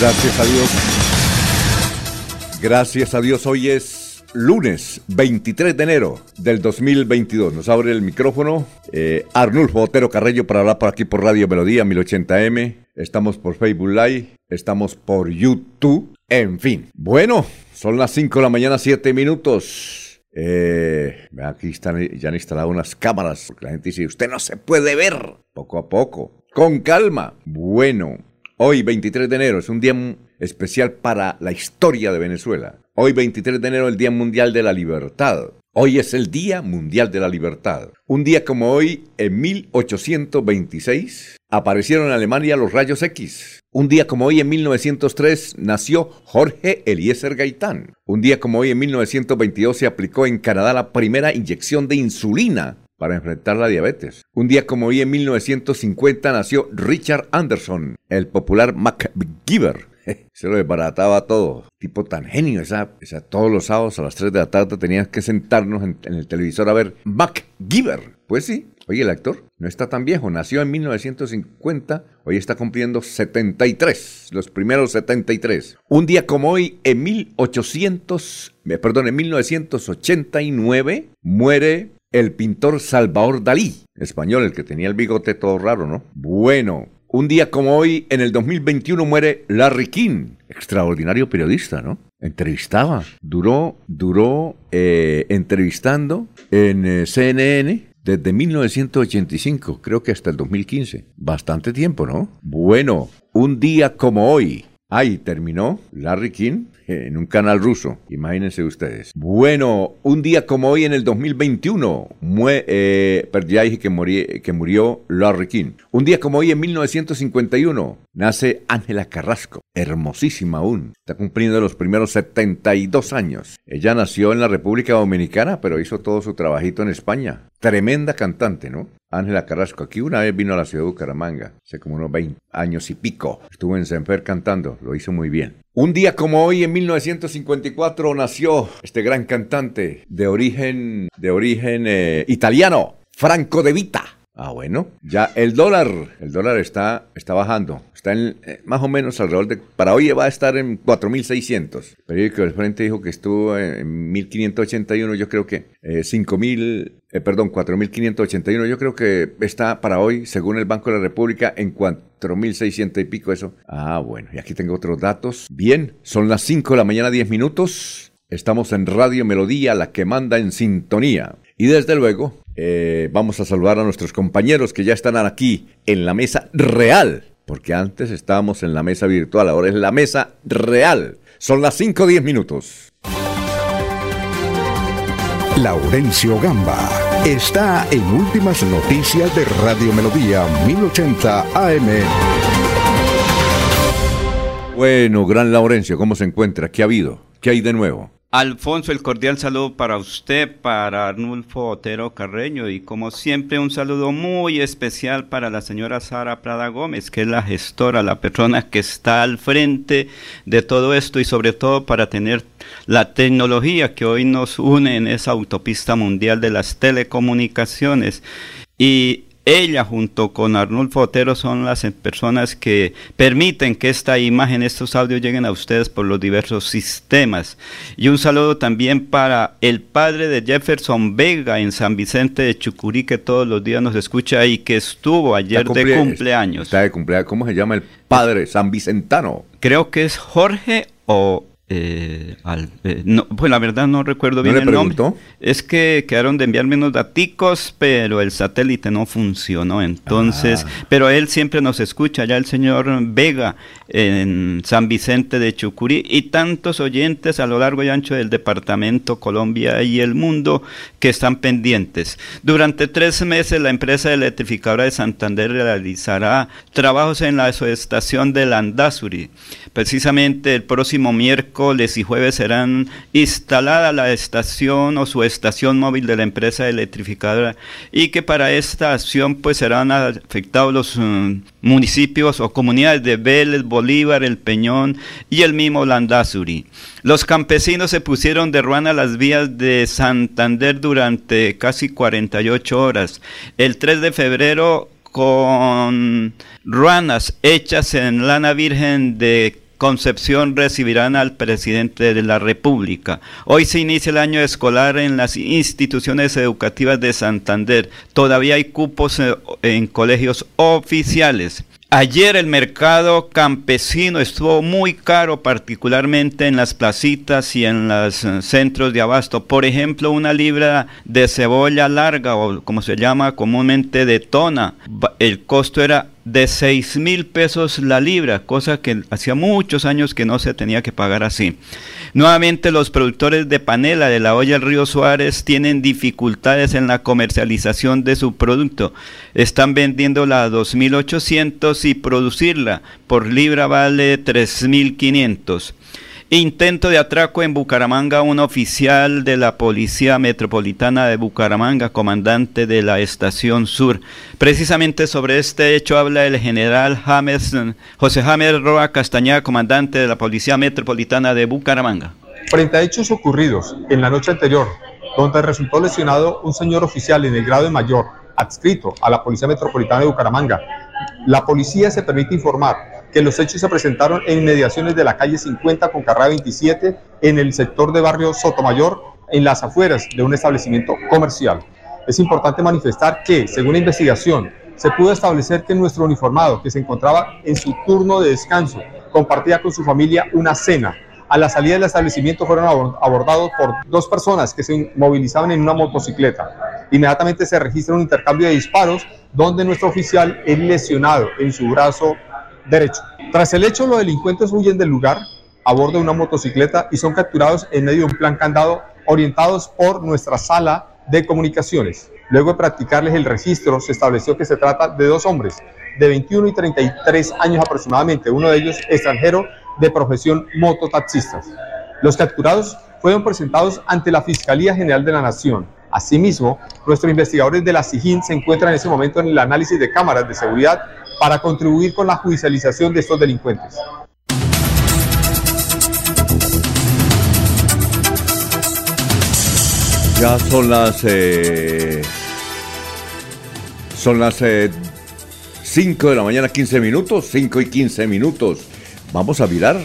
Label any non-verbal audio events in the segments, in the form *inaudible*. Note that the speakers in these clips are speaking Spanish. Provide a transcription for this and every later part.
Gracias a Dios. Gracias a Dios, hoy es lunes 23 de enero del 2022. Nos abre el micrófono eh, Arnulfo Otero Carreño para hablar por aquí por Radio Melodía 1080M. Estamos por Facebook Live, estamos por YouTube, en fin. Bueno, son las 5 de la mañana, 7 minutos. Eh, aquí están, ya han instalado unas cámaras, porque la gente dice, usted no se puede ver, poco a poco, con calma. Bueno, Hoy, 23 de enero, es un día especial para la historia de Venezuela. Hoy, 23 de enero, el Día Mundial de la Libertad. Hoy es el Día Mundial de la Libertad. Un día como hoy, en 1826, aparecieron en Alemania los rayos X. Un día como hoy, en 1903, nació Jorge Eliezer Gaitán. Un día como hoy, en 1922, se aplicó en Canadá la primera inyección de insulina para enfrentar la diabetes. Un día como hoy en 1950 nació Richard Anderson, el popular MacGyver. *laughs* Se lo desbarataba todo. Tipo tan genio. Esa, todos los sábados a las 3 de la tarde tenías que sentarnos en, el televisor a ver MacGyver. Pues sí. Oye, el actor no está tan viejo. Nació en 1950. Hoy está cumpliendo 73. Los primeros 73. Un día como hoy, en 1800, perdón, en 1989, muere el pintor Salvador Dalí, español, el que tenía el bigote todo raro, ¿no? Bueno, un día como hoy, en el 2021, muere Larry King, extraordinario periodista, ¿no? Entrevistaba, duró, duró eh, entrevistando en eh, CNN desde 1985, creo que hasta el 2015. Bastante tiempo, ¿no? Bueno, un día como hoy, ahí terminó Larry King en un canal ruso, imagínense ustedes. Bueno, un día como hoy en el 2021, eh, ya dije que, que murió Larry King. Un día como hoy en 1951, nace Ángela Carrasco, hermosísima aún. Está cumpliendo los primeros 72 años. Ella nació en la República Dominicana, pero hizo todo su trabajito en España. Tremenda cantante, ¿no? Ángela Carrasco. Aquí una vez vino a la ciudad de Bucaramanga, hace como unos 20 años y pico. Estuvo en Senfer cantando, lo hizo muy bien. Un día como hoy, en 1954, nació este gran cantante de origen, de origen eh, italiano, Franco De Vita. Ah, bueno. Ya el dólar, el dólar está, está bajando. Está en eh, más o menos alrededor de, para hoy va a estar en 4.600. El periódico del Frente dijo que estuvo en 1.581, yo creo que eh, 5.000, eh, perdón, 4.581, yo creo que está para hoy, según el Banco de la República, en 4.600 y pico eso. Ah, bueno, y aquí tengo otros datos. Bien, son las 5 de la mañana, 10 minutos. Estamos en Radio Melodía, la que manda en sintonía. Y desde luego, eh, vamos a saludar a nuestros compañeros que ya están aquí en la mesa real, porque antes estábamos en la mesa virtual, ahora es la mesa real. Son las 5 o 10 minutos. Laurencio Gamba está en Últimas Noticias de Radio Melodía 1080 AM. Bueno, gran Laurencio, ¿cómo se encuentra? ¿Qué ha habido? ¿Qué hay de nuevo? Alfonso, el cordial saludo para usted, para Arnulfo Otero Carreño y como siempre un saludo muy especial para la señora Sara Prada Gómez, que es la gestora, la persona que está al frente de todo esto y sobre todo para tener la tecnología que hoy nos une en esa autopista mundial de las telecomunicaciones. Y ella junto con Arnulfo Otero son las personas que permiten que esta imagen, estos audios lleguen a ustedes por los diversos sistemas. Y un saludo también para el padre de Jefferson Vega en San Vicente de Chucurí, que todos los días nos escucha y que estuvo ayer de cumpleaños. Está de cumpleaños. ¿Cómo se llama el padre San Vicentano? Creo que es Jorge o eh, eh, no, pues la verdad no recuerdo bien el nombre. Es que quedaron de enviarme unos daticos, pero el satélite no funcionó. Entonces, ah. pero él siempre nos escucha, ya el señor Vega en San Vicente de Chucurí y tantos oyentes a lo largo y ancho del departamento Colombia y el mundo que están pendientes. Durante tres meses la empresa electrificadora de Santander realizará trabajos en la estación de Landazuri. Precisamente el próximo miércoles y jueves serán instalada la estación o su estación móvil de la empresa electrificadora y que para esta acción pues serán afectados los mm, municipios o comunidades de Vélez, Bolívar, El Peñón y el mismo Landazuri. Los campesinos se pusieron de ruana las vías de Santander durante casi 48 horas. El 3 de febrero con ruanas hechas en lana virgen de Concepción recibirán al presidente de la República. Hoy se inicia el año escolar en las instituciones educativas de Santander. Todavía hay cupos eh, en colegios oficiales. Ayer el mercado campesino estuvo muy caro, particularmente en las placitas y en los eh, centros de abasto. Por ejemplo, una libra de cebolla larga, o como se llama comúnmente de tona, el costo era de 6 mil pesos la libra, cosa que hacía muchos años que no se tenía que pagar así. Nuevamente los productores de panela de la olla del río Suárez tienen dificultades en la comercialización de su producto. Están vendiéndola a 2.800 y producirla por libra vale 3.500. Intento de atraco en Bucaramanga. Un oficial de la Policía Metropolitana de Bucaramanga, comandante de la Estación Sur. Precisamente sobre este hecho habla el general James, José James Roa Castañeda, comandante de la Policía Metropolitana de Bucaramanga. Frente a hechos ocurridos en la noche anterior, donde resultó lesionado un señor oficial en el grado de mayor, adscrito a la Policía Metropolitana de Bucaramanga, la policía se permite informar que los hechos se presentaron en inmediaciones de la calle 50 con carrera 27 en el sector de barrio Sotomayor, en las afueras de un establecimiento comercial. Es importante manifestar que, según la investigación, se pudo establecer que nuestro uniformado, que se encontraba en su turno de descanso, compartía con su familia una cena. A la salida del establecimiento fueron abordados por dos personas que se movilizaban en una motocicleta. Inmediatamente se registra un intercambio de disparos donde nuestro oficial es lesionado en su brazo derecho. Tras el hecho, los delincuentes huyen del lugar a bordo de una motocicleta y son capturados en medio de un plan candado orientados por nuestra sala de comunicaciones. Luego de practicarles el registro, se estableció que se trata de dos hombres de 21 y 33 años aproximadamente, uno de ellos extranjero de profesión mototaxistas. Los capturados fueron presentados ante la Fiscalía General de la Nación. Asimismo, nuestros investigadores de la SIGIN se encuentran en ese momento en el análisis de cámaras de seguridad para contribuir con la judicialización de estos delincuentes. Ya son las eh, son las 5 eh, de la mañana, 15 minutos, 5 y 15 minutos. Vamos a mirar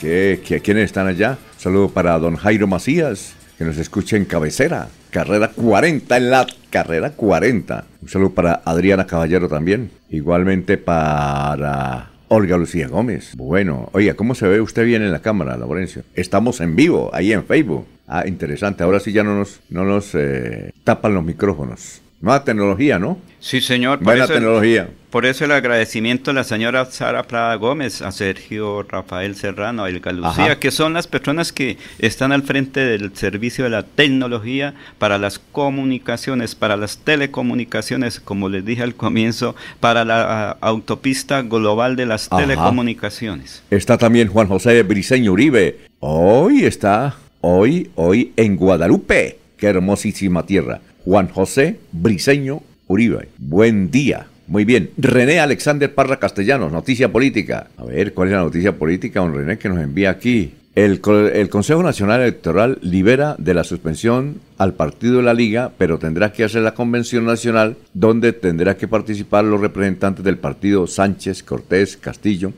que, que quiénes están allá. saludo para don Jairo Macías, que nos escucha en cabecera. Carrera 40 en la carrera 40. Un saludo para Adriana Caballero también. Igualmente para Olga Lucía Gómez. Bueno, oiga, ¿cómo se ve usted bien en la cámara, Laurencio? Estamos en vivo, ahí en Facebook. Ah, interesante. Ahora sí ya no nos, no nos eh, tapan los micrófonos. Nueva tecnología, ¿no? Sí, señor. Buena tecnología. Por eso el agradecimiento a la señora Sara Prada Gómez, a Sergio Rafael Serrano, a Elga Lucía, que son las personas que están al frente del servicio de la tecnología para las comunicaciones, para las telecomunicaciones, como les dije al comienzo, para la autopista global de las telecomunicaciones. Está también Juan José Briceño Uribe. Hoy está, hoy, hoy en Guadalupe. Qué hermosísima tierra. Juan José Briseño Uribe. Buen día. Muy bien. René Alexander Parra Castellanos, noticia política. A ver, ¿cuál es la noticia política, don René, que nos envía aquí? El, el, Consejo Nacional Electoral libera de la suspensión al partido de la Liga, pero tendrá que hacer la convención nacional donde tendrá que participar los representantes del partido Sánchez, Cortés, Castillo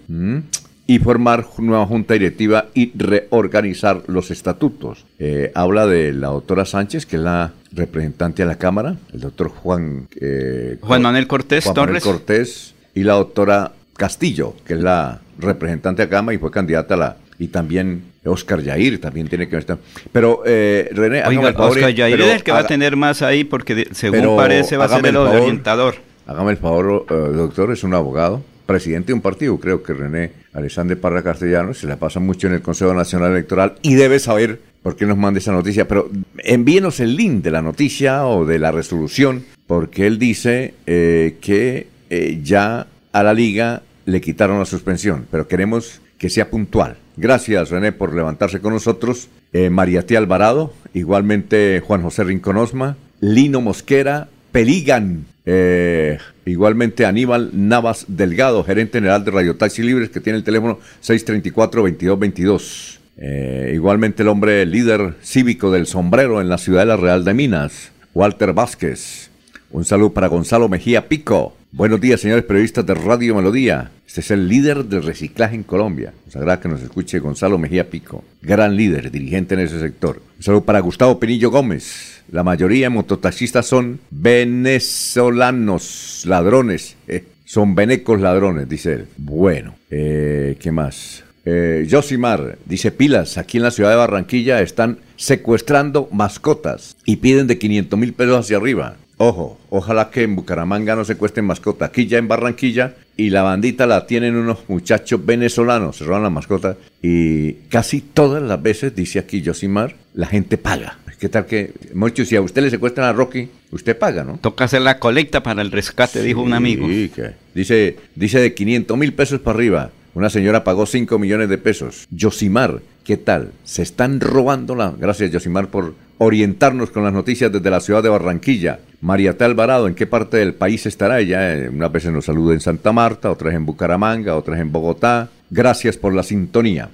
y formar nueva junta directiva y reorganizar los estatutos. Eh, habla de la doctora Sánchez, que es la representante a la Cámara, el doctor Juan... Eh, Juan Manuel Cortés Juan Manuel Cortés y la doctora Castillo, que es la representante a la Cámara y fue candidata a la... Y también Oscar Yair también tiene que estar. Pero, eh, René, Oiga, el favor, Oscar Yair es el que va a tener más ahí porque, según parece, va a ser el, orientador. Hágame el favor, doctor, es un abogado presidente de un partido, creo que René Alexander Parra Castellanos, se la pasa mucho en el Consejo Nacional Electoral y debe saber por qué nos manda esa noticia, pero envíenos el link de la noticia o de la resolución, porque él dice eh, que eh, ya a la liga le quitaron la suspensión, pero queremos que sea puntual. Gracias René por levantarse con nosotros. Eh, María Tía Alvarado, igualmente Juan José Rinconosma, Lino Mosquera, Peligan, eh, igualmente Aníbal Navas Delgado, gerente general de Radio Taxi Libres, que tiene el teléfono 634-2222. Eh, igualmente el hombre líder cívico del sombrero en la ciudad de la Real de Minas, Walter Vázquez. Un saludo para Gonzalo Mejía Pico. Buenos días, señores periodistas de Radio Melodía. Este es el líder del reciclaje en Colombia. Nos agrada que nos escuche Gonzalo Mejía Pico, gran líder, dirigente en ese sector. Un saludo para Gustavo Penillo Gómez. La mayoría de mototaxistas son venezolanos, ladrones. Eh, son venecos ladrones, dice él. Bueno, eh, ¿qué más? Eh, Josimar dice pilas, aquí en la ciudad de Barranquilla están secuestrando mascotas y piden de 500 mil pesos hacia arriba. Ojo, ojalá que en Bucaramanga no secuestren mascotas. Aquí ya en Barranquilla y la bandita la tienen unos muchachos venezolanos, se roban la mascota y casi todas las veces, dice aquí Josimar, la gente paga. ¿Qué tal que, muchos, si a usted le secuestran a Rocky, usted paga, ¿no? Toca hacer la colecta para el rescate, dijo un amigo. Sí, dice, dice de 500 mil pesos para arriba. Una señora pagó 5 millones de pesos. Yosimar, ¿qué tal? Se están robando la... Gracias, Yosimar, por orientarnos con las noticias desde la ciudad de Barranquilla. María T. Alvarado, ¿en qué parte del país estará ella? Eh, unas veces nos saluda en Santa Marta, otras en Bucaramanga, otras en Bogotá. Gracias por la sintonía.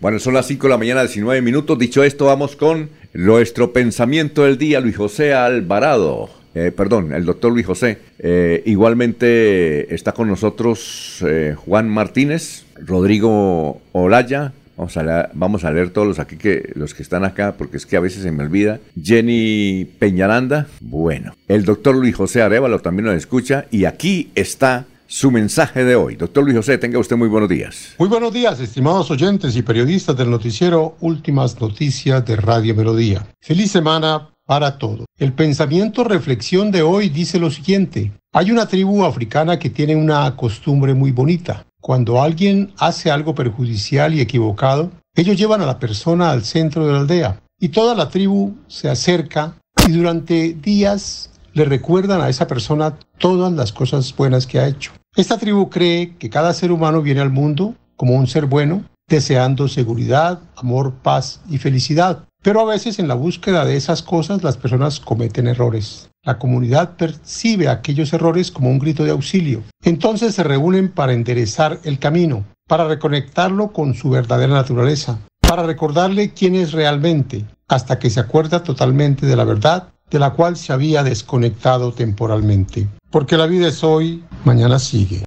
Bueno, son las 5 de la mañana, 19 minutos. Dicho esto, vamos con nuestro pensamiento del día, Luis José Alvarado. Eh, perdón, el doctor Luis José. Eh, igualmente está con nosotros eh, Juan Martínez, Rodrigo Olaya. Vamos a, a leer todos los aquí que los que están acá, porque es que a veces se me olvida. Jenny Peñaranda. Bueno, el doctor Luis José Arevalo también nos escucha. Y aquí está su mensaje de hoy. Doctor Luis José, tenga usted muy buenos días. Muy buenos días, estimados oyentes y periodistas del noticiero Últimas Noticias de Radio Melodía. Feliz semana para todo. El pensamiento reflexión de hoy dice lo siguiente. Hay una tribu africana que tiene una costumbre muy bonita. Cuando alguien hace algo perjudicial y equivocado, ellos llevan a la persona al centro de la aldea y toda la tribu se acerca y durante días le recuerdan a esa persona todas las cosas buenas que ha hecho. Esta tribu cree que cada ser humano viene al mundo como un ser bueno, deseando seguridad, amor, paz y felicidad. Pero a veces en la búsqueda de esas cosas las personas cometen errores. La comunidad percibe aquellos errores como un grito de auxilio. Entonces se reúnen para enderezar el camino, para reconectarlo con su verdadera naturaleza, para recordarle quién es realmente, hasta que se acuerda totalmente de la verdad de la cual se había desconectado temporalmente. Porque la vida es hoy, mañana sigue.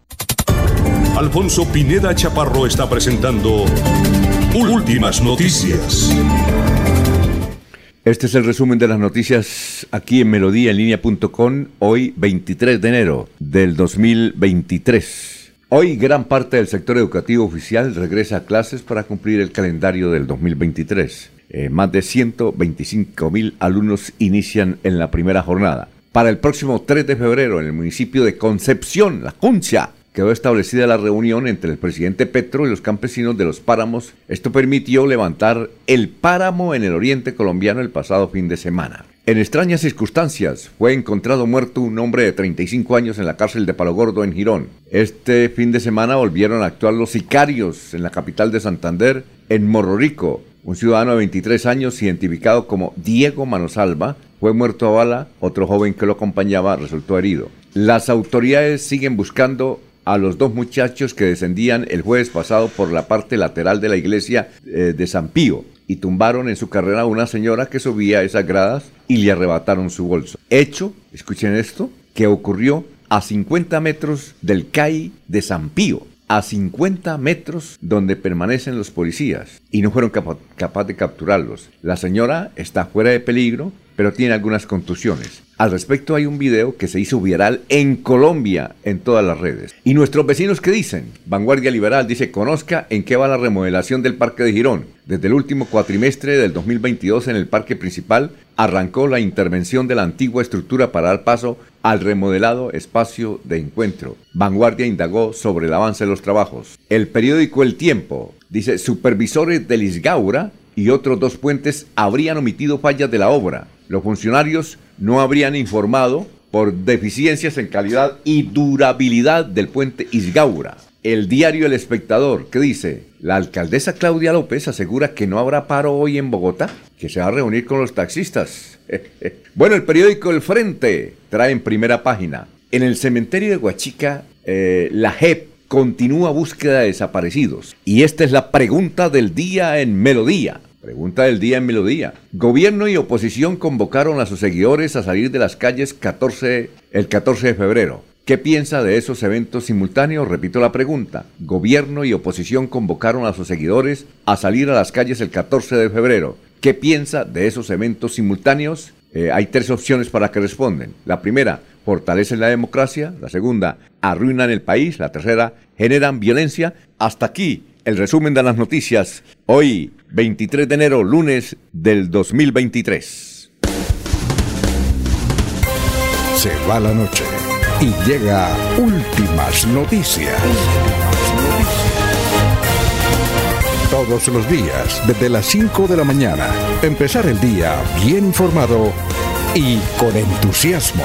Alfonso Pineda Chaparro está presentando Últimas Noticias. Este es el resumen de las noticias aquí en melodíaenlínea.com, hoy 23 de enero del 2023. Hoy gran parte del sector educativo oficial regresa a clases para cumplir el calendario del 2023. Eh, más de 125 mil alumnos inician en la primera jornada. Para el próximo 3 de febrero en el municipio de Concepción, La Cuncia, quedó establecida la reunión entre el presidente Petro y los campesinos de los páramos. Esto permitió levantar el páramo en el oriente colombiano el pasado fin de semana. En extrañas circunstancias, fue encontrado muerto un hombre de 35 años en la cárcel de Palo Gordo en Girón. Este fin de semana volvieron a actuar los sicarios en la capital de Santander, en Morro Rico. Un ciudadano de 23 años, identificado como Diego Manosalva, fue muerto a bala, otro joven que lo acompañaba resultó herido. Las autoridades siguen buscando a los dos muchachos que descendían el jueves pasado por la parte lateral de la iglesia eh, de San Pío y tumbaron en su carrera a una señora que subía esas gradas y le arrebataron su bolso. Hecho, escuchen esto, que ocurrió a 50 metros del CAI de San Pío, a 50 metros donde permanecen los policías y no fueron capaces de capturarlos. La señora está fuera de peligro, pero tiene algunas contusiones. Al respecto hay un video que se hizo viral en Colombia en todas las redes. ¿Y nuestros vecinos qué dicen? Vanguardia Liberal dice, conozca en qué va la remodelación del Parque de Girón. Desde el último cuatrimestre del 2022 en el parque principal arrancó la intervención de la antigua estructura para dar paso al remodelado espacio de encuentro. Vanguardia indagó sobre el avance de los trabajos. El periódico El Tiempo dice, supervisores del Isgaura y otros dos puentes habrían omitido fallas de la obra. Los funcionarios no habrían informado por deficiencias en calidad y durabilidad del puente Isgaura. El diario El Espectador, que dice, la alcaldesa Claudia López asegura que no habrá paro hoy en Bogotá, que se va a reunir con los taxistas. *laughs* bueno, el periódico El Frente trae en primera página, en el cementerio de Huachica, eh, la JEP continúa búsqueda de desaparecidos. Y esta es la pregunta del día en Melodía. Pregunta del día en Melodía. Gobierno y oposición convocaron a sus seguidores a salir de las calles 14 el 14 de febrero. ¿Qué piensa de esos eventos simultáneos? Repito la pregunta. Gobierno y oposición convocaron a sus seguidores a salir a las calles el 14 de febrero. ¿Qué piensa de esos eventos simultáneos? Eh, hay tres opciones para que responden. La primera, fortalecen la democracia. La segunda, arruinan el país. La tercera, generan violencia. Hasta aquí el resumen de las noticias. Hoy, 23 de enero, lunes del 2023. Se va la noche y llega últimas noticias. Todos los días, desde las 5 de la mañana, empezar el día bien informado y con entusiasmo.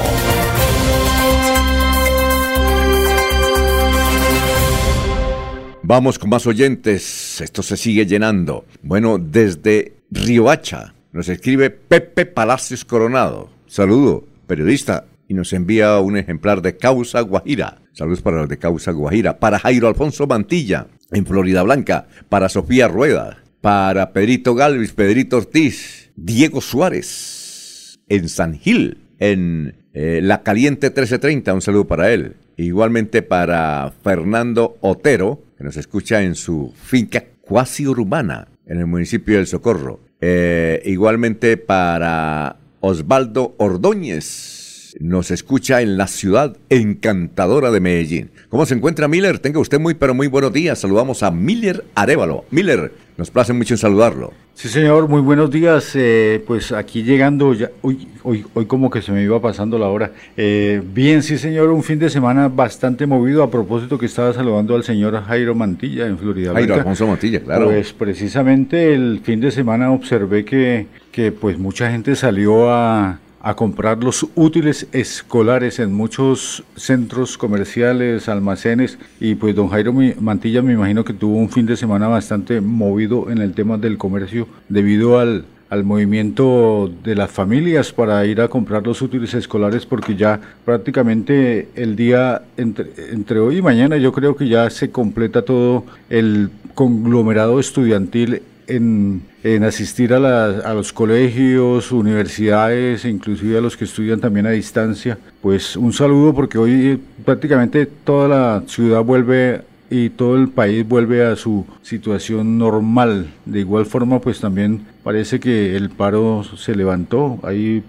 Vamos con más oyentes, esto se sigue llenando. Bueno, desde Riohacha nos escribe Pepe Palacios Coronado. Saludo, periodista y nos envía un ejemplar de Causa Guajira. Saludos para los de Causa Guajira. Para Jairo Alfonso Mantilla, en Florida Blanca. Para Sofía Rueda. Para Pedrito Galvis, Pedrito Ortiz. Diego Suárez, en San Gil. En eh, La Caliente 1330, un saludo para él. Igualmente para Fernando Otero, que nos escucha en su finca cuasi urbana, en el municipio del Socorro. Eh, igualmente para Osvaldo Ordóñez, nos escucha en la ciudad encantadora de Medellín. ¿Cómo se encuentra Miller? Tenga usted muy, pero muy buenos días. Saludamos a Miller Arevalo. Miller, nos place mucho en saludarlo. Sí, señor, muy buenos días. Eh, pues aquí llegando, ya, hoy, hoy, hoy como que se me iba pasando la hora. Eh, bien, sí, señor, un fin de semana bastante movido. A propósito que estaba saludando al señor Jairo Mantilla en Florida. Jairo Alfonso Mantilla, claro. Pues precisamente el fin de semana observé que, que pues mucha gente salió a a comprar los útiles escolares en muchos centros comerciales, almacenes. Y pues don Jairo Mantilla me imagino que tuvo un fin de semana bastante movido en el tema del comercio debido al, al movimiento de las familias para ir a comprar los útiles escolares porque ya prácticamente el día entre, entre, hoy y mañana yo creo que ya se completa todo el conglomerado estudiantil en, asistir a, los colegios, universidades inclusive a los que estudian también a distancia. Pues un saludo porque hoy prácticamente toda la ciudad vuelve y todo el país vuelve a su situación normal. De igual forma, pues también parece que el paro se levantó. Hay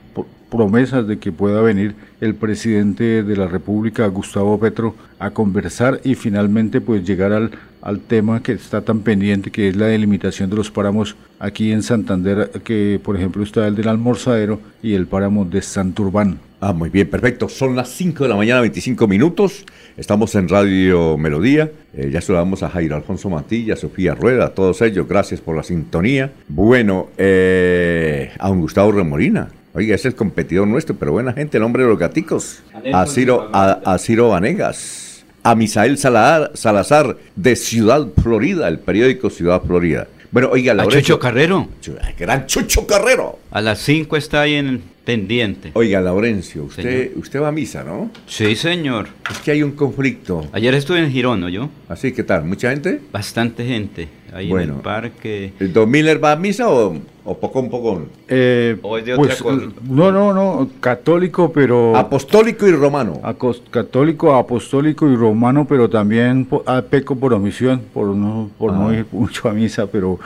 promesas de que pueda venir el presidente de la República, Gustavo Petro, a conversar y finalmente pues llegar al, al tema que está tan pendiente, que es la delimitación de los páramos aquí en Santander, que por ejemplo está el del Almorzadero y el páramo de Santurbán. Ah, muy bien, perfecto. Son las 5 de la mañana, 25 minutos. Estamos en Radio Melodía. Eh, ya saludamos a Jairo Alfonso Matilla, Sofía Rueda, a todos ellos. Gracias por la sintonía. Bueno, eh, a un Gustavo Remorina. Oiga, ese es el competidor nuestro, pero buena gente, el hombre de los gaticos. A Ciro, a, Ciro Vanegas. A Misael Salazar, de Ciudad Florida, el periódico Ciudad Florida. Bueno, oiga, la A Chucho Carrero. Gran Chucho Carrero. A las 5 está ahí en pendiente. Oiga, Laurencio, usted, usted va a misa, ¿no? Sí, señor. Es que hay un conflicto. Ayer estuve en Girón, ¿no yo? Así, ¿qué tal? ¿Mucha gente? Bastante gente. Ahí en el parque. ¿El Don Miller va a misa o, o pocón pocón? Eh, ¿O es de otra pues, cosa? No, no, no, católico, pero... Apostólico y romano. católico, apostólico y romano, pero también a, peco por omisión, por no, por no ir mucho a misa, pero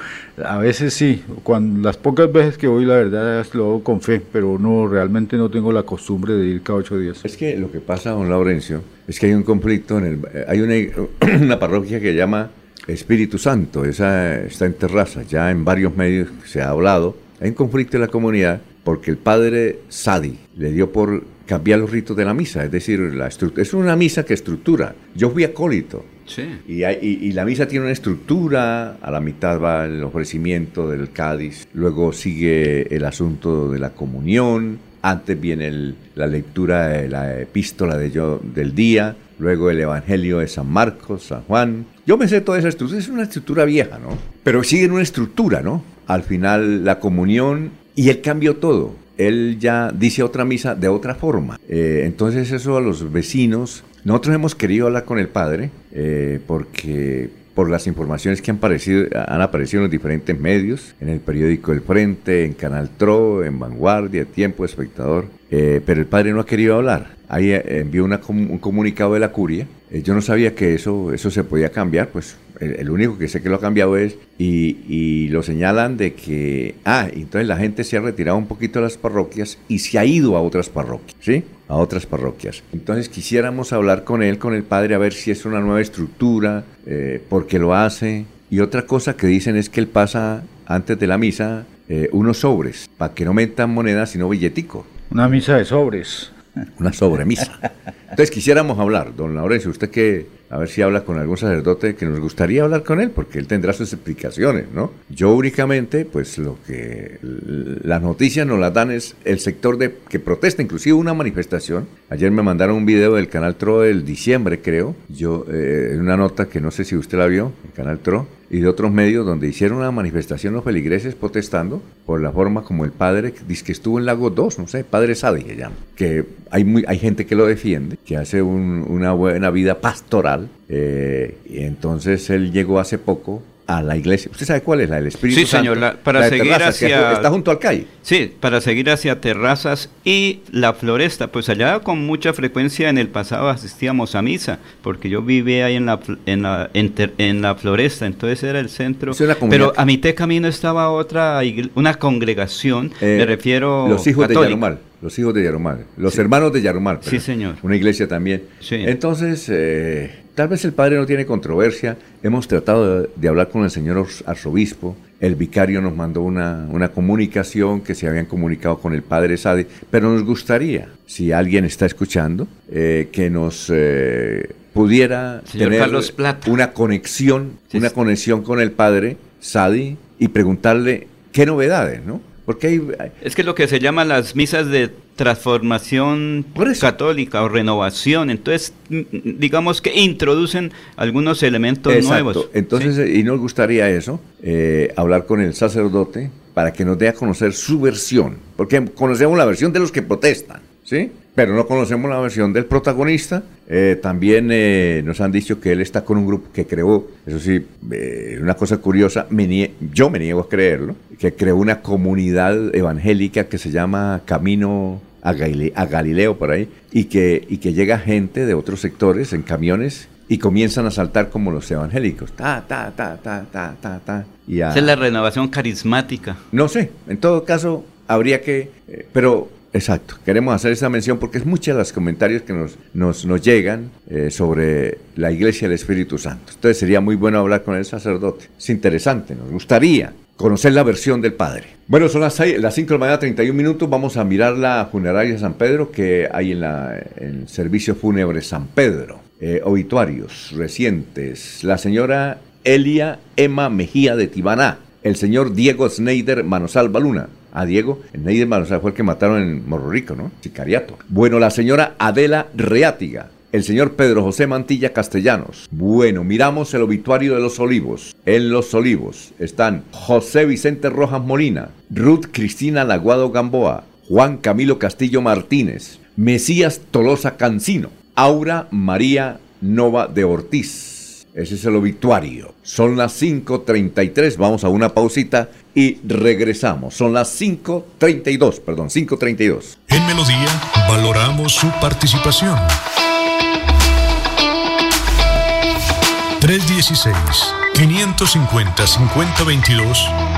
a veces sí. Cuando, las pocas veces que voy, la verdad, lo hago con fe, pero no, realmente no tengo la costumbre de ir cada ocho días. Es que lo que pasa, don Laurencio, es que hay un conflicto en el... Hay una, *clears throat* una parroquia que llama Espíritu Santo, esa está en terraza, ya en varios medios se ha hablado. Hay un conflicto en la comunidad porque el padre Sadi le dio por cambiar los ritos de la misa, es decir, la es una misa que estructura. Yo fui acólito. Sí. Y, y, la misa tiene una estructura, a la mitad va el ofrecimiento del Cádiz, luego sigue el asunto de la comunión, antes viene la lectura de la epístola de yo, del día, luego el Evangelio de San Marcos, San Juan. Yo me sé toda esa estructura, es una estructura vieja, ¿no? Pero sigue en una estructura, ¿no? Al final la comunión y él cambió todo. Él ya dice otra misa de otra forma. Eh, entonces eso a los vecinos, nosotros hemos querido hablar con el padre eh, porque por las informaciones que han, aparecido, han aparecido en los diferentes medios, en el periódico El Frente, en Canal Tro, en Vanguardia, Tiempo, Espectador, eh, pero el padre no ha querido hablar. Ahí eh, envió un comunicado de la curia. Eh, yo no sabía que eso, eso se podía cambiar, pues el, único que sé que lo ha cambiado es, y, lo señalan de que, ah, entonces la gente se ha retirado un poquito de las parroquias y se ha ido a otras parroquias, ¿sí? A otras parroquias. Entonces quisiéramos hablar con él, con el padre, a ver si es una nueva estructura, eh, porque lo hace. Y otra cosa que dicen es que él pasa antes de la misa eh, unos sobres, para que no metan monedas, sino billetico. Una misa de sobres. Una sobremisa. Entonces quisiéramos hablar, don Laurencio, usted que a ver si habla con algún sacerdote que nos gustaría hablar con él, porque él tendrá sus explicaciones, ¿no? Yo únicamente, pues lo que las noticias nos las dan es el sector de que protesta, inclusive una manifestación. Ayer me mandaron un video del canal TRO del diciembre, creo, yo, eh, una nota que no sé si usted la vio, el canal TRO, y de otros medios donde hicieron una manifestación los feligreses protestando por la forma como el padre dice que estuvo en Lago 2, no sé, padre Sadi se llama, que hay, muy, hay gente que lo defiende, que hace una buena vida pastoral, eh, y entonces él llegó hace poco a la iglesia. ¿Usted sabe cuál es la del Espíritu sí, Santo? Sí, señor, para seguir hacia... Está junto al calle. Sí, para seguir hacia Terrazas y la Floresta. Pues allá con mucha frecuencia en el pasado asistíamos a misa, porque yo vivía ahí en la, en la, en, la Floresta, entonces era el centro. Pero a mitad camino estaba otra, una congregación, eh, me refiero... Los hijos de Yarumal los hijos de Yarumal, los hermanos de Yarumal. Sí, señor. Una iglesia también. Sí. Entonces, eh, Tal vez el padre no tiene controversia. Hemos tratado de, hablar con el señor arzobispo. El vicario nos mandó una, una, comunicación que se habían comunicado con el padre Sade. Pero nos gustaría, si alguien está escuchando, eh, que nos eh, pudiera tener una conexión, una conexión con el padre Sadi y preguntarle qué novedades, ¿no? Porque es que lo que se llama las misas de transformación católica o renovación, entonces digamos que introducen algunos elementos nuevos. Entonces, y nos gustaría eso, eh, hablar con el sacerdote para que nos dé a conocer su versión, porque conocemos la versión de los que protestan, ¿sí? Pero no conocemos la versión del protagonista. Eh, también eh, nos han dicho que él está con un grupo que creó, eso sí, eh, una cosa curiosa, yo me niego a creerlo, que creó una comunidad evangélica que se llama Camino a, Galileo por ahí, y que, y que llega gente de otros sectores en camiones y comienzan a saltar como los evangélicos. Ta, ta, ta, ta, ta, ta, ta. Esa es la renovación carismática. No sé, en todo caso habría que, pero Exacto, queremos hacer esa mención porque es muchas los comentarios que nos, nos, nos llegan eh, sobre la iglesia del Espíritu Santo. Entonces sería muy bueno hablar con el sacerdote. Es interesante, nos gustaría conocer la versión del Padre. Bueno, son las, las 5 de la mañana, 31 minutos. Vamos a mirar la funeraria San Pedro que hay en, la, el servicio fúnebre San Pedro. Eh, obituarios recientes. La señora Elia Emma Mejía de Tibaná. El señor Diego Schneider Manosal Baluna a Diego Neiderman, o sea, fue el que mataron en Morro Rico, ¿no? Sicariato. Bueno, la señora Adela Reátiga, el señor Pedro José Mantilla Castellanos. Bueno, miramos el obituario de los olivos. En los olivos están José Vicente Rojas Molina, Ruth Cristina Laguado Gamboa, Juan Camilo Castillo Martínez, Mesías Tolosa Cancino, Aura María Nova de Ortiz. Ese es el obituario. Son las 5.33, vamos a una pausita y regresamos. Son las 5.32, perdón, 5.32. En Melodía valoramos su participación. 316-550-5022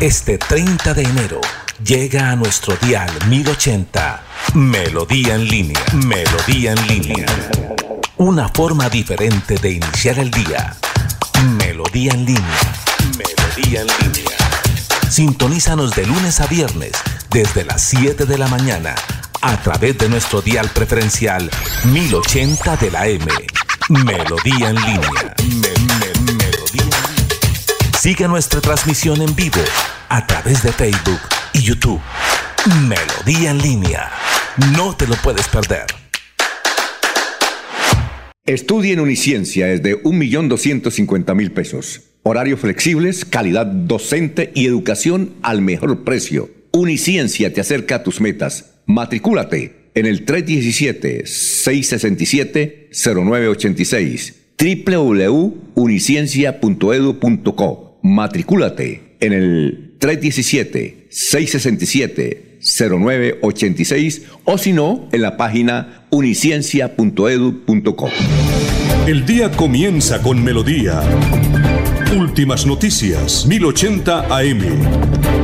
Este 30 de enero Llega a nuestro dial 1080. Melodía en línea. Melodía en línea. Una forma diferente de iniciar el día. Melodía en línea. Melodía en línea. Sintonízanos de lunes a viernes desde las 7 de la mañana a través de nuestro dial preferencial 1080 de la M. Melodía en línea. Sigue nuestra transmisión en vivo a través de Facebook y YouTube. Melodía en línea. No te lo puedes perder. Estudie en Uniciencia desde 1.250.000 pesos. Horarios flexibles, calidad docente y educación al mejor precio. Uniciencia te acerca a tus metas. Matricúlate en el 317-667-0986 www.uniciencia.edu.co. Matricúlate en el 317-667-0986 o si no, en la página uniciencia.edu.co. El día comienza con melodía. Últimas noticias, 1080 AM.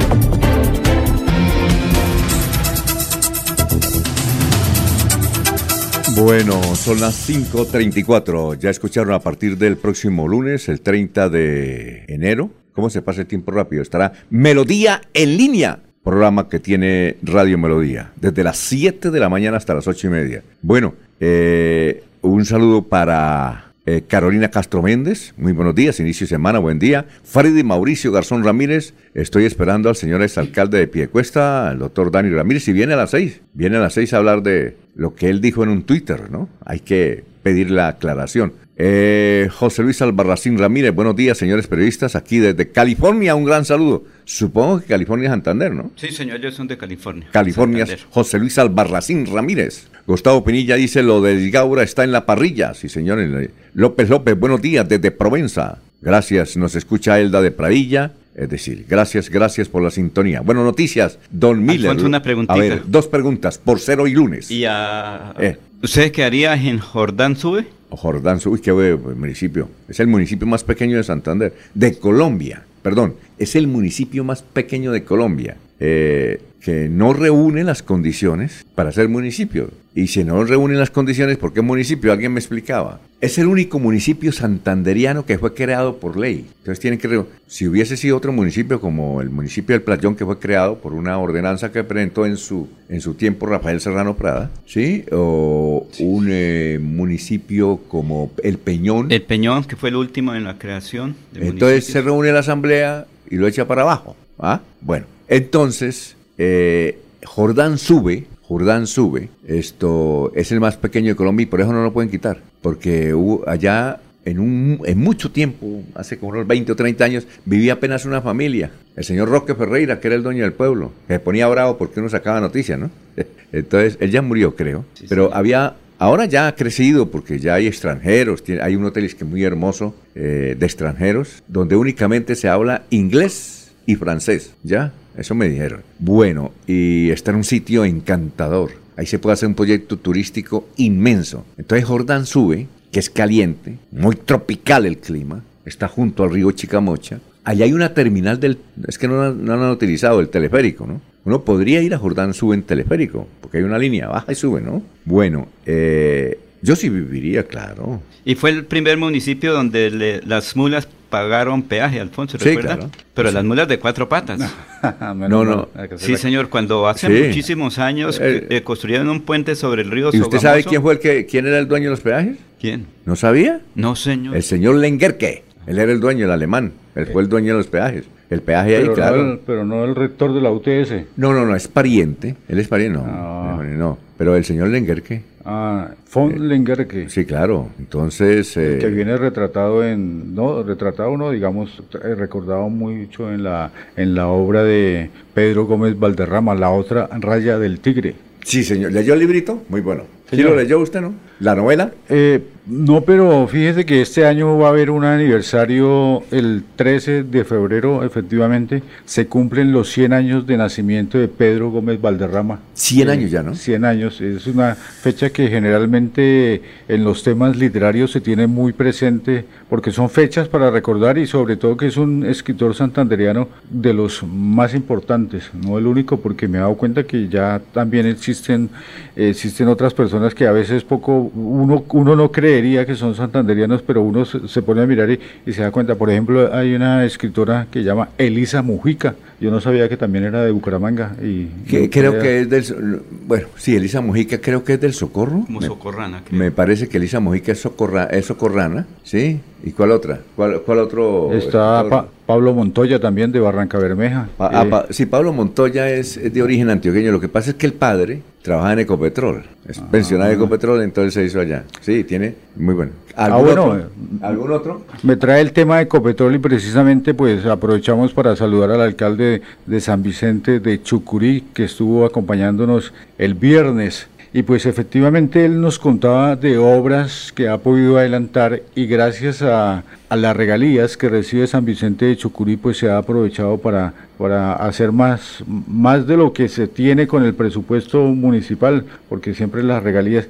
Bueno, son las 5.34. Ya escucharon a partir del próximo lunes, el 30 de enero. ¿Cómo se pasa el tiempo rápido? Estará Melodía en línea. Programa que tiene Radio Melodía. Desde las 7 de la mañana hasta las 8 y media. Bueno, eh, un saludo para eh, Carolina Castro Méndez, muy buenos días, inicio de semana, buen día. Freddy Mauricio Garzón Ramírez, estoy esperando al señor exalcalde de Piecuesta, el doctor Dani Ramírez, y viene a las seis, viene a las seis a hablar de lo que él dijo en un Twitter, ¿no? Hay que pedir la aclaración. Eh, José Luis Albarracín Ramírez, buenos días, señores periodistas, aquí desde California, un gran saludo. Supongo que California es Santander, ¿no? Sí, señor, ellos son de California. California, José Luis Albarracín Ramírez. Gustavo Pinilla dice, lo de Gaura está en la parrilla. Sí, señores. López López, buenos días, desde Provenza. Gracias, nos escucha Elda de Pradilla. Es decir, gracias, gracias por la sintonía. Bueno, noticias, Don Miller. una preguntita. A ver, dos preguntas, por cero y lunes. ¿Y a... Eh. ¿Usted qué haría en Jordán Sube? Jordán Sube, qué municipio. Es el municipio más pequeño de Santander, de Colombia. Perdón, es el municipio más pequeño de Colombia. Eh, que no reúne las condiciones para ser municipio. Y si no reúne las condiciones, ¿por qué municipio? Alguien me explicaba. Es el único municipio santanderiano que fue creado por ley. Entonces tienen que... Si hubiese sido otro municipio como el municipio del Playón que fue creado por una ordenanza que presentó en su, en su tiempo Rafael Serrano Prada, ¿sí? O un eh, municipio como El Peñón. El Peñón, que fue el último en la creación. Entonces se reúne la asamblea y lo echa para abajo. ¿ah? Bueno, entonces eh, Jordán sube, Jordán sube, esto es el más pequeño de Colombia y por eso no lo pueden quitar, porque hubo allá en, un, en mucho tiempo, hace como unos 20 o 30 años, vivía apenas una familia, el señor Roque Ferreira, que era el dueño del pueblo, que se ponía bravo porque uno sacaba noticias, ¿no? *laughs* Entonces, él ya murió, creo, pero había Ahora ya ha crecido porque ya hay extranjeros, hay un hotel que es muy hermoso eh, de extranjeros, donde únicamente se habla inglés y francés, ¿ya? Eso me dijeron. Bueno, y está en un sitio encantador. Ahí se puede hacer un proyecto turístico inmenso. Entonces Jordán sube, que es caliente, muy tropical el clima, está junto al río Chicamocha. Allá hay una terminal del... Es que no, no han utilizado el teleférico, ¿no? Uno podría ir a Jordán sube en teleférico, porque hay una línea baja y sube, ¿no? Bueno, eh, yo sí viviría, claro. Y fue el primer municipio donde las mulas pagaron peaje, Alfonso, ¿recuerda? Sí, Pero las mulas de cuatro patas. *laughs* *laughs* No, no. Sí, señor, cuando hace muchísimos años eh, eh, construyeron un puente sobre el río ¿Y usted sabe quién fue el que, quién era el dueño de los peajes? ¿Quién? ¿No sabía? No, señor. El señor Lengerke. Él era el dueño, el alemán. Él fue el dueño de los peajes. El peaje ahí, claro. pero no el rector de la UTS. No, no, no, es pariente. Él es pariente, no. Ah. No, pero el señor Lengerke. Ah, von eh, Lengerke. Sí, claro. Entonces. Eh, que viene retratado en. No, retratado no, digamos, eh, recordado mucho en la, en la obra de Pedro Gómez Valderrama, la otra raya del tigre. Sí, señor. ¿Leyó el librito? Muy bueno. ¿Sí lo leyó usted, no? ¿La novela? Eh, No, pero fíjese que este año va a haber un aniversario, el 13 de febrero, efectivamente, se cumplen los 100 años de nacimiento de Pedro Gómez Valderrama. 100 años ya, ¿no? 100 años, es una fecha que generalmente en los temas literarios se tiene muy presente porque son fechas para recordar y sobre todo que es un escritor santanderiano de los más importantes, no el único porque me he dado cuenta que ya también existen, existen otras personas que a veces poco, uno, uno no cree que son santanderianos, pero uno se, pone a mirar y, se da cuenta. Por ejemplo, hay una escritora que llama Elisa Mujica. Yo no sabía que también era de Bucaramanga. y Creo que es del... Bueno, sí, Elisa Mujica creo que es del Socorro. Como socorrana. Me parece que Elisa Mujica es, socorra, es socorrana, ¿sí? ¿Y cuál otra? ¿Cuál, cuál otro? Está Pablo Montoya también de Barranca Bermeja. Ah, sí, Pablo Montoya es, de origen antioqueño. Lo que pasa es que el padre trabaja en Ecopetrol. Es ah. pensionado de Ecopetrol, entonces se hizo allá. Sí, tiene muy bueno. ¿Algún, ah, bueno, otro? ¿Algún otro? Me trae el tema de Ecopetrol y precisamente pues aprovechamos para saludar al alcalde de San Vicente de Chucurí que estuvo acompañándonos el viernes y pues efectivamente él nos contaba de obras que ha podido adelantar y gracias a, las regalías que recibe San Vicente de Chucurí pues se ha aprovechado para, para hacer más, más de lo que se tiene con el presupuesto municipal, porque siempre las regalías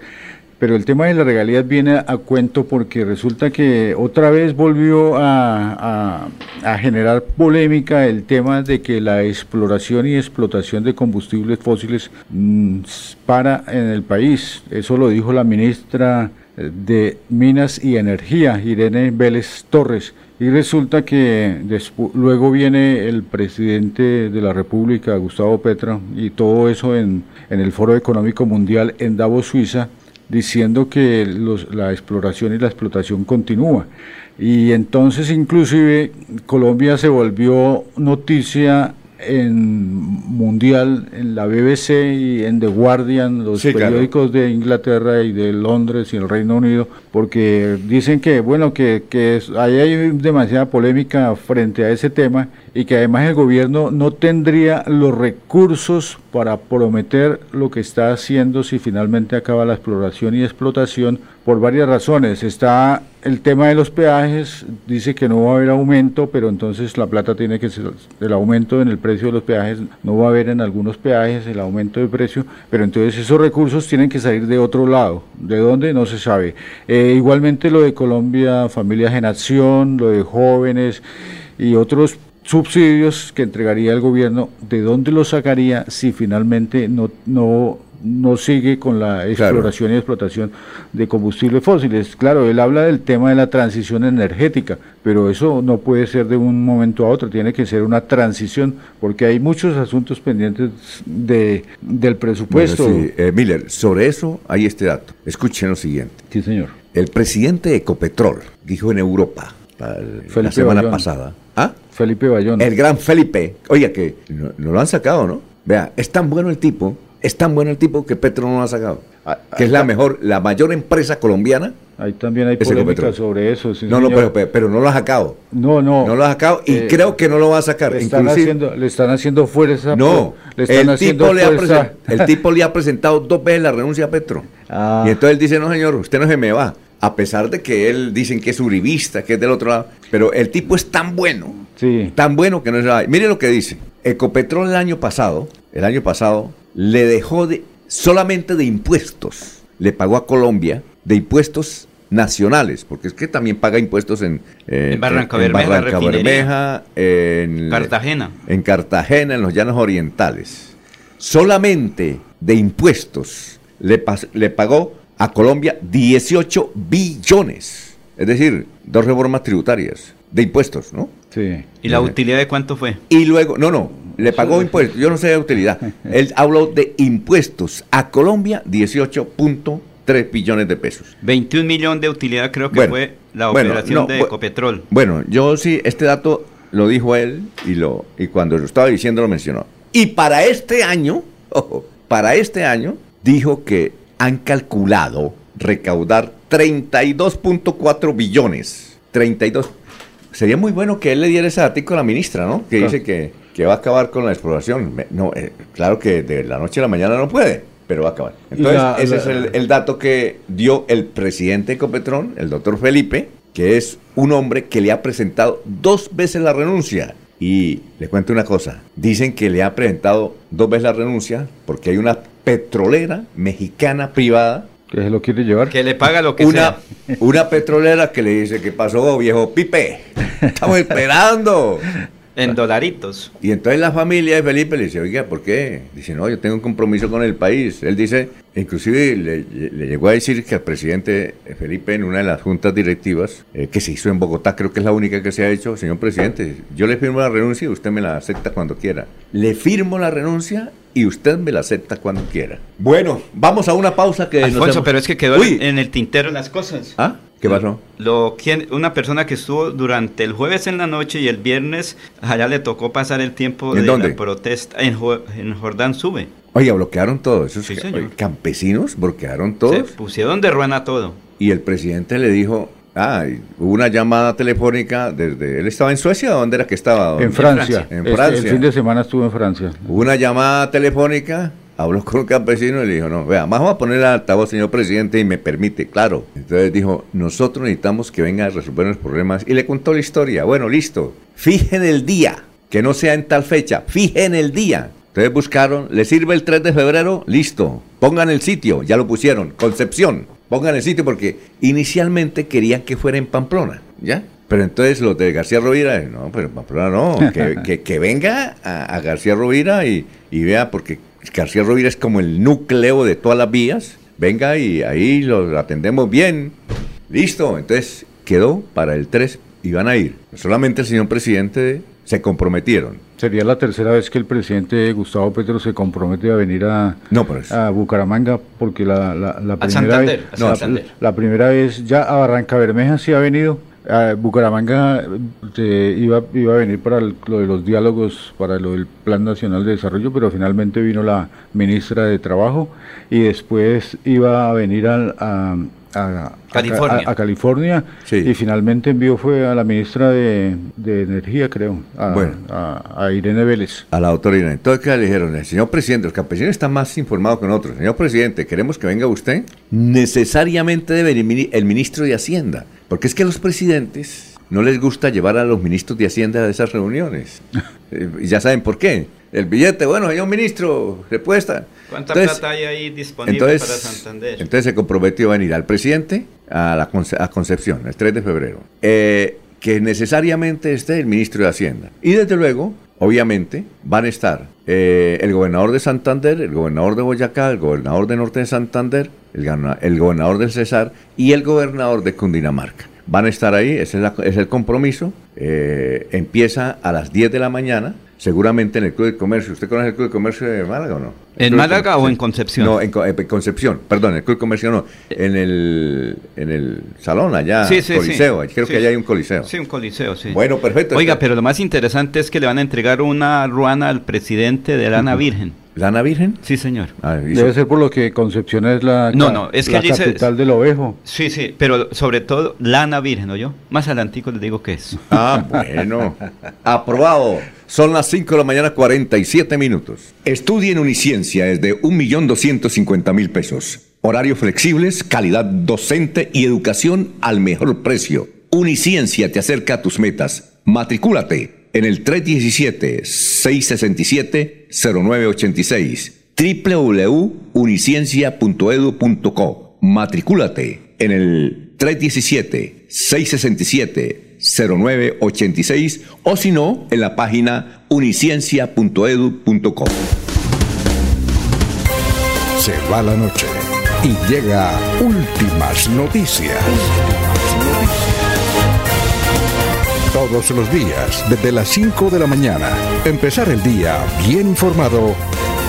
pero el tema de las regalías viene a cuento porque resulta que otra vez volvió a, generar polémica el tema de que la exploración y explotación de combustibles fósiles mm, para en el país. Eso lo dijo la ministra de Minas y Energía, Irene Vélez Torres. Y resulta que luego viene el presidente de la República, Gustavo Petro, y todo eso en, en el Foro Económico Mundial en Davos, Suiza, diciendo que la exploración y la explotación continúa. Y entonces inclusive Colombia se volvió noticia en mundial, en la BBC y en The Guardian, los periódicos de Inglaterra y de Londres y el Reino Unido, porque dicen que, bueno, que, que ahí hay demasiada polémica frente a ese tema y que además el gobierno no tendría los recursos para prometer lo que está haciendo si finalmente acaba la exploración y explotación por varias razones. Está el tema de los peajes, dice que no va a haber aumento, pero entonces la plata tiene que ser, el aumento en el precio de los peajes no va a haber en algunos peajes el aumento de precio, pero entonces esos recursos tienen que salir de otro lado. ¿De dónde? No se sabe. Eh, igualmente lo de Colombia, Familias en Acción, lo de jóvenes y otros subsidios que entregaría el gobierno, ¿de dónde los sacaría si finalmente no, no, no sigue con la exploración y explotación de combustibles fósiles? Claro, él habla del tema de la transición energética, pero eso no puede ser de un momento a otro, tiene que ser una transición, porque hay muchos asuntos pendientes de, del presupuesto. sí, eh, Miller, sobre eso hay este dato. Escuchen lo siguiente. Sí, señor. El presidente de Ecopetrol dijo en Europa la semana pasada. ¿Ah? Felipe Bayón. El gran Felipe. Oiga, que no, lo han sacado, ¿no? Vea, es tan bueno el tipo, es tan bueno el tipo que Petro no lo ha sacado. Ah, que es la mejor, la mayor empresa colombiana. Ahí también hay polémica sobre eso. no, no, pero, no lo ha sacado. No, no. No lo ha sacado y eh, creo que no lo va a sacar. Le están, haciendo, le están haciendo fuerza. No, le están el, tipo le ha el tipo le ha presentado dos veces la renuncia a Petro. *laughs* Ah. Y entonces él dice, no señor, usted no se me va a pesar de que él dicen que es uribista, que es del otro lado, pero el tipo es tan bueno, sí. tan bueno que no es nada. Mire lo que dice. Ecopetrol el año pasado, el año pasado, le dejó de, solamente de impuestos, le pagó a Colombia de impuestos nacionales, porque es que también paga impuestos en, en Barranca, Bermeja, en Cartagena. En Cartagena, en los llanos orientales. Solamente de impuestos le, le pagó a Colombia 18 billones. Es decir, dos reformas tributarias de impuestos, ¿no? Sí. ¿Y la utilidad de cuánto fue? Y luego, no, no, le pagó impuestos, yo no sé de utilidad. Él habló de impuestos a Colombia 18.3 billones de pesos. 21 millones de utilidad creo que fue la operación de Ecopetrol. Bueno, yo sí, este dato lo dijo él y, lo, y cuando lo estaba diciendo lo mencionó. Y para este año, *laughs* ojo, para este año, dijo que han calculado recaudar 32.4 billones. 32. Sería muy bueno que él le diera ese artículo a la ministra, ¿no? Que dice que, va a acabar con la exploración. No, eh, claro que de la noche a la mañana no puede. pero va a acabar. Entonces, ese es el, el, dato que dio el presidente de Ecopetrón, el doctor Felipe, que es un hombre que le ha presentado dos veces la renuncia. Y le cuento una cosa, dicen que le ha presentado dos veces la renuncia porque hay una petrolera mexicana privada que se lo quiere llevar. Que le paga lo que una, sea. Una petrolera que le dice, ¿qué pasó, viejo Pipe? *laughs* Estamos esperando. En dolaritos. Y entonces la familia de Felipe le dice, oiga, ¿por qué? Dice, no, yo tengo un compromiso con el país. Él dice, inclusive le, llegó a decir que al presidente Felipe en una de las juntas directivas, eh, que se hizo en Bogotá, creo que es la única que se ha hecho, señor presidente, yo le firmo la renuncia y usted me la acepta cuando quiera. Le firmo la renuncia y usted me la acepta cuando quiera. Bueno, vamos a una pausa que... Alfonso, pero es que quedó en el tintero las cosas. ¿Ah? ¿Qué pasó? Lo, una persona que estuvo durante el jueves en la noche y el viernes, allá le tocó pasar el tiempo de la protesta en, en Jordán Sube. Oye, bloquearon todo. Esos campesinos bloquearon todo. Se pusieron de ruena todo. Y el presidente le dijo, Ah, hubo una llamada telefónica desde... ¿Él estaba en Suecia o dónde era que estaba? En Francia. En Francia. el fin de semana estuvo en Francia. Hubo una llamada telefónica, habló con un campesino y le dijo, no, vea, vamos a poner el altavoz, señor presidente, y me permite, claro. Entonces dijo, nosotros necesitamos que venga a resolver los problemas. Y le contó la historia. Bueno, listo. Fijen el día, que no sea en tal fecha. Fijen el día. Entonces buscaron, ¿le sirve el 3 de febrero? Listo. Pongan el sitio, ya lo pusieron. Concepción pongan el sitio porque inicialmente querían que fuera en Pamplona, ¿ya? Pero entonces los de García Rovira, no, pero Pamplona no, que, venga a, García Rovira y, vea, porque García Rovira es como el núcleo de todas las vías, venga y ahí lo atendemos bien, listo, entonces quedó para el 3 y van a ir. Solamente el señor presidente se comprometieron. Sería la tercera vez que el presidente Gustavo Petro se compromete a venir a, a Bucaramanga, porque la, la, primera vez, la, primera vez ya a Barranca Bermeja sí ha venido. A Bucaramanga eh, iba, iba a venir para lo de los diálogos, para lo del Plan Nacional de Desarrollo, pero finalmente vino la ministra de Trabajo y después iba a venir a a, California, y finalmente envió fue a la ministra de, Energía, creo, a, Irene Vélez. A la autoridad. Entonces, ¿qué le dijeron? El señor presidente, los campesinos están más informados que nosotros. Señor presidente, queremos que venga usted. Necesariamente debe venir el ministro de Hacienda, porque es que los presidentes no les gusta llevar a los ministros de Hacienda a esas reuniones. *laughs* Eh, y ya saben por qué. El billete, bueno, señor ministro, respuesta. ¿Cuánta plata hay ahí disponible para Santander? Entonces se comprometió a venir al presidente a, la, a Concepción, el 3 de febrero. Eh, que necesariamente esté el ministro de Hacienda. Y desde luego, obviamente, van a estar eh, el gobernador de Santander, el gobernador de Boyacá, el gobernador de Norte de Santander, el, el gobernador del Cesar y el gobernador de Cundinamarca. Van a estar ahí, ese es, el compromiso. Eh, empieza a las 10 de la mañana seguramente en el Club de Comercio. ¿Usted conoce el Club de Comercio de Málaga o no? ¿En Málaga o en Concepción? No, en, Concepción, perdón, en el Club de Comercio no. En el, en el salón allá, sí, sí, Coliseo, creo que allá hay un Coliseo. Sí, un Coliseo, sí. Bueno, perfecto. Oiga, pero lo más interesante es que le van a entregar una ruana al presidente de Lana *laughs* Virgen. ¿Lana Virgen? Sí, señor. Ah, Debe ser por lo que Concepción es la, no, no, es que la capital del ovejo. Sí, sí, pero sobre todo Lana Virgen, ¿no yo? Más adelantico le digo que es. *laughs* Ah, bueno. Aprobado. Son las 5 de la mañana, 47 minutos. Estudia en Uniciencia es de 1.250.000 pesos. Horarios flexibles, calidad docente y educación al mejor precio. Uniciencia te acerca a tus metas. Matricúlate en el 317-667-0986 www.uniciencia.edu.co. Matricúlate en el 317 667 0986 o si no, en la página uniciencia.edu.com. Se va la noche y llega últimas noticias. Todos los días, desde las 5 de la mañana, empezar el día bien informado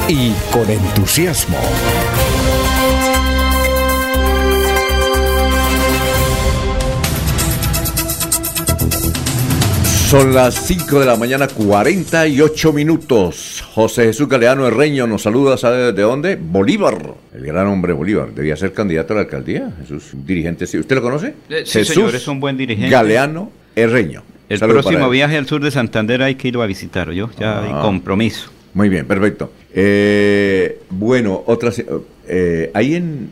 y con entusiasmo. Son las 5 de la mañana, 48 minutos. José Jesús Galeano Herreño nos saluda, ¿sabe de dónde? Bolívar, el gran hombre Bolívar. Debía ser candidato a la alcaldía. Jesús, dirigente. ¿Usted lo conoce? Eh, sí, señor, es un buen dirigente. Galeano Herreño. El próximo viaje al sur de Santander hay que irlo a visitar, yo. Ya hay ah. compromiso. Muy bien, perfecto. Eh, bueno, otras... Eh, ahí en,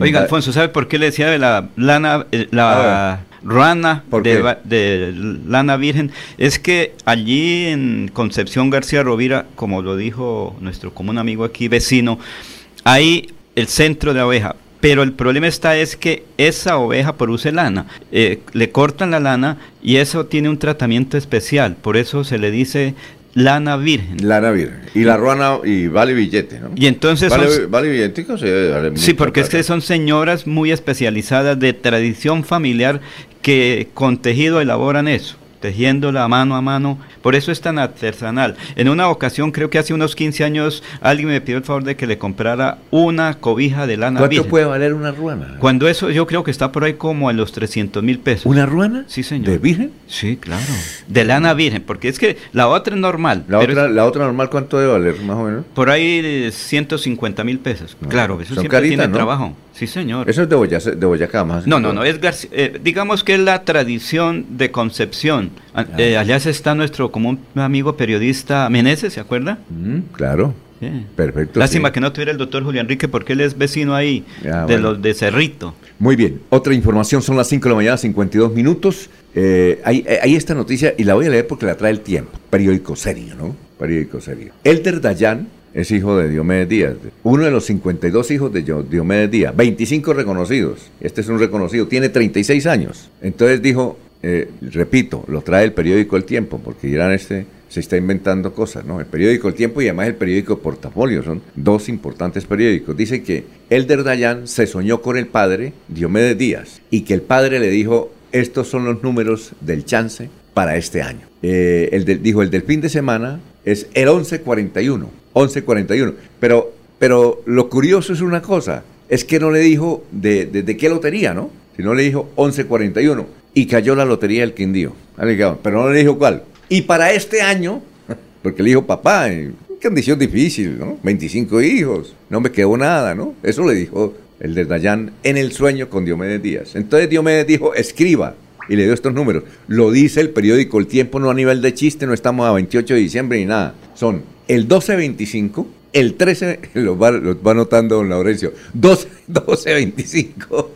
Oiga, Alfonso, ¿sabe por qué le decía de la lana, eh, la rana de, de, lana virgen? Es que allí en Concepción García Rovira, como lo dijo nuestro común amigo aquí, vecino, hay el centro de la oveja. Pero el problema está es que esa oveja produce lana. Eh, le cortan la lana y eso tiene un tratamiento especial. Por eso se le dice lana virgen. Lana virgen. Y la ruana y vale billete, ¿no? Y entonces vale, vale billete, Sí, porque es que son señoras muy especializadas de tradición familiar que con tejido elaboran eso tejiéndola mano a mano. Por eso es tan artesanal. En una ocasión, creo que hace unos 15 años, alguien me pidió el favor de que le comprara una cobija de lana ¿Cuánto puede valer una ruana? Cuando eso yo creo que está por ahí como en los 300 mil pesos. ¿Una ruana? Sí, señor. ¿De virgen? Sí, claro. De lana virgen, porque es que la otra es normal. ¿La, otra, ¿la otra normal cuánto debe valer, más o menos? Por ahí 150 mil pesos. claro, eso siempre tiene trabajo. Sí, señor. Eso es de, Boyacá, de Boyacá más. No, no, no, es eh, digamos que es la tradición de Concepción. Ah, eh, allá está nuestro común amigo periodista Meneses, ¿se acuerda? Mm, claro. Perfecto. Lástima que no tuviera el doctor Julián Enrique porque él es vecino ahí, de los de Cerrito. Muy bien. Otra información, son las 5 de la mañana, 52 minutos. Eh, hay, hay, esta noticia y la voy a leer porque la trae el tiempo. Periódico serio, ¿no? Periódico serio. Elder Dayan es hijo de Diomedes Díaz, uno de los 52 hijos de Diomedes Díaz, 25 reconocidos, este es un reconocido, tiene 36 años. Entonces dijo, eh, repito, lo trae el periódico El Tiempo, porque Irán este se está inventando cosas, ¿no? El periódico El Tiempo y además el periódico Portafolio, son dos importantes periódicos. Dice que Elder Dayan se soñó con el padre, Diomedes Díaz, y que el padre le dijo, estos son los números del chance para este año. Eh, el dijo, el del fin de semana es el 1141. 1141. Pero, pero lo curioso es una cosa, es que no le dijo de, de, qué lotería, ¿no? Sino le dijo 1141. Y cayó la lotería del Quindío. Pero no le dijo cuál. Y para este año, *laughs* porque le dijo papá, en condición difícil, ¿no? 25 hijos, no me quedó nada, ¿no? Eso le dijo el de Dayan en el sueño con Diomedes Díaz. Entonces Diomedes dijo, escriba, y le dio estos números. Lo dice el periódico El Tiempo, no a nivel de chiste, no estamos a 28 de diciembre ni nada. Son el 1225, el 13, *laughs* lo va, lo va anotando don Laurencio, 12, 1225,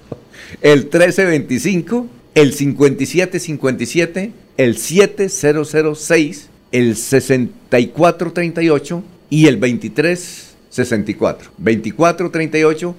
el 1325, el 5757, el 7006, el 6438 y el 2364. 2438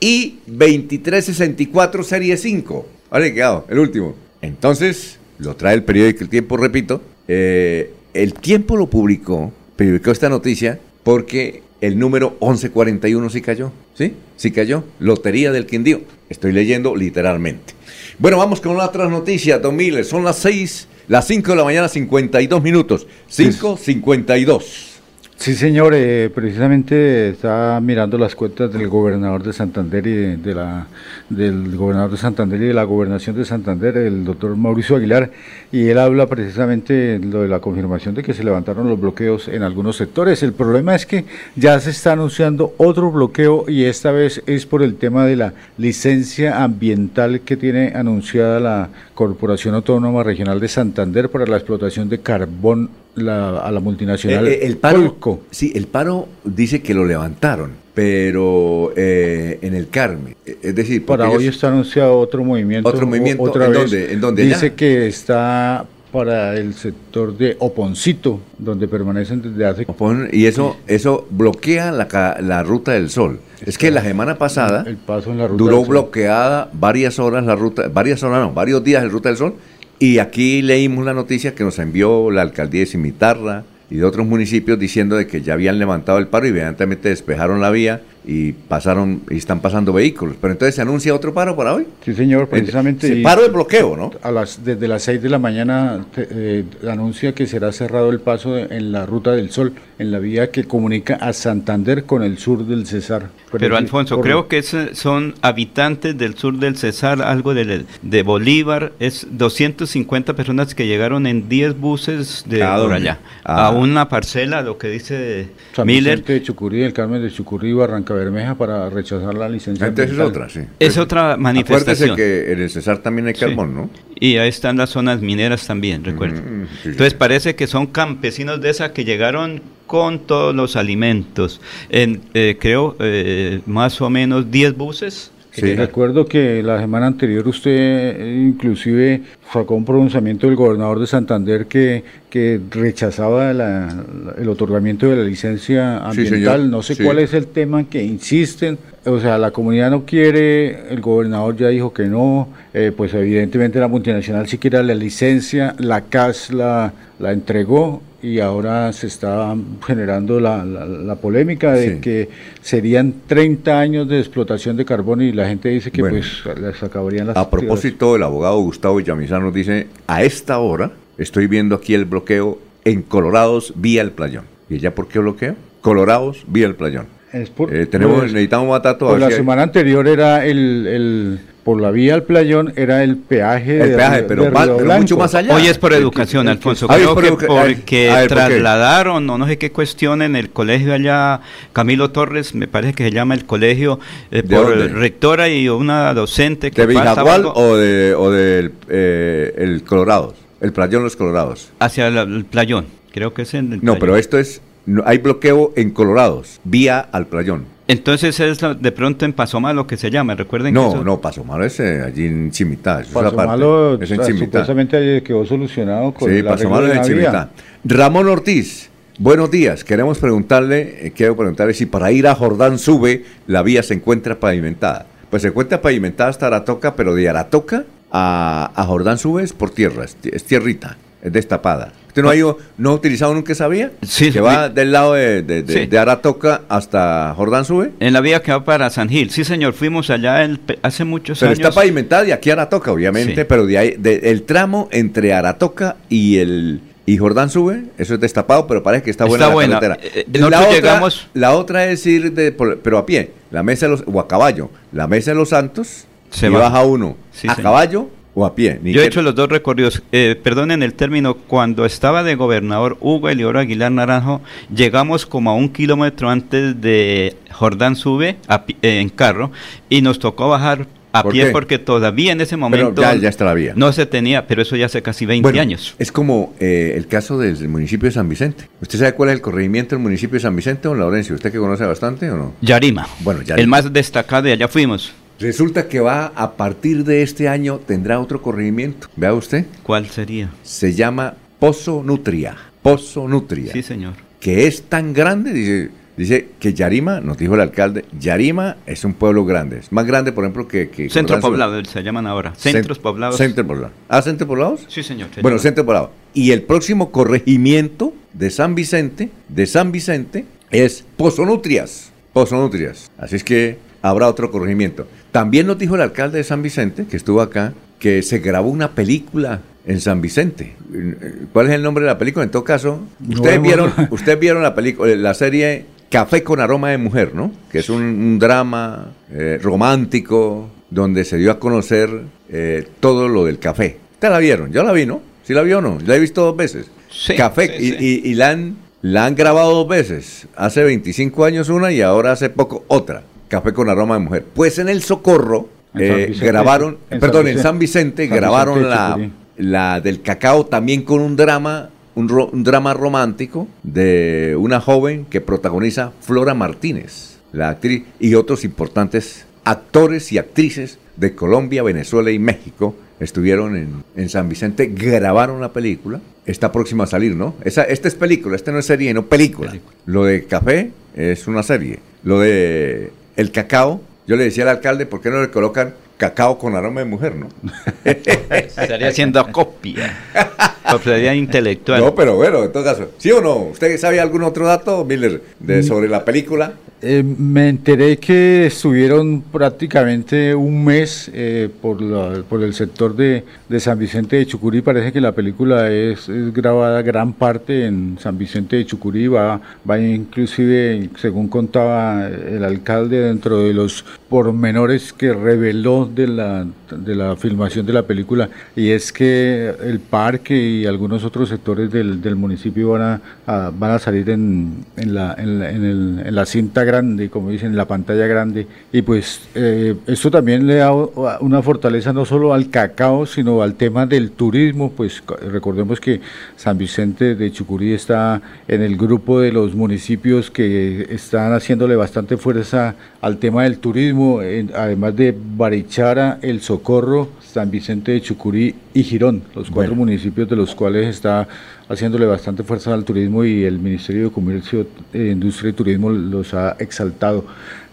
y 2364 serie 5. Vale, quedado, el último. Entonces, lo trae el periódico El Tiempo, repito. Eh, el Tiempo lo publicó, publicó esta noticia porque el número 1141 sí cayó. ¿Sí? Sí cayó. Lotería del Quindío. Estoy leyendo literalmente. Bueno, vamos con otras noticias, Don Miles. Son las 6, las 5 de la mañana, 52 minutos. 5.52. Sí, señor, eh, precisamente está mirando las cuentas del gobernador de Santander y de, la del gobernador de Santander y de la gobernación de Santander, el doctor Mauricio Aguilar, y él habla precisamente lo de la confirmación de que se levantaron los bloqueos en algunos sectores. El problema es que ya se está anunciando otro bloqueo y esta vez es por el tema de la licencia ambiental que tiene anunciada la Corporación Autónoma Regional de Santander para la explotación de carbón a la multinacional. Eh, eh, el paro, Sí, el paro dice que lo levantaron, pero eh, en el Carmen. Es decir, para hoy está anunciado otro movimiento. Otro movimiento. Otra ¿En, Dónde? Dice que está para el sector de Oponcito, donde permanecen desde hace... y eso eso bloquea la, la ruta del sol. Es que la semana pasada el paso en la ruta duró bloqueada varias horas la ruta, varias horas no, varios días la ruta del sol, y aquí leímos la noticia que nos envió la alcaldía de Cimitarra y de otros municipios diciendo de que ya habían levantado el paro y evidentemente despejaron la vía y pasaron y están pasando vehículos. Pero entonces se anuncia otro paro para hoy. Sí, señor, precisamente. paro de bloqueo, ¿no? A las, desde las 6 de la mañana eh, anuncia que será cerrado el paso en la Ruta del Sol, en la vía que comunica a Santander con el sur del Cesar. Pero, Alfonso, creo que son habitantes del sur del Cesar, algo de, de Bolívar, es 250 personas que llegaron en 10 buses de por allá, a una parcela, lo que dice San Miller. de Chucurí, el Carmen de Chucurí, Barranca Bermeja para rechazar la licencia. Entonces es otra, sí. Es otra manifestación. Acuérdese que en el Cesar también hay carbón, ¿no? Y ahí están las zonas mineras también, recuerdo. Entonces parece que son campesinos de esa que llegaron con todos los alimentos. En, eh, creo, eh, más o menos 10 buses Sí. Recuerdo que la semana anterior usted inclusive sacó un pronunciamiento del gobernador de Santander que, que rechazaba el otorgamiento de la licencia ambiental. no sé cuál es el tema que insisten. O sea, la comunidad no quiere, el gobernador ya dijo que no, eh, pues evidentemente la multinacional sí quiere la licencia, la CAS la, la entregó y ahora se está generando la, la, polémica de que serían 30 años de explotación de carbón y la gente dice que pues les acabarían las A propósito, el abogado Gustavo Villamizar nos dice, a esta hora estoy viendo aquí el bloqueo en Colorados vía el playón. ¿Y ya por qué bloqueo? Colorados vía el playón. Eh, tenemos, pues, necesitamos matar pues la semana anterior era el por la vía al playón era el peaje. El peaje, pero, mucho más allá. Hoy es por educación, Alfonso. Creo que porque trasladaron, no, no sé qué cuestión, en el colegio allá, Camilo Torres, me parece que se llama el colegio, eh, por rectora y una docente que ¿De Vijagual o de o del eh, el Colorado? El playón Los Colorados. Hacia el, playón, creo que es en el No, pero esto es, hay bloqueo en Colorados, vía al playón. Entonces es de pronto en Paso Malo que se llama, recuerden no, que No, Paso Malo es eh, allí en Chimitá. Paso Malo es en supuestamente quedó solucionado con sí, Paso Malo es en Chimitá. Ramón Ortiz, buenos días. Queremos preguntarle, eh, quiero preguntarle si para ir a Jordán Sube la vía se encuentra pavimentada. Pues se encuentra pavimentada hasta Aratoca, pero de Aratoca a, a Jordán Sube es por tierra, es tierrita, es destapada. ¿Usted no ha, no ha utilizado nunca esa vía? Sí. Que va del lado de, de, Aratoca hasta Jordán Sube. En la vía que va para San Gil. Sí, señor, fuimos allá hace muchos años. Pero está pavimentada y aquí Aratoca, obviamente, pero de ahí, el tramo entre Aratoca y el y Jordán sube, eso es destapado, pero parece que está buena está la buena. Eh, eh, la, otra, llegamos... la otra es ir de, pero a pie, la mesa de los, o a caballo, la mesa de los santos, se y baja uno a caballo o a pie. Yo he hecho los dos recorridos. Eh, perdonen el término, cuando estaba de gobernador Hugo Elioro Aguilar Naranjo, llegamos como a un kilómetro antes de Jordán Sube eh, en carro y nos tocó bajar a pie porque todavía en ese momento ya, ya, está la vía. no se tenía, pero eso ya hace casi 20 años. Es como eh, el caso del municipio de San Vicente. ¿Usted sabe cuál es el corregimiento del municipio de San Vicente, don Laurencio? ¿Usted que conoce bastante o no? Yarima. Bueno, Yarima. El más destacado y allá fuimos. Resulta que va a partir de este año tendrá otro corregimiento. Vea usted. ¿Cuál sería? Se llama Pozo Nutria. Pozo Nutria. Sí, señor. Que es tan grande, dice, dice que Yarima, nos dijo el alcalde, Yarima es un pueblo grande. Es más grande, por ejemplo, que... que Centro poblado, se llaman ahora. Centros poblados. Centro poblado. ¿Ah, centros poblados? Sí, señor. bueno, centro poblado. Y el próximo corregimiento de San Vicente, de San Vicente, es Pozo Nutrias. Pozo Nutrias. Así es que habrá otro corregimiento. También nos dijo el alcalde de San Vicente, que estuvo acá, que se grabó una película en San Vicente. ¿Cuál es el nombre de la película? En todo caso, ustedes vieron, ustedes vieron la película, la serie Café con aroma de mujer, ¿no? Que es un, drama eh, romántico donde se dio a conocer eh, todo lo del café. ¿Ustedes la vieron? Yo la vi, ¿no? ¿Sí la vio o no? La he visto dos veces. Sí, café y, la, han, la han grabado dos veces. Hace 25 años una y ahora hace poco otra. Café con aroma de mujer. Pues en el Socorro eh, grabaron, perdón, en San Vicente grabaron la, la del cacao también con un drama, un, drama romántico de una joven que protagoniza Flora Martínez, la actriz, y otros importantes actores y actrices de Colombia, Venezuela y México estuvieron en, en, San Vicente, grabaron la película, está próxima a salir, ¿no? Esa, esta es película, esta no es serie, no película. Lo de café es una serie. Lo de el cacao, yo le decía al alcalde, ¿por qué no le colocan cacao con aroma de mujer, no? *laughs* Estaría haciendo copia. Propiedad intelectual. No, pero bueno, en todo caso, ¿sí o no? ¿Usted sabe algún otro dato, Miller, de, mm. sobre la película? Eh, me enteré que estuvieron prácticamente un mes eh, por, por el sector de, San Vicente de Chucurí. Parece que la película es, grabada gran parte en San Vicente de Chucurí. Va, va inclusive, según contaba el alcalde, dentro de los pormenores que reveló de la, de la filmación de la película. Y es que el parque y algunos otros sectores del, municipio van a, salir la, en, la, en, la cinta grande, como dicen, la pantalla grande. Y pues eh, esto también le da una fortaleza no solo al cacao, sino al tema del turismo. Pues recordemos que San Vicente de Chucurí está en el grupo de los municipios que están haciéndole bastante fuerza al tema del turismo, además de Barichara, El Socorro, San Vicente de Chucurí y Girón, los cuatro municipios de los cuales está haciéndole bastante fuerza al turismo y el Ministerio de Comercio, eh, Industria y Turismo los ha exaltado.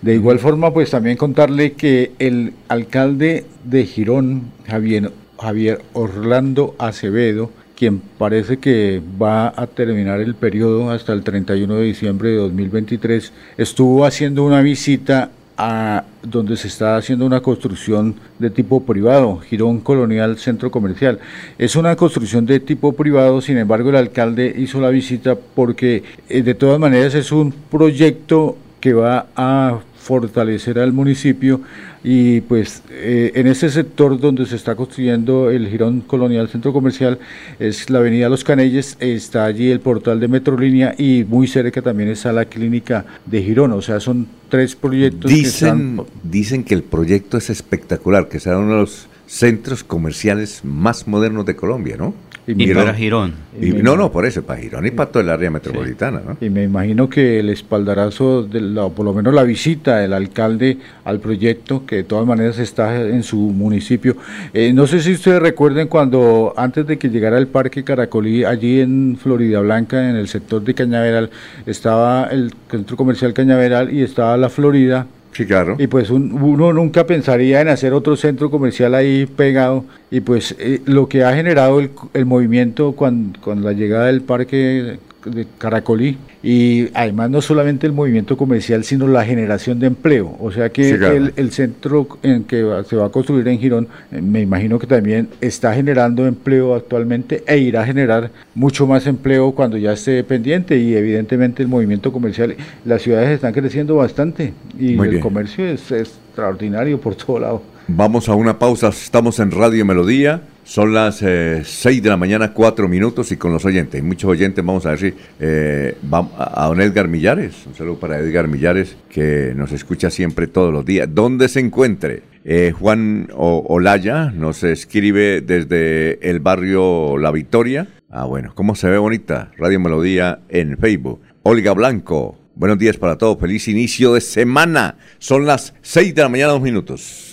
De igual forma, pues también contarle que el alcalde de Girón, Javier, Javier Orlando Acevedo, quien parece que va a terminar el periodo hasta el 31 de diciembre de 2023, estuvo haciendo una visita a donde se está haciendo una construcción de tipo privado, Girón Colonial Centro Comercial. Es una construcción de tipo privado, sin embargo el alcalde hizo la visita porque eh, de todas maneras es un proyecto que va a fortalecer al municipio y pues eh, en ese sector donde se está construyendo el Girón Colonial Centro Comercial es la avenida Los Canelles, está allí el portal de Metrolínea y muy cerca también está la clínica de Girón, o sea son tres proyectos. Dicen que, dicen que el proyecto es espectacular, que será uno de los centros comerciales más modernos de Colombia, ¿no? Y, para Girón. no, no, por eso, para Girón y para toda el área metropolitana. ¿no? Y me imagino que el espaldarazo, de la, por lo menos la visita del alcalde al proyecto, que de todas maneras está en su municipio. Eh, no sé si ustedes recuerden cuando, antes de que llegara el Parque Caracolí, allí en Florida Blanca, en el sector de Cañaveral, estaba el centro comercial Cañaveral y estaba la Florida Sí, claro. Y pues uno nunca pensaría en hacer otro centro comercial ahí pegado. Y pues eh, lo que ha generado el, el movimiento con, la llegada del parque de Caracolí y además no solamente el movimiento comercial, sino la generación de empleo. O sea que el, centro en que se va a construir en Girón, eh, me imagino que también está generando empleo actualmente e irá a generar mucho más empleo cuando ya esté pendiente y evidentemente el movimiento comercial, las ciudades están creciendo bastante y el comercio es, es extraordinario por todo lado. Vamos a una pausa, estamos en Radio Melodía. Son las eh, 6 de la mañana, 4 minutos y con los oyentes. Muchos oyentes, vamos a decir, eh, a, don Edgar Millares. Un saludo para Edgar Millares, que nos escucha siempre todos los días. ¿Dónde se encuentre? Eh, Juan Olaya nos escribe desde el barrio La Victoria. Ah, bueno, ¿cómo se ve bonita? Radio Melodía en Facebook. Olga Blanco, buenos días para todos. Feliz inicio de semana. Son las 6 de la mañana, dos minutos.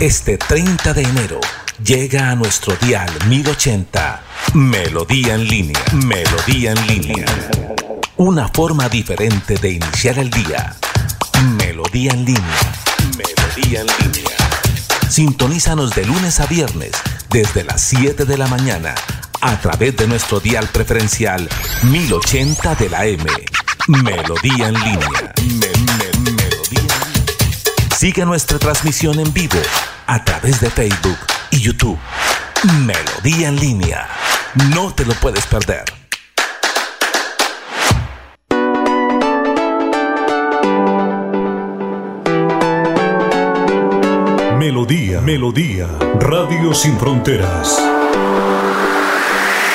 Este 30 de enero llega a nuestro dial 1080 Melodía en línea, Melodía en línea. Una forma diferente de iniciar el día. Melodía en línea, Melodía en línea. Sintonízanos de lunes a viernes desde las 7 de la mañana a través de nuestro dial preferencial 1080 de la M. Melodía en línea. Sigue nuestra transmisión en vivo a través de Facebook y YouTube. Melodía en línea. No te lo puedes perder. Melodía, Melodía, Radio Sin Fronteras.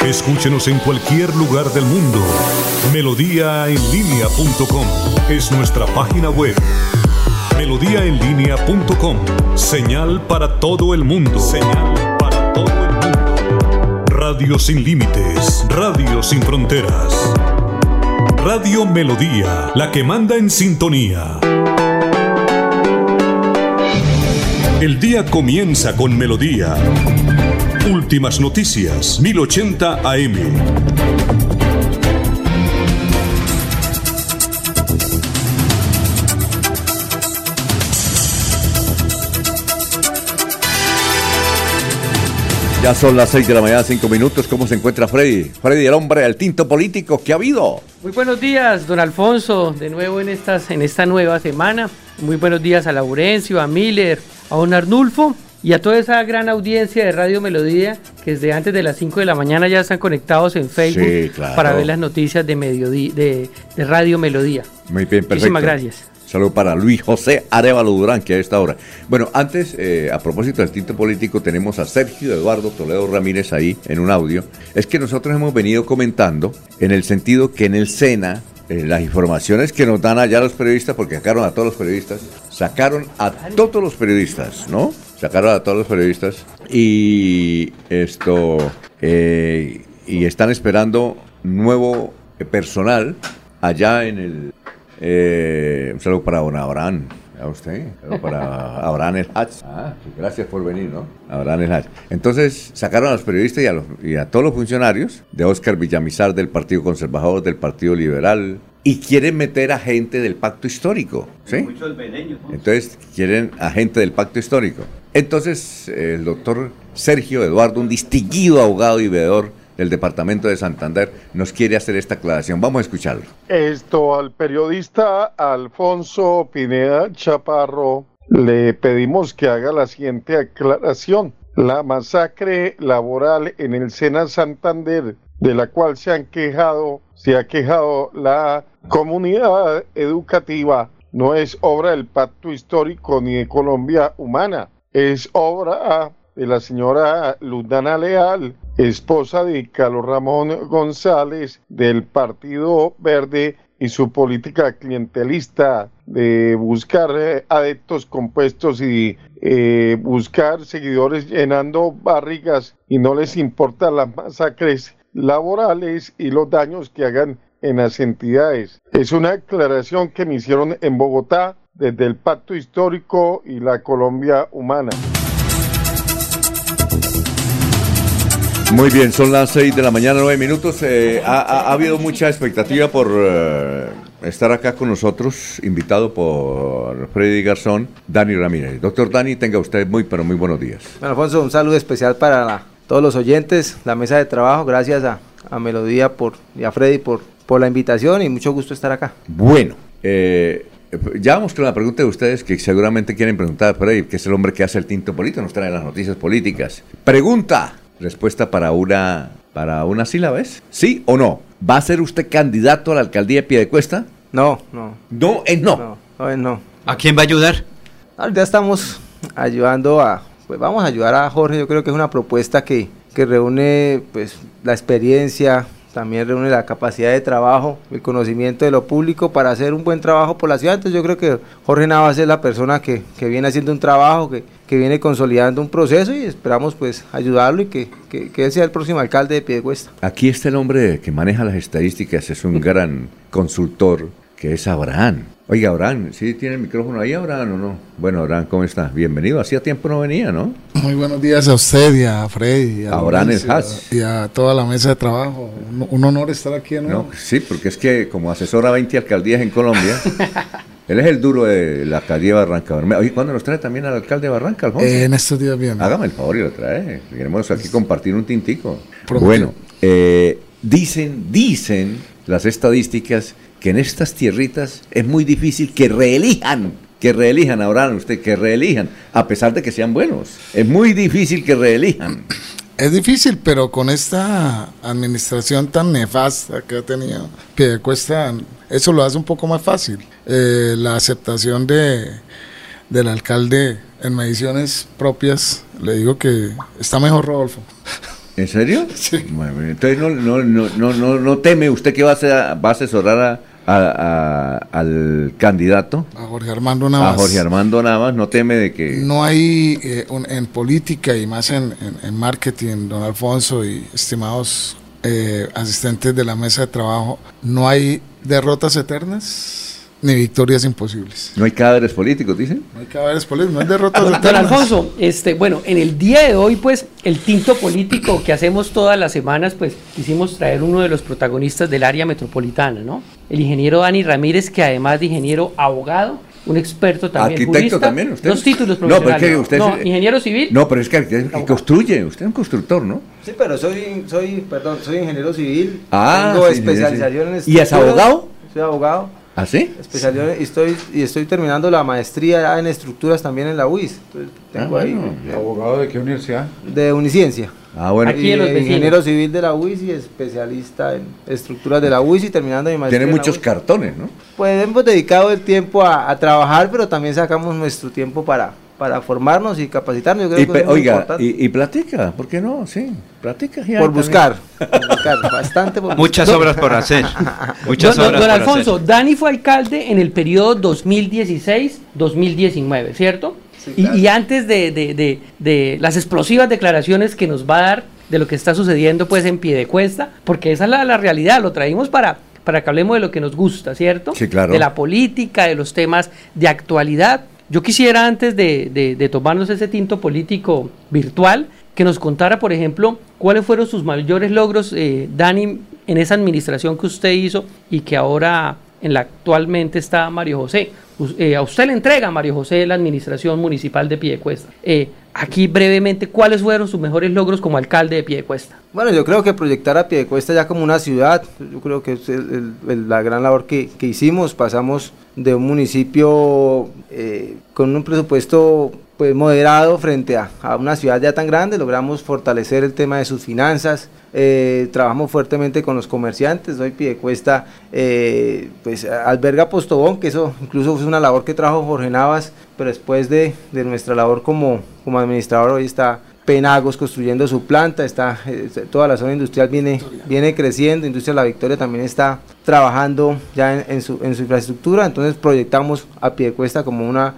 Escúchenos en cualquier lugar del mundo. Melodíaenlínea.com es nuestra página web melodíaenlínea.com. Señal para todo el mundo. Señal para todo el mundo. Radio sin límites, radio sin fronteras. Radio Melodía, la que manda en sintonía. El día comienza con melodía. Últimas noticias, 1080 AM. Ya son las 6 de la mañana, 5 minutos. ¿Cómo se encuentra Freddy? Freddy, el hombre del tinto político que ha habido. Muy buenos días, don Alfonso, de nuevo en, estas, en esta nueva semana. Muy buenos días a Laurencio, a Miller, a don Arnulfo y a toda esa gran audiencia de Radio Melodía que desde antes de las 5 de la mañana ya están conectados en Facebook para ver las noticias de, mediodía, de, de Radio Melodía. Muy bien, perfecto. Muchísimas gracias. Saludo para Luis José Arevalo Durán, que a esta hora. Bueno, antes, eh, a propósito del tinto político, tenemos a Sergio Eduardo Toledo Ramírez ahí en un audio. Es que nosotros hemos venido comentando en el sentido que en el SENA, eh, las informaciones que nos dan allá los periodistas, porque sacaron a todos los periodistas, sacaron a todos los periodistas, ¿no? Sacaron a todos los periodistas y esto, eh, y están esperando nuevo personal allá en el eh, un saludo para don Abraham. A usted, para *laughs* Abraham El Hatch. Ah, gracias por venir, ¿no? Abraham El Hatch. Entonces sacaron a los periodistas y a, los, y a todos los funcionarios de Oscar Villamizar, del Partido Conservador, del Partido Liberal, y quieren meter a gente del pacto histórico. ¿sí? Entonces quieren a gente del pacto histórico. Entonces el doctor Sergio Eduardo, un distinguido abogado y veedor, del Departamento de Santander nos quiere hacer esta aclaración. Vamos a escucharlo. Esto al periodista Alfonso Pineda Chaparro le pedimos que haga la siguiente aclaración. La masacre laboral en el Sena Santander, de la cual se han quejado, se ha quejado la comunidad educativa, no es obra del pacto histórico ni de Colombia humana, es obra de la señora Ludana Leal, esposa de Carlos Ramón González del Partido Verde y su política clientelista de buscar eh, adeptos compuestos y eh, buscar seguidores llenando barrigas y no les importa las masacres laborales y los daños que hagan en las entidades. Es una aclaración que me hicieron en Bogotá desde el Pacto Histórico y la Colombia Humana. Muy bien, son las 6 de la mañana, 9 minutos. Eh, ha, habido mucha expectativa por eh, estar acá con nosotros, invitado por Freddy Garzón, Dani Ramírez. Doctor Dani, tenga usted muy, pero muy buenos días. Bueno, Alfonso, un saludo especial para todos los oyentes, la mesa de trabajo. Gracias a, Melodía por, y a Freddy por, por la invitación y mucho gusto estar acá. Bueno, eh, ya vamos con la pregunta de ustedes que seguramente quieren preguntar a Freddy, que es el hombre que hace el tinto político, nos trae las noticias políticas. Pregunta. Respuesta para una, para una sílaba, ¿es? ¿Sí o no? ¿Va a ser usted candidato a la alcaldía de Piedecuesta? No, no. No, es no. No, es no. ¿A quién va a ayudar? ya estamos ayudando a, pues vamos a ayudar a Jorge, yo creo que es una propuesta que, que reúne pues la experiencia, también reúne la capacidad de trabajo, el conocimiento de lo público para hacer un buen trabajo por la ciudad. Entonces yo creo que Jorge Navas es la persona que, que viene haciendo un trabajo, que, que, viene consolidando un proceso y esperamos pues ayudarlo y que, que, que él sea el próximo alcalde de Piedecuesta. Aquí está el hombre que maneja las estadísticas, es un gran consultor, que es Abraham. Oiga, Abraham, ¿sí tiene el micrófono ahí, Abraham, o no? Bueno, Abraham, ¿cómo está? Bienvenido. Hacía tiempo no venía, ¿no? Muy buenos días a usted y a Freddy. Y a Abraham Y a toda la mesa de trabajo. Un, honor estar aquí en no, Sí, porque es que como asesora 20 alcaldías en Colombia, *laughs* él es el duro de la alcaldía de Barranca Oye, ¿cuándo nos trae también al alcalde de Barranca, Alfonso? en estos días bien. Hágame el favor y lo trae. Queremos aquí compartir un tintico. Bueno, eh, dicen, dicen las estadísticas que en estas tierritas es muy difícil que reelijan, que reelijan, ahora usted, que reelijan, a pesar de que sean buenos. Es muy difícil que reelijan. Es difícil, pero con esta administración tan nefasta que ha tenido Piedecuesta, eso lo hace un poco más fácil. Eh, la aceptación de, del alcalde en mediciones propias, le digo que está mejor Rodolfo. ¿En serio? *laughs* Sí. entonces no, no, no, no, no, teme usted que va a, va a asesorar a, al candidato. A Jorge Armando Navas. A Jorge Armando Navas, no teme de que... No hay eh, en política y más en, marketing, don Alfonso y estimados eh, asistentes de la mesa de trabajo, no hay derrotas eternas ni victorias imposibles. No hay cadáveres políticos, dicen. No hay cadáveres políticos, no hay derrotas eternas. Don Alfonso, este, bueno, en el día de hoy, pues, el tinto político que hacemos todas las semanas, pues, quisimos traer uno de los protagonistas del área metropolitana, ¿no? El ingeniero Dani Ramírez, que además de ingeniero abogado, un experto también. Arquitecto también, usted. Dos títulos profesionales. No, pero es que usted ingeniero civil. No, pero es que, que construye, usted es un constructor, ¿no? Sí, pero soy, soy, perdón, soy ingeniero civil. Ah, tengo especialización en ¿Y es abogado? Soy abogado. ¿Ah, sí? Especialización, y estoy, y estoy terminando la maestría en estructuras también en la UIS. Entonces, tengo ah, ahí. Bueno. ¿Abogado de qué universidad? De Uniciencia. Ah, bueno. Aquí en los ingeniero civil de la UIS y especialista en estructuras de la UIS y terminando mi maestría. Tiene muchos cartones, ¿no? Pues hemos dedicado el tiempo a, a, trabajar, pero también sacamos nuestro tiempo para, para formarnos y capacitarnos. Yo creo y, que es oiga, y, y, platica, ¿por qué no? Sí, platica. Por buscar, *laughs* por buscar, bastante por Muchas buscar. obras por hacer. *laughs* Muchas don, obras don por Alfonso, hacer. Dani fue alcalde en el periodo 2016-2019, ¿cierto? Sí, claro. y, y, antes de, de, de, de, las explosivas declaraciones que nos va a dar de lo que está sucediendo pues en pie de cuesta, porque esa es la, la realidad, lo traímos para, para que hablemos de lo que nos gusta, ¿cierto? Sí, claro. De la política, de los temas de actualidad. Yo quisiera antes de, de, tomarnos ese tinto político virtual, que nos contara, por ejemplo, cuáles fueron sus mayores logros, eh, Dani, en esa administración que usted hizo y que ahora en la actualmente está Mario José. Eh, a usted le entrega, Mario José, la administración municipal de Piedecuesta. Eh, aquí brevemente, ¿cuáles fueron sus mejores logros como alcalde de Piedecuesta? Bueno, yo creo que proyectar a Piedecuesta ya como una ciudad, yo creo que es la gran labor que, que, hicimos. Pasamos de un municipio eh, con un presupuesto pues moderado frente a, a, una ciudad ya tan grande, logramos fortalecer el tema de sus finanzas, eh, trabajamos fuertemente con los comerciantes, hoy Piedecuesta eh, pues alberga Postobón, que eso incluso fue una labor que trajo Jorge Navas, pero después de, de nuestra labor como, como administrador hoy está Penagos construyendo su planta, está eh, toda la zona industrial viene, viene creciendo, Industria La Victoria también está trabajando ya en, su, en su, infraestructura, entonces proyectamos a Piedecuesta como, una,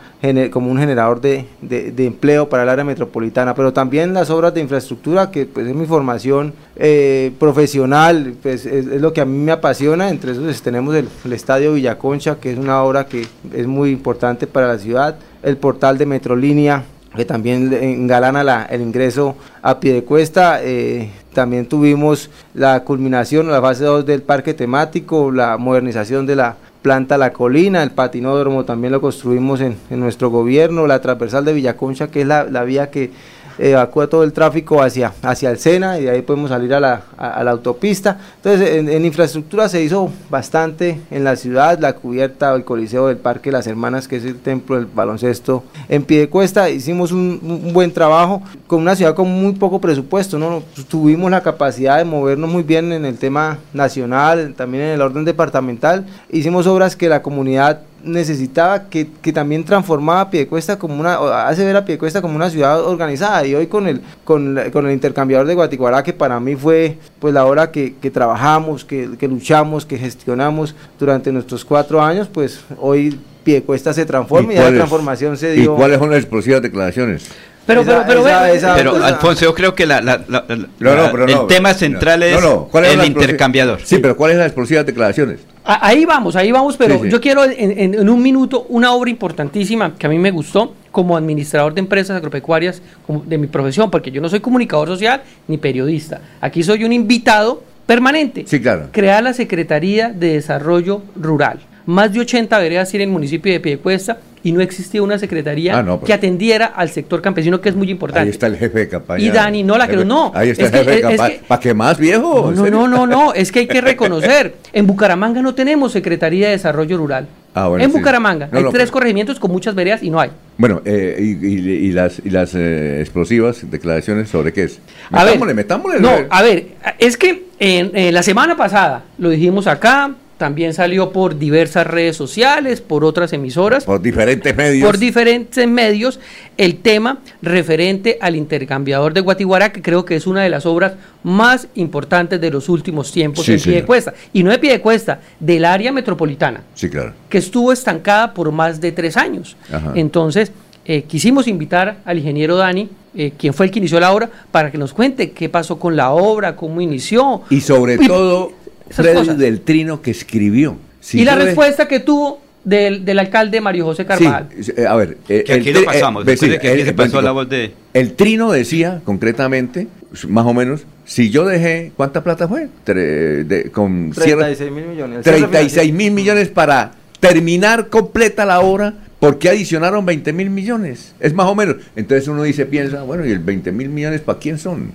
como un generador de, de, empleo para el área metropolitana, pero también las obras de infraestructura, que pues, es mi formación eh, profesional, pues, es, es, lo que a mí me apasiona, entre esos tenemos el, el Estadio Villaconcha, que es una obra que es muy importante para la ciudad, el portal de Metrolínea, que también engalana la, el ingreso a pie de cuesta. Eh, también tuvimos la culminación, la fase 2 del parque temático, la modernización de la planta La Colina, el patinódromo también lo construimos en, en nuestro gobierno, la transversal de Villaconcha, que es la, la vía que evacúa todo el tráfico hacia, hacia el Sena y de ahí podemos salir a la, a, la autopista. Entonces, en, infraestructura se hizo bastante en la ciudad, la cubierta, el Coliseo del Parque Las Hermanas, que es el templo del baloncesto en pie de cuesta. Hicimos un, un buen trabajo con una ciudad con muy poco presupuesto, ¿no? Tuvimos la capacidad de movernos muy bien en el tema nacional, también en el orden departamental. Hicimos obras que la comunidad necesitaba que, que, también transformaba a Piedecuesta como una, hace ver a Piedecuesta como una ciudad organizada y hoy con el, con, con el intercambiador de Guatiguará que para mí fue pues la hora que, que trabajamos, que, que, luchamos, que gestionamos durante nuestros cuatro años, pues hoy Piedecuesta se transforma y, y la transformación se dio. ¿Y cuáles son las explosivas declaraciones? Pero, esa, pero, pero, esa, esa, pero Alfonso, yo creo que la, la, la, no, no, pero el tema central es, el intercambiador. Sí, pero ¿cuáles son las explosivas declaraciones? Ahí vamos, ahí vamos, pero sí, sí. yo quiero en, en, en, un minuto una obra importantísima que a mí me gustó como administrador de empresas agropecuarias de mi profesión, porque yo no soy comunicador social ni periodista. Aquí soy un invitado permanente. Sí, claro. Crear la Secretaría de Desarrollo Rural. Más de 80 veredas en el municipio de Piedecuesta y no existía una secretaría ah, no, que atendiera al sector campesino, que es muy importante. Ahí está el jefe de campaña. Y Dani, no la que no. Ahí está es el jefe que, de campaña. Es que, ¿Para qué más, viejo? No, no, no, *laughs* no, es que hay que reconocer. En Bucaramanga no tenemos Secretaría de Desarrollo Rural. Ah, bueno, en sí. Bucaramanga no, hay tres pero... corregimientos con muchas veredas y no hay. Bueno, eh, y, y, y, las, y las eh, explosivas declaraciones sobre qué es. Metámosle, a ver, metámosle. No, a ver, es que en, en la semana pasada lo dijimos acá, también salió por diversas redes sociales, por otras emisoras. Por diferentes medios. Por diferentes medios, el tema referente al intercambiador de Guatiguará, que creo que es una de las obras más importantes de los últimos tiempos sí, en Piedecuesta. Y no de Piedecuesta, del área metropolitana. Sí, claro. Que estuvo estancada por más de tres años. Ajá. Entonces, eh, quisimos invitar al ingeniero Dani, eh, quien fue el que inició la obra, para que nos cuente qué pasó con la obra, cómo inició. Y sobre y, todo Freddy del Trino que escribió. Si y la respuesta de... que tuvo del, del, alcalde Mario José Carvajal. Sí, a ver, eh, que aquí el, lo pasamos, eh, que aquí se pasó la voz de... El Trino decía, concretamente, más o menos, si yo dejé, ¿cuánta plata fue? Tre, de, con 36 mil millones. 36 mil millones para terminar completa la obra, ¿Por qué adicionaron 20 mil millones? Es más o menos. Entonces uno dice, piensa, bueno, ¿y el 20 mil millones para quién son?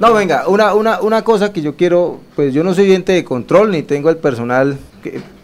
No, venga, una, una, una cosa que yo quiero, pues yo no soy gente de control ni tengo el personal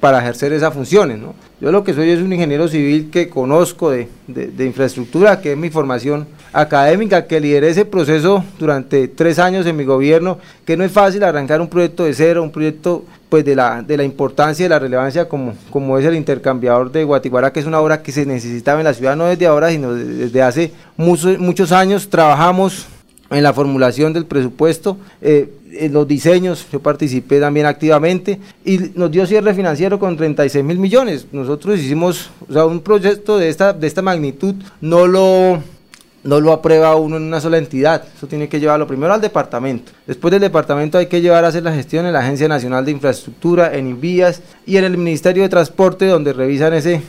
para ejercer esas funciones, ¿no? Yo lo que soy es un ingeniero civil que conozco de, de, infraestructura, que es mi formación académica, que lideré ese proceso durante tres años en mi gobierno, que no es fácil arrancar un proyecto de cero, un proyecto pues de la, de la importancia y de la relevancia como, como es el intercambiador de Guatiguara, que es una obra que se necesitaba en la ciudad no desde ahora, sino desde hace muchos, muchos años. Trabajamos en la formulación del presupuesto, eh, en los diseños, yo participé también activamente y nos dio cierre financiero con 36 mil millones. Nosotros hicimos, o sea, un proyecto de esta, de esta magnitud, no lo no lo aprueba uno en una sola entidad. Eso tiene que llevarlo primero al departamento. Después del departamento hay que llevar a hacer la gestión en la Agencia Nacional de Infraestructura, en Invías y en el Ministerio de Transporte, donde revisan ese,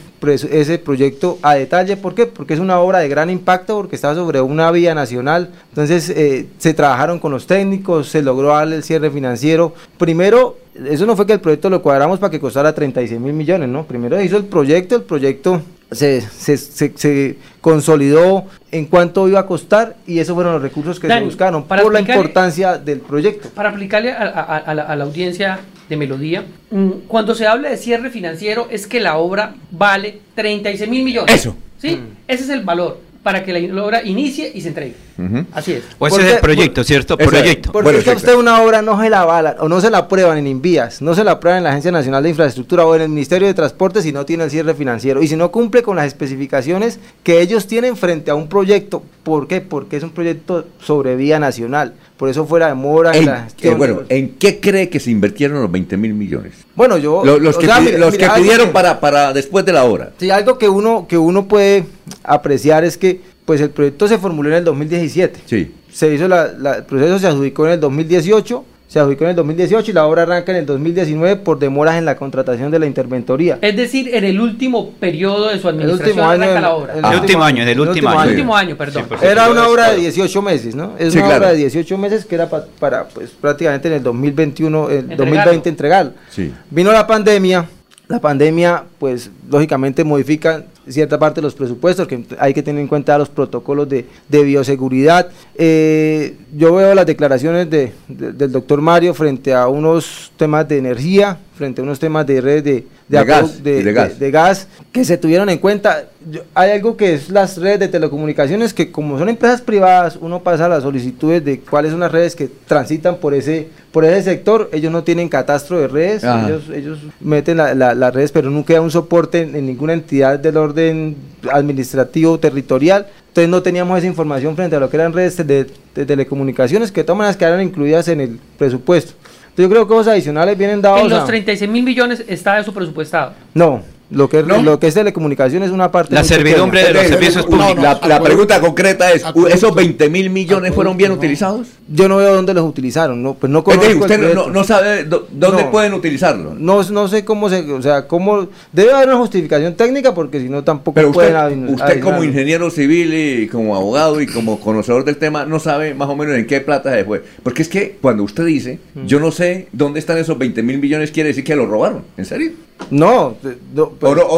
ese proyecto a detalle. ¿Por qué? Porque es una obra de gran impacto, porque está sobre una vía nacional. Entonces eh, se trabajaron con los técnicos, se logró darle el cierre financiero. Primero eso no fue que el proyecto lo cuadramos para que costara 36 mil millones, ¿no? Primero hizo el proyecto, el proyecto se, se, se, consolidó en cuánto iba a costar y esos fueron los recursos que se buscaron por la importancia del proyecto. Para aplicarle a, la, a, la, audiencia de Melodía, mm, cuando se habla de cierre financiero es que la obra vale 36 mil millones. Eso. ¿Sí? Mm. Ese es el valor para que la obra inicie y se entregue. Así es. O ese es el proyecto, ¿cierto? proyecto. Porque es que usted una obra no se la avala o no se la aprueban en Invías, no se la aprueban en la Agencia Nacional de Infraestructura o en el Ministerio de Transporte si no tiene el cierre financiero y si no cumple con las especificaciones que ellos tienen frente a un proyecto. ¿Por qué? Porque es un proyecto sobre vía nacional. Por eso fue la demora en, la bueno, ¿en qué cree que se invirtieron los 20 mil millones? Bueno, yo... los, que, los que pidieron para, para después de la obra. Sí, algo que uno, que uno puede apreciar es que pues el proyecto se formuló en el 2017. Sí. Se hizo la, el proceso se adjudicó en el 2018 se adjudicó en el 2018 y la obra arranca en el 2019 por demoras en la contratación de la interventoría. Es decir, en el último periodo de su administración el arranca la obra. El, último año, en el último año. El último año, perdón. era una obra de 18 meses, ¿no? Es una obra de 18 meses que era para, pues, prácticamente en el 2021, el 2020 entregar. Sí. Vino la pandemia, la pandemia, pues lógicamente modifica cierta parte de los presupuestos, que hay que tener en cuenta los protocolos de, bioseguridad. Eh, yo veo las declaraciones de, del doctor Mario frente a unos temas de energía, frente a unos temas de redes de, gas, de, gas. que se tuvieron en cuenta. Hay algo que es las redes de telecomunicaciones, que como son empresas privadas, uno pasa las solicitudes de cuáles son las redes que transitan por ese, por ese sector. Ellos no tienen catastro de redes, ellos, ellos meten las redes, pero nunca hay un soporte en, ninguna entidad del orden administrativo territorial. Entonces no teníamos esa información frente a lo que eran redes de, telecomunicaciones, que de todas maneras quedaron incluidas en el presupuesto yo creo que cosas adicionales vienen dados. En los 36 mil millones está eso presupuestado. No, lo que, es, lo que es telecomunicación es una parte. La servidumbre de los servicios públicos. la, pregunta concreta es: ¿esos 20 mil millones fueron bien utilizados? Yo no veo dónde los utilizaron. No, pues no usted no, sabe dónde pueden utilizarlo. No, no sé cómo se. O sea, cómo. Debe haber una justificación técnica porque si no tampoco Pero pueden. Usted, como ingeniero civil y como abogado y como conocedor del tema, no sabe más o menos en qué plata se fue. Porque es que cuando usted dice, yo no sé dónde están esos 20 mil millones, quiere decir que lo robaron. ¿En serio? No,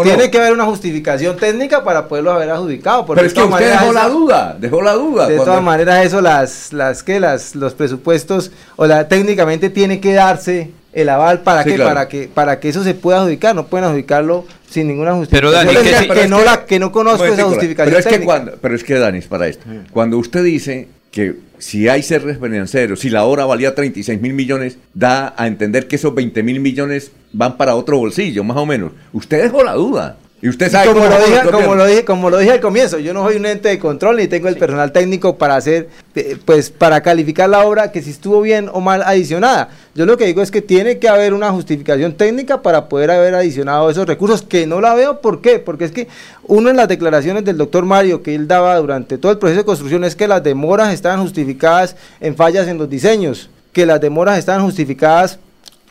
tiene que haber una justificación técnica para poderlo haber adjudicado. Pero es que usted dejó la duda, dejó la duda. De todas maneras, eso, las, las que las, los presupuestos, o la técnicamente tiene que darse el aval para que para que para que eso se pueda adjudicar, no pueden adjudicarlo sin ninguna justificación. Pero Dani, que, no la que no conozco esa justificación. Pero es que cuando, pero es que Dani, para esto, cuando usted dice que si hay cierres financieros, si la hora valía 36 mil millones, da a entender que esos 20 mil millones van para otro bolsillo, más o menos. Usted dejó la duda. Y usted sabe como, lo dije, como, lo dije, como lo dije al comienzo, yo no soy un ente de control ni tengo el personal técnico para hacer, eh, pues para calificar la obra que si estuvo bien o mal adicionada. Yo lo que digo es que tiene que haber una justificación técnica para poder haber adicionado esos recursos, que no la veo, ¿por qué? Porque es que uno en las declaraciones del doctor Mario que él daba durante todo el proceso de construcción es que las demoras estaban justificadas en fallas en los diseños, que las demoras estaban justificadas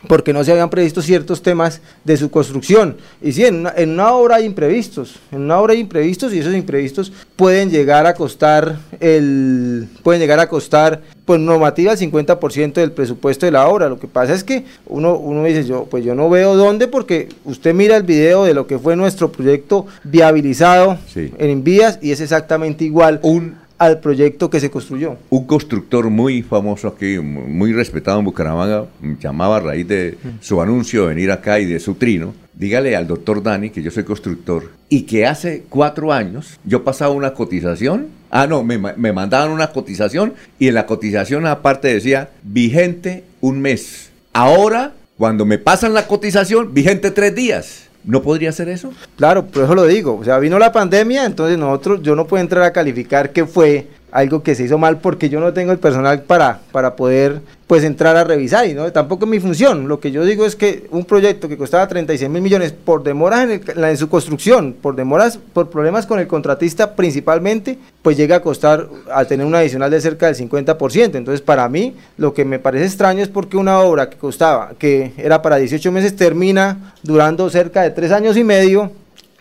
porque no se habían previsto ciertos temas de su construcción. Y sí, en una, obra hay imprevistos, en una obra hay imprevistos y esos imprevistos pueden llegar a costar el pueden llegar a costar pues normativa el 50% del presupuesto de la obra. Lo que pasa es que uno, uno dice, yo pues yo no veo dónde porque usted mira el video de lo que fue nuestro proyecto viabilizado en Envías y es exactamente igual. Un al proyecto que se construyó. Un constructor muy famoso aquí, muy respetado en Bucaramanga, llamaba a raíz de su anuncio de venir acá y de su trino. Dígale al doctor Dani que yo soy constructor y que hace cuatro años yo pasaba una cotización. Ah, no, me, me mandaban una cotización y en la cotización aparte decía vigente un mes. Ahora, cuando me pasan la cotización, vigente tres días. ¿No podría ser eso? Claro, por eso lo digo. O sea, vino la pandemia, entonces nosotros, yo no puedo entrar a calificar qué fue algo que se hizo mal porque yo no tengo el personal para, para poder pues entrar a revisar y no tampoco es mi función. Lo que yo digo es que un proyecto que costaba 36 mil millones por demoras en, en, su construcción, por demoras, por problemas con el contratista principalmente, pues llega a costar a tener un adicional de cerca del 50%. Entonces para mí lo que me parece extraño es porque una obra que costaba, que era para 18 meses, termina durando cerca de 3 años y medio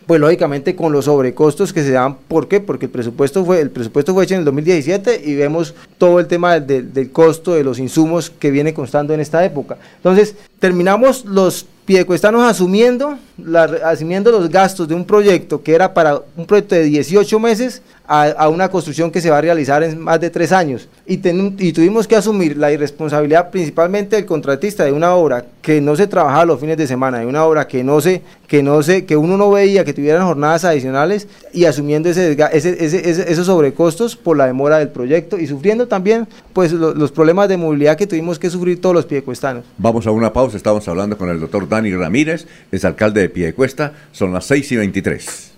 pues lógicamente con los sobrecostos que se dan, ¿por qué? Porque el presupuesto fue, el presupuesto fue hecho en el 2017 y vemos todo el tema del, del costo de los insumos que viene constando en esta época. Entonces, terminamos los Piedecuestanos asumiendo, asumiendo los gastos de un proyecto que era para un proyecto de 18 meses a, una construcción que se va a realizar en más de tres años. Y, tuvimos que asumir la irresponsabilidad principalmente del contratista de una obra que no se trabajaba los fines de semana, de una obra que no se, que no se, que uno no veía que tuvieran jornadas adicionales y asumiendo esos sobrecostos por la demora del proyecto y sufriendo también pues los problemas de movilidad que tuvimos que sufrir todos los piedecuestanos. Vamos a una pausa, estamos hablando con el doctor Dani Ramírez, es alcalde de Piedecuesta, son las 6 y 23.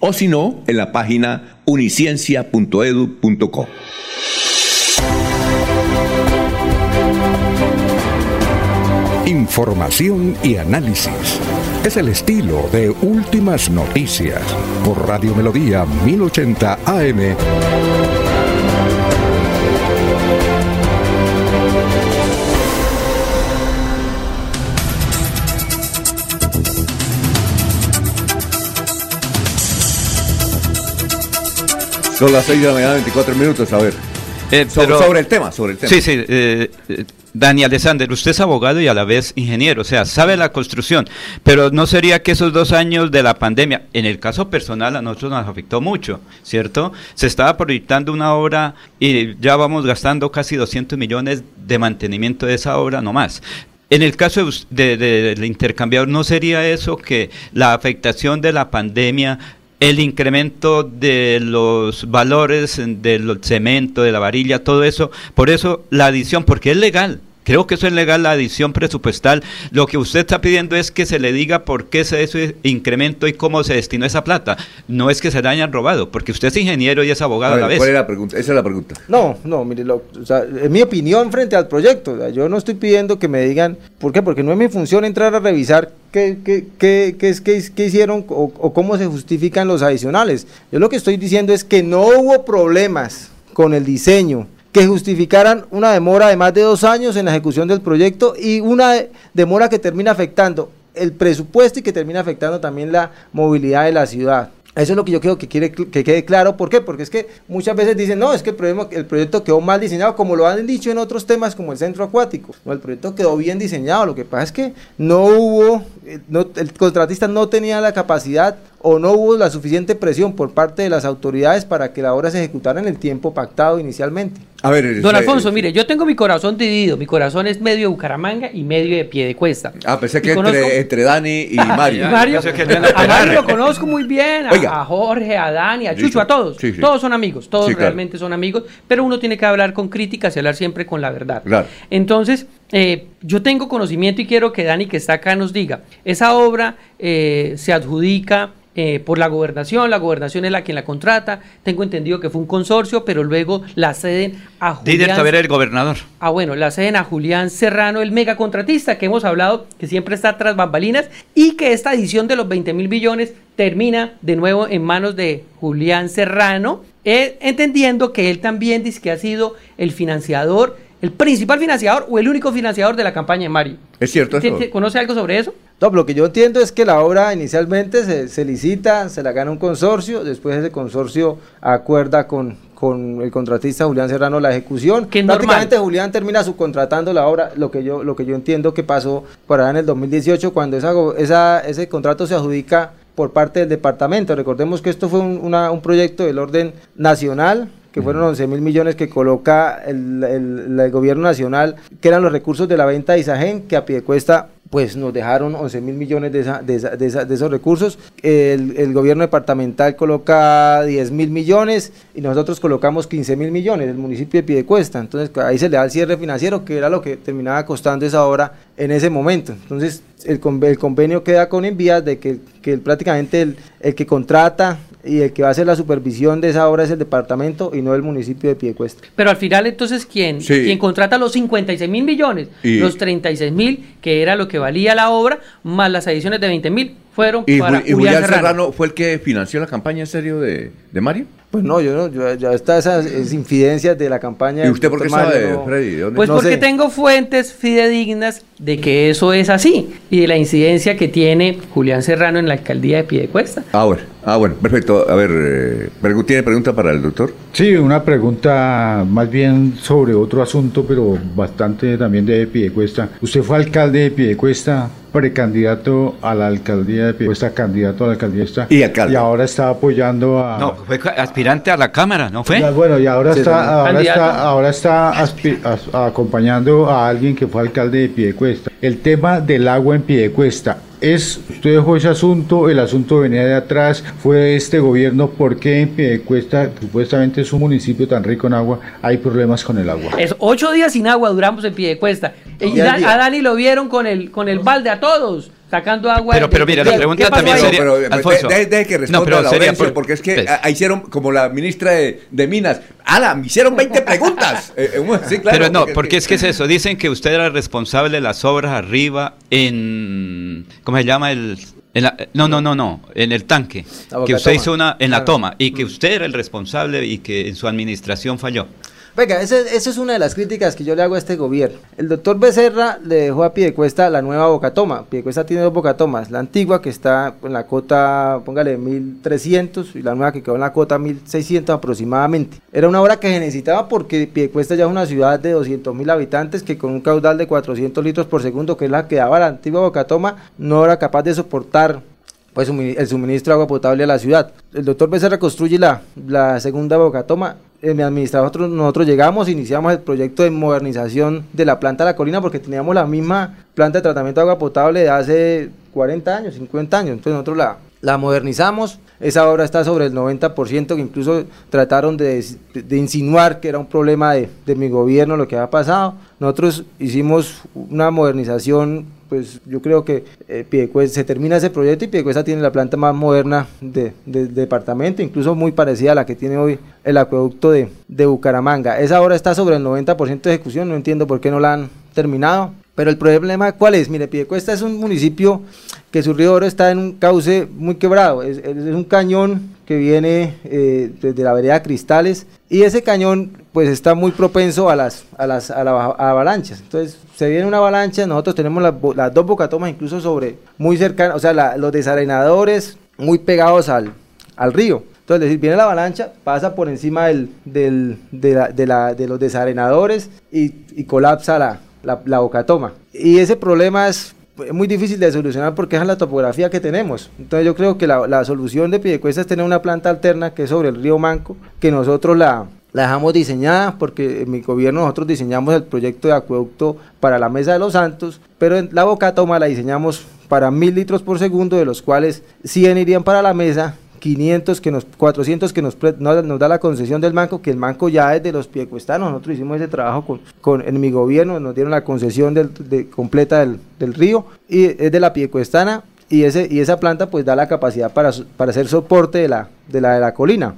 o si no, en la página uniciencia.edu.co. Información y análisis. Es el estilo de Últimas Noticias por Radio Melodía 1080 AM. Son las 6 de la mañana, 24 minutos, a ver. Eh, sobre, el tema, sobre el tema. Sí, sí. Eh, eh, Dani Alexander, usted es abogado y a la vez ingeniero, o sea, sabe la construcción, pero no sería que esos dos años de la pandemia, en el caso personal a nosotros nos afectó mucho, ¿cierto? Se estaba proyectando una obra y ya vamos gastando casi 200 millones de mantenimiento de esa obra nomás. En el caso del de, intercambiador, ¿no sería eso que la afectación de la pandemia el incremento de los valores del cemento, de la varilla, todo eso. Por eso la adición, porque es legal. Creo que eso es legal, la adición presupuestal. Lo que usted está pidiendo es que se le diga por qué se ese incremento y cómo se destinó esa plata. No es que se la hayan robado, porque usted es ingeniero y es abogado a, la vez. ¿Cuál es la pregunta? Esa es la pregunta. No, no, mire, lo, o sea, es mi opinión frente al proyecto. yo no estoy pidiendo que me digan, ¿por qué? Porque no es mi función entrar a revisar qué, qué, qué, hicieron o cómo se justifican los adicionales. Yo lo que estoy diciendo es que no hubo problemas con el diseño que justificaran una demora de más de dos años en la ejecución del proyecto y una demora que termina afectando el presupuesto y que termina afectando también la movilidad de la ciudad. Eso es lo que yo creo que quiere que quede claro. ¿Por qué? Porque es que muchas veces dicen, no, es que el, proyecto quedó mal diseñado, como lo han dicho en otros temas como el centro acuático. No, el proyecto quedó bien diseñado. Lo que pasa es que no hubo, eh, el contratista no tenía la capacidad o no hubo la suficiente presión por parte de las autoridades para que la obra se ejecutara en el tiempo pactado inicialmente. A ver, Don Alfonso, mire, yo tengo mi corazón dividido. Mi corazón es medio de Bucaramanga y medio de pie de cuesta. Ah, pensé que entre, Dani y *laughs* Mario. Mario a Mario lo conozco muy bien, a, Jorge, a Dani, a Chucho, a todos. Todos son amigos, todos realmente son amigos, pero uno tiene que hablar con críticas y hablar siempre con la verdad. Entonces, eh, yo tengo conocimiento y quiero que Dani, que está acá, nos diga, esa obra eh, se adjudica eh, por la gobernación, la gobernación es la quien la contrata, tengo entendido que fue un consorcio, pero luego la ceden a Julián... Díder Tavera, el gobernador. Ah, bueno, la ceden a Julián Serrano, el megacontratista que hemos hablado, que siempre está tras bambalinas, y que esta edición de los 20 mil billones termina de nuevo en manos de Julián Serrano, entendiendo que él también dice que ha sido el financiador el principal financiador o el único financiador de la campaña de Mario. ¿Es cierto eso? ¿Conoce algo sobre eso? No, lo que yo entiendo es que la obra inicialmente se, licita, se la gana un consorcio, después ese consorcio acuerda con, con el contratista Julián Serrano la ejecución. Que Prácticamente Julián termina subcontratando la obra, lo que yo, lo que yo entiendo que pasó por allá en el 2018 cuando esa, esa, ese contrato se adjudica por parte del departamento. Recordemos que esto fue un, un proyecto del orden nacional que fueron 11 mil millones que coloca el, el, gobierno nacional, que eran los recursos de la venta de Isagen, que a pie cuesta pues nos dejaron 11 mil millones de, de, esos recursos. El, gobierno departamental coloca 10 mil millones y nosotros colocamos 15 mil millones, el municipio de Piedecuesta. Entonces ahí se le da el cierre financiero, que era lo que terminaba costando esa obra en ese momento. Entonces el, el convenio queda con envías de que, que prácticamente el, el que contrata y el que va a hacer la supervisión de esa obra es el departamento y no el municipio de Piedecuesta. Pero al final entonces, ¿quién, ¿quién contrata los 56 mil millones? los 36 mil, que era lo que valía la obra, más las adiciones de 20 mil, fueron y, para y Julián, Serrano. fue el que financió la campaña en serio de, de Mario? Pues no, yo no, yo, ya está esas, infidencias de la campaña. ¿Y usted por qué sabe, Freddy? pues porque tengo fuentes fidedignas de que eso es así y de la incidencia que tiene Julián Serrano en la alcaldía de Piedecuesta. Ah, bueno, ah, bueno perfecto. A ver, eh, ¿tiene pregunta para el doctor? Sí, una pregunta más bien sobre otro asunto, pero bastante también de Piedecuesta. Usted fue alcalde de Piedecuesta precandidato a la alcaldía de Piedecuesta, candidato a la alcaldía y alcalde. Y ahora está apoyando a. No, fue aspirante a la Cámara, ¿no fue? bueno, y ahora está, ahora está, ahora está acompañando a alguien que fue alcalde de Piedecuesta. El tema del agua en Piedecuesta es, usted dejó ese asunto, el asunto venía de atrás, fue este gobierno, ¿por qué en Piedecuesta, supuestamente es un municipio tan rico en agua, hay problemas con el agua? Es ocho días sin agua duramos en Piedecuesta. Y a Dani lo vieron con el, con el balde a todos sacando agua. Pero, pero mira, la pregunta también sería. Pero, Alfonso. Deje, que responda no, pero porque es que pues. hicieron como la ministra de, de Minas. ¡Ala! Me hicieron 20 preguntas. *laughs* Eh, eh, sí, claro, pero no, porque, es que es eso. Dicen que usted era responsable de las obras arriba en. ¿Cómo se llama? el no, no, no, no, en el tanque. Que usted hizo una. En la toma. Y que usted era el responsable y que en su administración falló. Venga, esa, es una de las críticas que yo le hago a este gobierno. El doctor Becerra le dejó a Piedecuesta la nueva Bocatoma. Piedecuesta tiene dos Bocatomas. La antigua que está en la cota, póngale 1300 y la nueva que quedó en la cota 1600 aproximadamente. Era una obra que se necesitaba porque Piedecuesta ya es una ciudad de 200 mil habitantes que con un caudal de 400 litros por segundo, que es la que daba la antigua Bocatoma, no era capaz de soportar pues el suministro de agua potable a la ciudad. El doctor Becerra construye la, la segunda Bocatoma en mi administración nosotros, llegamos, iniciamos el proyecto de modernización de la planta de la colina porque teníamos la misma planta de tratamiento de agua potable de hace 40 años, 50 años. Entonces nosotros la, la modernizamos. Esa obra está sobre el 90%, que incluso trataron de, insinuar que era un problema de, de, mi gobierno lo que había pasado. Nosotros hicimos una modernización pues yo creo que eh, se termina ese proyecto y Piedecuesta tiene la planta más moderna del de, departamento, incluso muy parecida a la que tiene hoy el acueducto de, de Bucaramanga. Esa obra está sobre el 90% de ejecución, no entiendo por qué no la han terminado. Pero el problema, ¿cuál es? Mire, Piedecuesta es un municipio su río Oro está en un cauce muy quebrado. Es, un cañón que viene eh, desde la vereda Cristales y ese cañón pues está muy propenso a las, las la, avalanchas. Entonces se viene una avalancha, nosotros tenemos las, dos bocatomas incluso sobre, muy cercanas, o sea, los desarenadores muy pegados al, río. Entonces, decir, viene la avalancha, pasa por encima de, la, la, los desarenadores y, y colapsa la, la, la bocatoma. Y ese problema es muy difícil de solucionar porque es la topografía que tenemos. Entonces yo creo que la, la solución de Pidecuesta es tener una planta alterna que es sobre el río Manco, que nosotros la, la dejamos diseñada porque en mi gobierno nosotros diseñamos el proyecto de acueducto para la Mesa de los Santos, pero en la boca toma la diseñamos para mil litros por segundo, de los cuales 100 irían para la mesa 500 que nos 400 que nos, nos, da la concesión del banco, que el banco ya es de los piecuestanos. Nosotros hicimos ese trabajo con, con en mi gobierno, nos dieron la concesión del, de, completa del, del, río y es de la piecuestana y, ese, y esa planta pues da la capacidad para, para hacer soporte de la, de la, de la colina.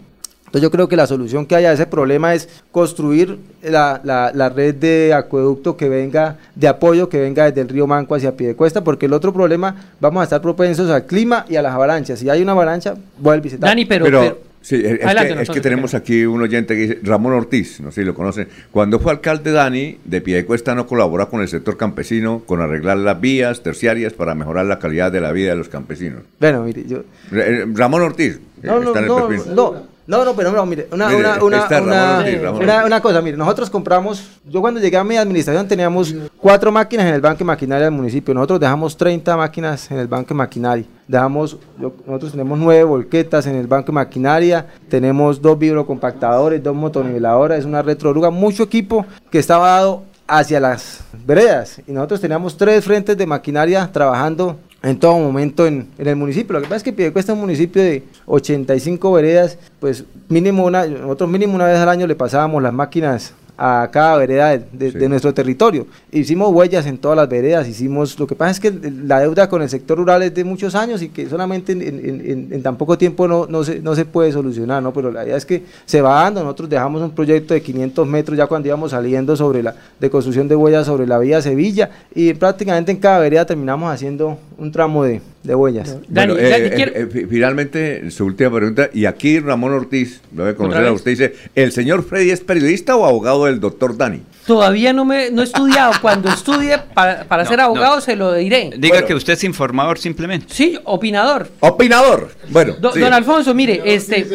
Entonces yo creo que la solución que haya a ese problema es construir la, la, red de acueducto que venga, de apoyo que venga desde el río Manco hacia Piedecuesta, porque el otro problema, vamos a estar propensos al clima y a las avalanchas. Si hay una avalancha, voy a visitar. Dani, pero, pero, Sí, es, que, tenemos aquí un oyente que dice, Ramón Ortiz, no sé si lo conocen, cuando fue alcalde Dani, de Piedecuesta no colabora con el sector campesino, con arreglar las vías terciarias para mejorar la calidad de la vida de los campesinos. Bueno, mire, yo... Eh, Ramón Ortiz, no, está no, en el no, no, no, no, pero no, mire, una, una, una, una, cosa, mire, nosotros compramos, yo cuando llegué a mi administración teníamos cuatro máquinas en el banco de maquinaria del municipio, nosotros dejamos 30 máquinas en el banco de maquinaria, dejamos, nosotros tenemos nueve volquetas en el banco de maquinaria, tenemos dos vibrocompactadores, dos motoniveladoras, es una retroruga, mucho equipo que estaba dado hacia las veredas y nosotros teníamos tres frentes de maquinaria trabajando en todo momento en, el municipio. Lo que pasa es que Piedecuesta es un municipio de 85 veredas, pues mínimo una, nosotros mínimo una vez al año le pasábamos las máquinas a cada vereda de, nuestro territorio. Hicimos huellas en todas las veredas, hicimos, lo que pasa es que la deuda con el sector rural es de muchos años y que solamente en, tan poco tiempo no, no, se, no se puede solucionar, ¿no? Pero la idea es que se va dando, nosotros dejamos un proyecto de 500 metros ya cuando íbamos saliendo sobre la, de construcción de huellas sobre la vía Sevilla y prácticamente en cada vereda terminamos haciendo un tramo de, de huellas. Bueno, eh, eh, eh, finalmente, su última pregunta, y aquí Ramón Ortiz, lo voy a conocer a usted, dice, ¿el señor Freddy es periodista o abogado del doctor Dani? Todavía no me no he estudiado. Cuando estudie para, ser abogado se lo diré. Diga que usted es informador simplemente. Sí, opinador. Opinador. Bueno. Don Alfonso, mire, este.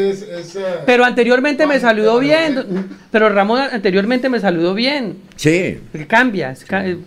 pero anteriormente me saludó bien. Pero Ramón anteriormente me saludó bien. Sí. Cambia,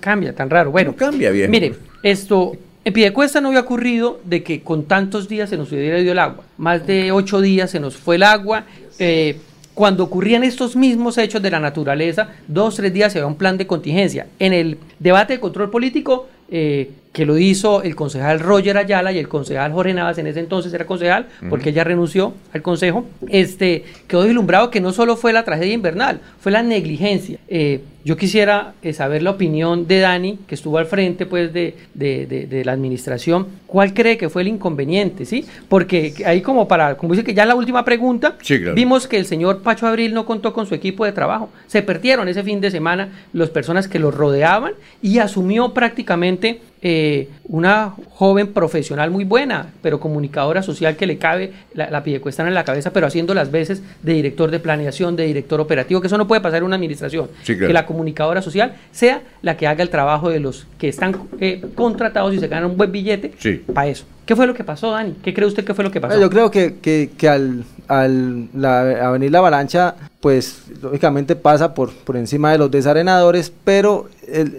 cambia, tan raro. Bueno, cambia bien. Mire, esto, en Piedecuesta no había ocurrido de que con tantos días se nos hubiera ido el agua. Más de ocho días se nos fue el agua. Eh, cuando ocurrían estos mismos hechos de la naturaleza, dos, tres días se había un plan de contingencia. En el debate de control político, eh, que lo hizo el concejal Roger Ayala y el concejal Jorge Navas, en ese entonces era concejal, porque ella renunció al consejo, este, quedó deslumbrado que no solo fue la tragedia invernal, fue la negligencia. Eh, yo quisiera eh, saber la opinión de Dani, que estuvo al frente pues, de, de, la administración. ¿Cuál cree que fue el inconveniente? ¿sí? Porque ahí como para, como dice que ya en la última pregunta, vimos que el señor Pacho Abril no contó con su equipo de trabajo. Se perdieron ese fin de semana las personas que lo rodeaban y asumió prácticamente eh, una joven profesional muy buena, pero comunicadora social que le cabe la, la en la cabeza, pero haciendo las veces de director de planeación, de director operativo, que eso no puede pasar en una administración. Que la comunicadora social sea la que haga el trabajo de los que están eh, contratados y se ganan un buen billete para eso. ¿Qué fue lo que pasó, Dani? ¿Qué cree usted que fue lo que pasó? Yo creo que, que, que al, al la, venir la avalancha, pues lógicamente pasa por, por encima de los desarenadores, pero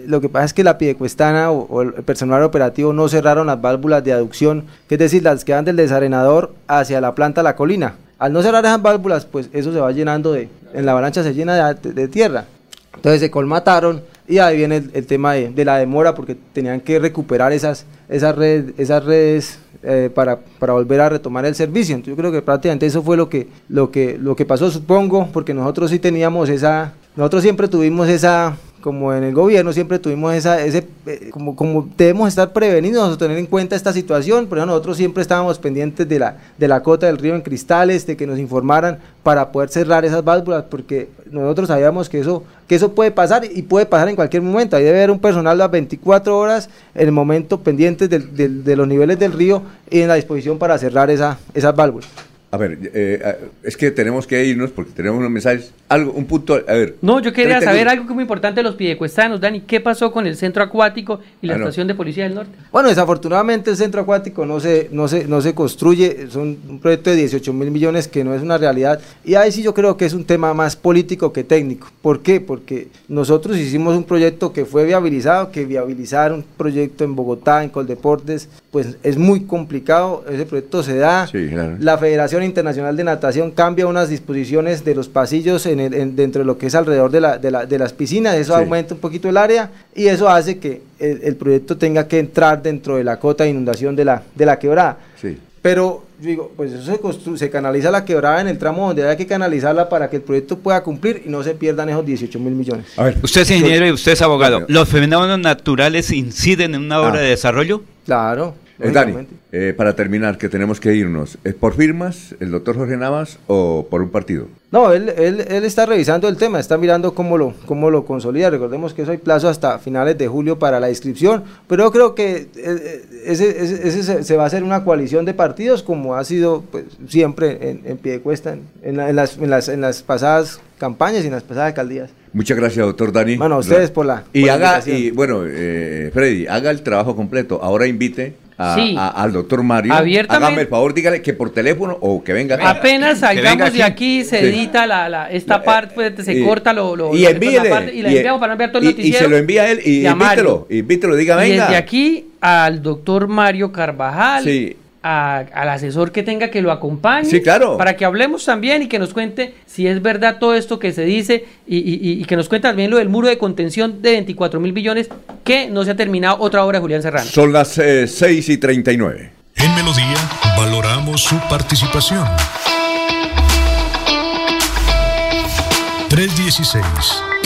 lo que pasa es que la pidecuestana o, o, el personal operativo no cerraron las válvulas de aducción, que es decir, las que van del desarenador hacia la planta La Colina. Al no cerrar esas válvulas, pues eso se va llenando de, en la avalancha se llena de tierra. Entonces se colmataron y ahí viene el, tema de, la demora porque tenían que recuperar esas, esas redes, esas redes eh, para, para, volver a retomar el servicio. Entonces yo creo que prácticamente eso fue lo que, lo que, lo que pasó, supongo, porque nosotros sí teníamos esa, nosotros siempre tuvimos esa como en el gobierno siempre tuvimos esa, ese, eh, como, como debemos estar prevenidos tener en cuenta esta situación, pero nosotros siempre estábamos pendientes de la, de la cota del río en cristales, de que nos informaran para poder cerrar esas válvulas, porque nosotros sabíamos que eso, que eso puede pasar y puede pasar en cualquier momento. Ahí debe haber un personal las 24 horas en el momento pendientes de, de los niveles del río y en la disposición para cerrar esa, esas válvulas. A ver, eh, es que tenemos que irnos porque tenemos unos mensajes. Algo, un punto, a ver. No, yo quería saber algo que es muy importante de los pidecuestanos, Dani. ¿Qué pasó con el centro acuático y la ah, estación de policía del norte? Bueno, desafortunadamente el centro acuático no se, no se, no se construye. Es un, proyecto de 18 mil millones que no es una realidad. Y ahí sí yo creo que es un tema más político que técnico. ¿Por qué? Porque nosotros hicimos un proyecto que fue viabilizado, que viabilizar un proyecto en Bogotá, en Coldeportes, pues es muy complicado. Ese proyecto se da. Sí, claro. La federación Internacional de Natación cambia unas disposiciones de los pasillos en dentro de lo que es alrededor de, la, de, la, de las piscinas, eso aumenta un poquito el área y eso hace que el, proyecto tenga que entrar dentro de la cota de inundación de la, de la quebrada. pero digo, pues eso se, se, canaliza la quebrada en el tramo donde hay que canalizarla para que el proyecto pueda cumplir y no se pierdan esos 18 mil millones. A ver, usted es ingeniero y usted es abogado. ¿Los fenómenos naturales inciden en una obra ah. de desarrollo? Claro. Eh, Dani, eh, para terminar, que tenemos que irnos, ¿es por firmas el doctor Jorge Navas o por un partido? No, él, él, él, está revisando el tema, está mirando cómo lo, cómo lo consolida. Recordemos que eso hay plazo hasta finales de julio para la inscripción, pero yo creo que eh, ese, ese, se va a hacer una coalición de partidos como ha sido pues, siempre en, pie de cuesta en, las, en, las, en las pasadas campañas y en las pasadas alcaldías. Muchas gracias, doctor Dani. Bueno, a ustedes por la. Y haga, y bueno, Freddy, haga el trabajo completo. Ahora invite al doctor Mario. Hágame el favor, dígale que por teléfono o que venga. Apenas salgamos de aquí, se edita la, la, esta eh, parte, pues, se corta lo, lo y envíele. Parte, y la enviamos para enviar todo el noticiero. Y, se lo envía a él y, invítelo, invítelo, diga, venga. Y desde aquí al doctor Mario Carvajal. Sí al asesor que tenga que lo acompañe. Sí, claro. Para que hablemos también y que nos cuente si es verdad todo esto que se dice y, que nos cuente también lo del muro de contención de 24 mil billones que no se ha terminado otra obra de Julián Serrano. Son las 6 eh, y 39. En Melodía valoramos su participación. 316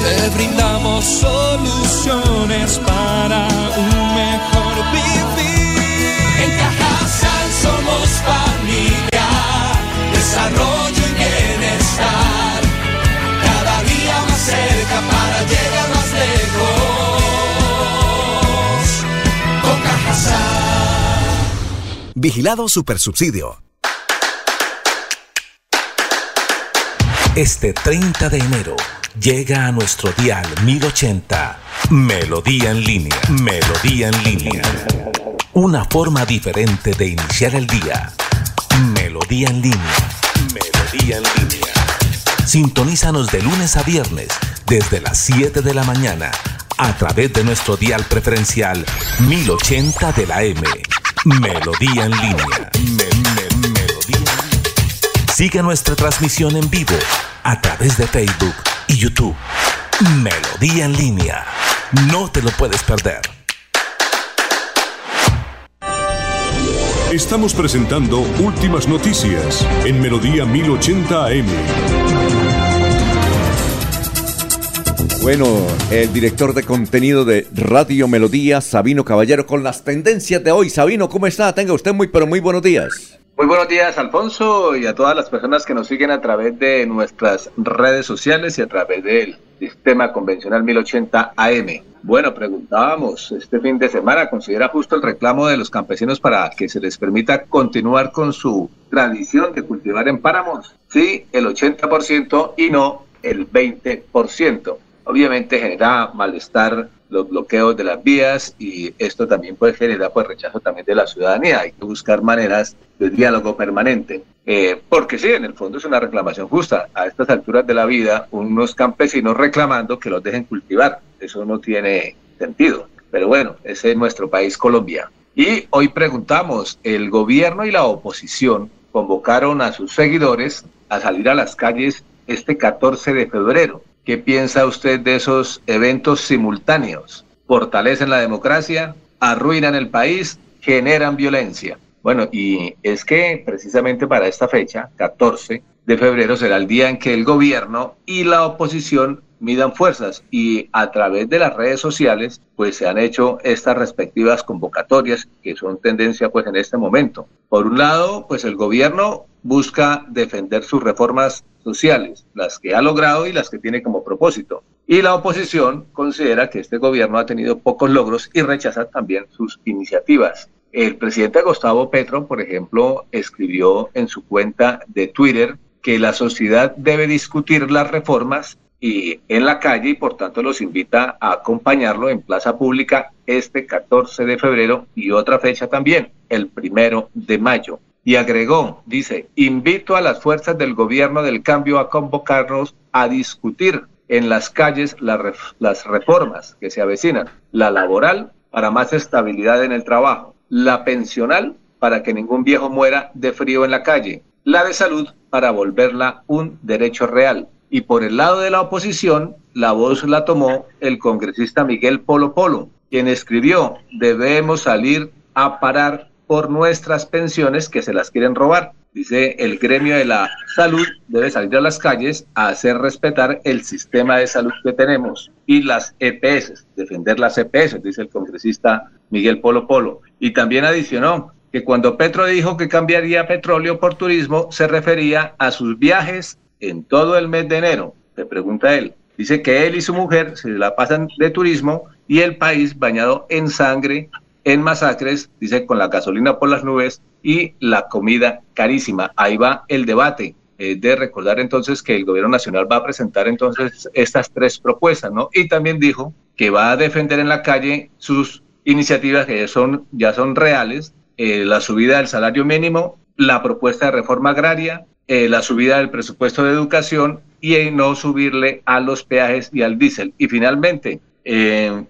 Te brindamos soluciones para un mejor vivir. En Cajasal somos familia, desarrollo y bienestar. Cada día más cerca para llegar más lejos. Con Cajasal. Vigilado Supersubsidio. Este 30 de enero llega a nuestro dial 1080 Melodía en línea. Melodía en línea. Una forma diferente de iniciar el día. Melodía en línea. Melodía en línea. Sintonízanos de lunes a viernes desde las 7 de la mañana a través de nuestro dial preferencial 1080 de la M. Melodía en línea. Sigue nuestra transmisión en vivo a través de Facebook y YouTube. Melodía en línea. No te lo puedes perder. Estamos presentando Últimas Noticias en Melodía 1080 AM. Bueno, el director de contenido de Radio Melodía, Sabino Caballero, con las tendencias de hoy. Sabino, ¿cómo está? Tenga usted muy, pero muy buenos días. Muy buenos días, Alfonso, y a todas las personas que nos siguen a través de nuestras redes sociales y a través del sistema convencional 1080 AM. Bueno, preguntábamos, este fin de semana, ¿considera justo el reclamo de los campesinos para que se les permita continuar con su tradición de cultivar en páramos? Sí, el 80% y no el 20%. Obviamente genera malestar los bloqueos de las vías y esto también puede generar pues rechazo también de la ciudadanía. Hay que buscar maneras de diálogo permanente. Eh, porque sí, en el fondo es una reclamación justa. A estas alturas de la vida, unos campesinos reclamando que los dejen cultivar. Eso no tiene sentido. Pero bueno, ese es nuestro país, Colombia. Y hoy preguntamos, el gobierno y la oposición convocaron a sus seguidores a salir a las calles este 14 de febrero ¿Qué piensa usted de esos eventos simultáneos? ¿Fortalecen la democracia? ¿Arruinan el país? ¿Generan violencia? Bueno, y es que precisamente para esta fecha, 14 de febrero, será el día en que el gobierno y la oposición midan fuerzas y a través de las redes sociales pues se han hecho estas respectivas convocatorias que son tendencia pues en este momento. Por un lado, pues el gobierno busca defender sus reformas sociales, las que ha logrado y las que tiene como propósito. Y la oposición considera que este gobierno ha tenido pocos logros y rechaza también sus iniciativas. El presidente Gustavo Petro, por ejemplo, escribió en su cuenta de Twitter que la sociedad debe discutir las reformas y en la calle y por tanto los invita a acompañarlo en plaza pública este 14 de febrero y otra fecha también, el primero de mayo. Y agregó, dice, invito a las fuerzas del gobierno del cambio a convocarnos a discutir en las calles las reformas que se avecinan, la laboral para más estabilidad en el trabajo, la pensional para que ningún viejo muera de frío en la calle, la de salud para volverla un derecho real. Y por el lado de la oposición, la voz la tomó el congresista Miguel Polo Polo, quien escribió, debemos salir a parar por nuestras pensiones que se las quieren robar. Dice, el gremio de la salud debe salir a las calles a hacer respetar el sistema de salud que tenemos y las EPS, defender las EPS, dice el congresista Miguel Polo Polo. Y también adicionó que cuando Petro dijo que cambiaría petróleo por turismo, se refería a sus viajes en todo el mes de enero. Se pregunta él. Dice que él y su mujer se la pasan de turismo y el país bañado en sangre, en masacres, dice con la gasolina por las nubes y la comida carísima. Ahí va el debate eh, de recordar entonces que el gobierno nacional va a presentar entonces estas tres propuestas, ¿no? Y también dijo que va a defender en la calle sus iniciativas que ya son, ya son reales, eh, la subida del salario mínimo, la propuesta de reforma agraria, eh, la subida del presupuesto de educación y no subirle a los peajes y al diésel. Y finalmente,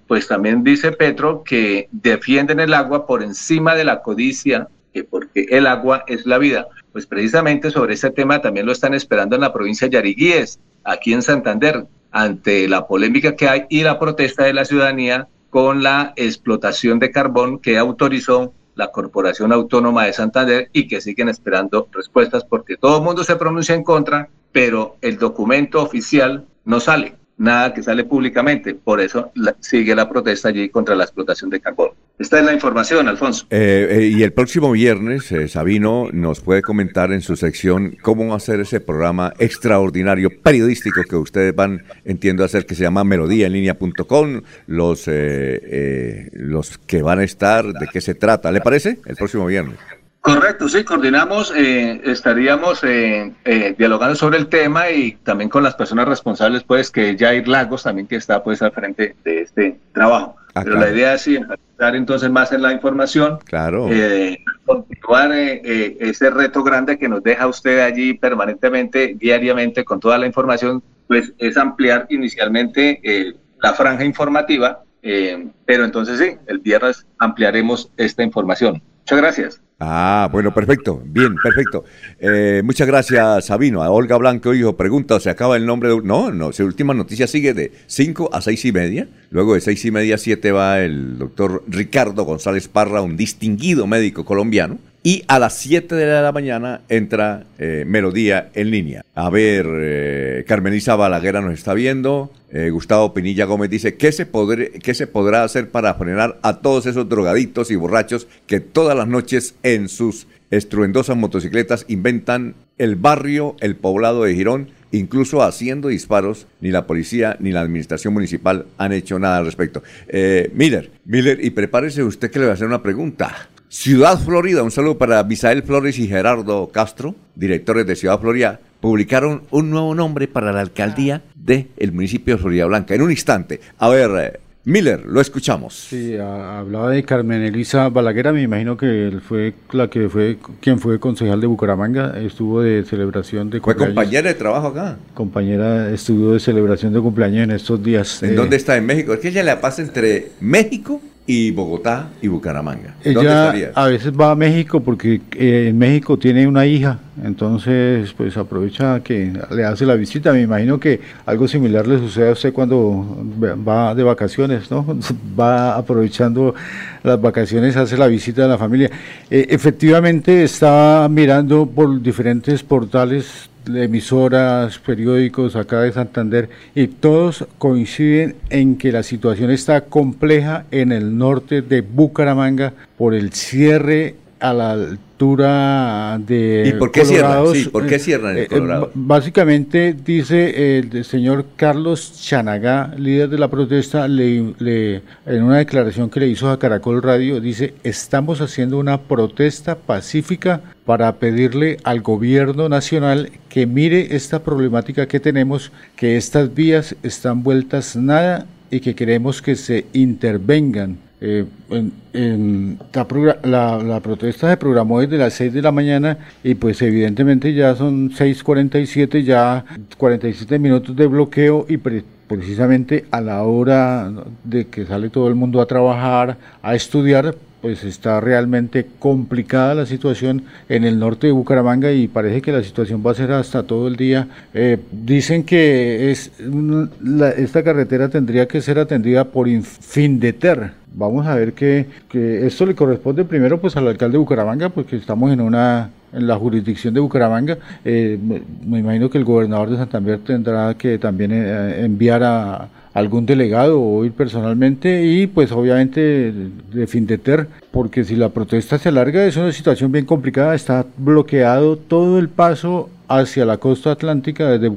pues también dice Petro que defienden el agua por encima de la codicia que porque el agua es la vida. Pues precisamente sobre este tema también lo están esperando en la provincia de Yariguíes, aquí en Santander, ante la polémica que hay y la protesta de la ciudadanía con la explotación de carbón que autorizó la Corporación Autónoma de Santander y que siguen esperando respuestas porque todo el mundo se pronuncia en contra, pero el documento oficial no sale nada que sale públicamente. Por eso sigue la protesta allí contra la explotación de carbón. Esta es la información, Alfonso. Eh, eh, y el próximo viernes, eh, Sabino nos puede comentar en su sección cómo va a ser ese programa extraordinario periodístico que ustedes van, entiendo, a hacer, que se llama melodíaenlínea.com, los, los que van a estar, de qué se trata. ¿Le parece? El próximo viernes. Correcto, sí, coordinamos, eh, estaríamos eh, eh, dialogando sobre el tema y también con las personas responsables, pues que Jair Lagos también que está pues al frente de este trabajo. Ah, Pero la idea es sí, empezar entonces más en la información, claro. continuar ese reto grande que nos deja usted allí permanentemente, diariamente, con toda la información, pues es ampliar inicialmente la franja informativa, pero entonces sí, el viernes ampliaremos esta información. Muchas gracias. Ah, bueno, perfecto. Bien, perfecto. Eh, muchas gracias, Sabino. A Olga Blanco, hijo, pregunta, ¿se acaba el nombre de...? No, no, su última noticia sigue de 5 a 6 y media. Luego de 6 y media a 7 va el doctor Ricardo González Parra, un distinguido médico colombiano y a las 7 de la mañana entra eh, Melodía en línea. A ver, eh, Carmelisa Balaguera nos está viendo. Eh, Gustavo Pinilla Gómez dice, ¿qué se, ¿qué se podrá hacer para frenar a todos esos drogaditos y borrachos que todas las noches en sus estruendosas motocicletas inventan el barrio, el poblado de Girón, incluso haciendo disparos? Ni la policía ni la administración municipal han hecho nada al respecto. Miller, Miller, y prepárese usted que le va a hacer una pregunta. Ciudad Florida, un saludo para Misael Flores y Gerardo Castro, directores de Ciudad Florida, publicaron un nuevo nombre para la alcaldía del el municipio de Florida Blanca. En un instante. A ver, eh, Miller, lo escuchamos. Sí, hablaba de Carmen Elisa Balaguera, me imagino que él fue la que fue quien fue concejal de Bucaramanga, estuvo de celebración de cumpleaños. Fue compañera de trabajo acá. Compañera, estuvo de celebración de cumpleaños en estos días. ¿En dónde está? ¿En México? Es que ella le pasa entre México y Bogotá y Bucaramanga. Ella a veces va a México porque eh, en México tiene una hija, entonces pues aprovecha que le hace la visita. Me imagino que algo similar le sucede a usted cuando va de vacaciones, ¿no? *laughs* Va aprovechando las vacaciones, hace la visita de la familia. Eh, efectivamente estaba mirando por diferentes portales emisoras, periódicos acá de Santander, y todos coinciden en que la situación está compleja en el norte de Bucaramanga por el cierre a la altura de ¿Y por qué cierran? ¿por qué cierran el eh, eh, Colorado? básicamente dice el señor Carlos Chanagá, líder de la protesta, le, en una declaración que le hizo a Caracol Radio, dice, estamos haciendo una protesta pacífica para pedirle al gobierno nacional que mire esta problemática que tenemos, que estas vías están vueltas nada y que queremos que se intervengan. Eh, en, la, la, protesta se programó desde las 6 de la mañana y pues evidentemente ya son 6.47, ya 47 minutos de bloqueo y precisamente a la hora de que sale todo el mundo a trabajar, a estudiar, pues está realmente complicada la situación en el norte de Bucaramanga y parece que la situación va a ser hasta todo el día. Eh, dicen que es esta carretera tendría que ser atendida por Infindeter. Vamos a ver que, que esto le corresponde primero pues al alcalde de Bucaramanga porque estamos en una en la jurisdicción de Bucaramanga. Eh, me, imagino que el gobernador de Santander tendrá que también eh, enviar a, algún delegado o ir personalmente y pues obviamente de Findeter, porque si la protesta se alarga es una situación bien complicada, está bloqueado todo el paso hacia la costa atlántica desde,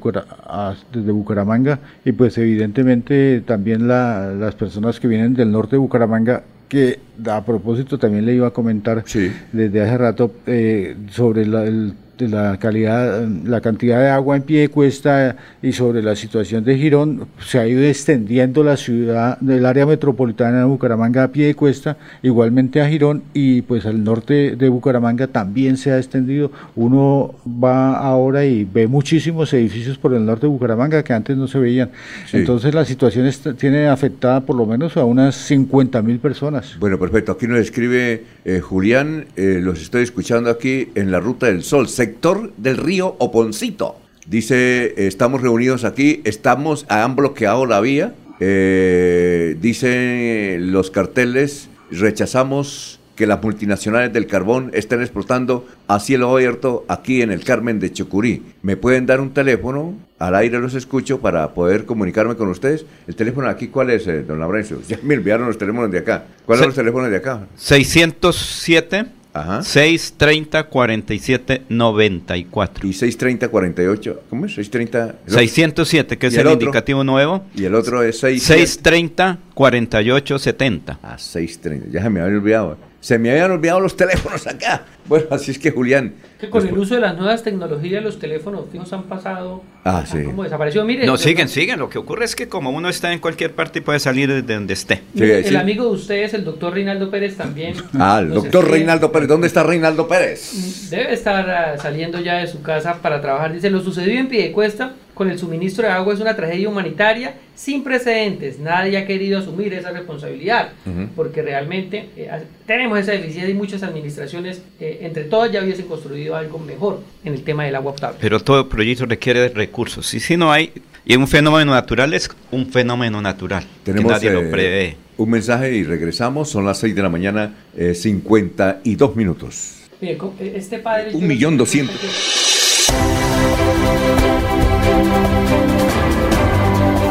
desde Bucaramanga y pues evidentemente también las personas que vienen del norte de Bucaramanga que a propósito también le iba a comentar desde hace rato eh, sobre el de la calidad, la cantidad de agua en pie de cuesta y sobre la situación de Girón, se ha ido extendiendo la ciudad del área metropolitana de Bucaramanga a pie de cuesta, igualmente a Girón y pues al norte de Bucaramanga también se ha extendido. Uno va ahora y ve muchísimos edificios por el norte de Bucaramanga que antes no se veían. Entonces la situación tiene afectada por lo menos a unas 50 mil personas. Bueno, perfecto. Aquí nos escribe eh, Julián, eh, los estoy escuchando aquí en la Ruta del Sol sector del río Oponcito. Dice, estamos reunidos aquí, estamos, han bloqueado la vía. Eh, dice los carteles, rechazamos que las multinacionales del carbón estén explotando a cielo abierto aquí en el Carmen de Chocurí. ¿Me pueden dar un teléfono? Al aire los escucho para poder comunicarme con ustedes. ¿El teléfono aquí cuál es, eh, don Laurencio? *laughs* Ya me enviaron los teléfonos de acá. ¿Cuáles son los teléfonos de acá? 607 Ajá. 630 47 94. Y 630 48, ¿cómo es? 630 607, que es el, indicativo nuevo. Y el otro es 630 48 70. Ah, 630, ya se me había olvidado. Se me habían olvidado los teléfonos acá. *laughs* Bueno, así es que Julián. Que con el uso de las nuevas tecnologías los teléfonos fijos han pasado. Ah, sí. Como desapareció. Mire. No, siguen, siguen. Lo que ocurre es que como uno está en cualquier parte y puede salir desde donde esté. el amigo de ustedes, el doctor Reinaldo Pérez, también. *laughs* Ah, el doctor Reinaldo Pérez. ¿Dónde está Reinaldo Pérez? Debe estar ah, saliendo ya de su casa para trabajar. Dice, lo sucedido en Piedecuesta con el suministro de agua es una tragedia humanitaria sin precedentes. Nadie ha querido asumir esa responsabilidad porque realmente eh, tenemos esa deficiencia y muchas administraciones, eh, entre todas, ya hubiesen construido algo mejor en el tema del agua potable. Pero todo proyecto requiere recursos. Y si no hay, y un fenómeno natural es un fenómeno natural. Tenemos, que nadie lo eh, prevé. Un mensaje y regresamos. Son las 6 de la mañana, 52 minutos. este padre. Un millón doscientos.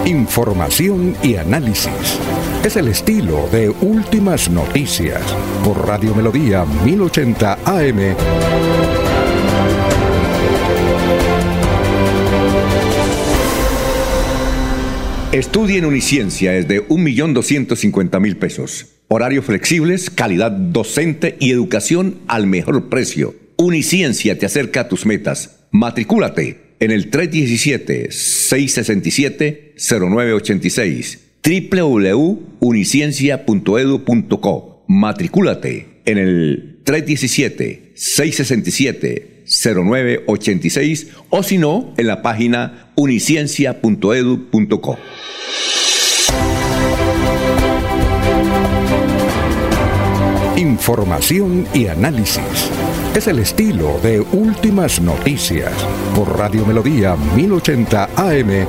Información y análisis. Es el estilo de Últimas Noticias por Radio Melodía 1080 AM. Estudie en Uniciencia es de 1.250.000 pesos. Horarios flexibles, calidad docente y educación al mejor precio. Uniciencia te acerca a tus metas. Matricúlate en el 317-667-0986 www.uniciencia.edu.co. Matricúlate en el 317-667-0986 o si no, en la página uniciencia.edu.co. Información y análisis es el estilo de Últimas Noticias por Radio Melodía 1080 AM.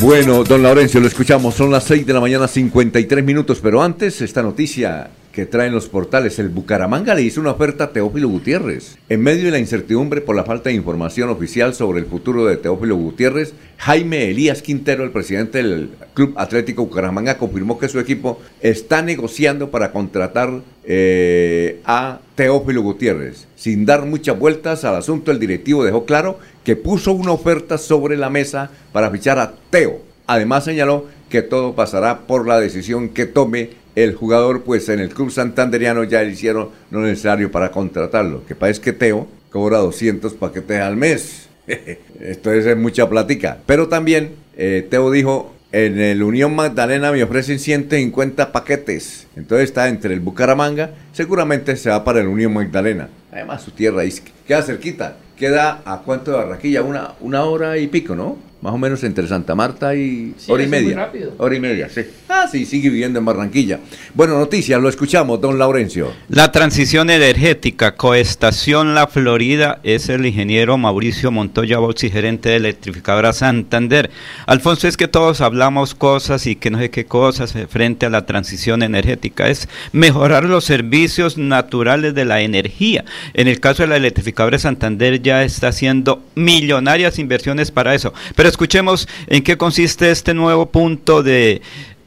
Bueno, don Laurencio, lo escuchamos. Son las 6 de la mañana, 53 minutos. Pero antes, esta noticia que traen los portales. El Bucaramanga le hizo una oferta a Teófilo Gutiérrez. En medio de la incertidumbre por la falta de información oficial sobre el futuro de Teófilo Gutiérrez, Jaime Elías Quintero, el presidente del Club Atlético Bucaramanga, confirmó que su equipo está negociando para contratar eh, a Teófilo Gutiérrez. Sin dar muchas vueltas al asunto, el directivo dejó claro que puso una oferta sobre la mesa para fichar a Teo. Además señaló que todo pasará por la decisión que tome el jugador, pues en el club santanderiano ya le hicieron lo necesario para contratarlo. Que parece que Teo cobra 200 paquetes al mes. *laughs* Esto es mucha plática. Pero también eh, Teo dijo, en el Unión Magdalena me ofrecen 150 paquetes. Entonces está entre el Bucaramanga, seguramente se va para el Unión Magdalena. Además su tierra queda cerquita. Queda a cuánto de Barranquilla, una, una hora y pico, ¿no? Más o menos entre Santa Marta y hora y media. Hora y media, sí. Ah, sí, sigue viviendo en Barranquilla. Bueno, noticias, lo escuchamos, don Laurencio. La transición energética, Coestación La Florida, es el ingeniero Mauricio Montoya Boxi, gerente de Electrificadora Santander. Alfonso, es que todos hablamos cosas y que no sé qué cosas frente a la transición energética. Es mejorar los servicios naturales de la energía. En el caso de la Electrificadora Santander ya está haciendo millonarias inversiones para eso. Pero escuchemos en qué consiste este nuevo punto de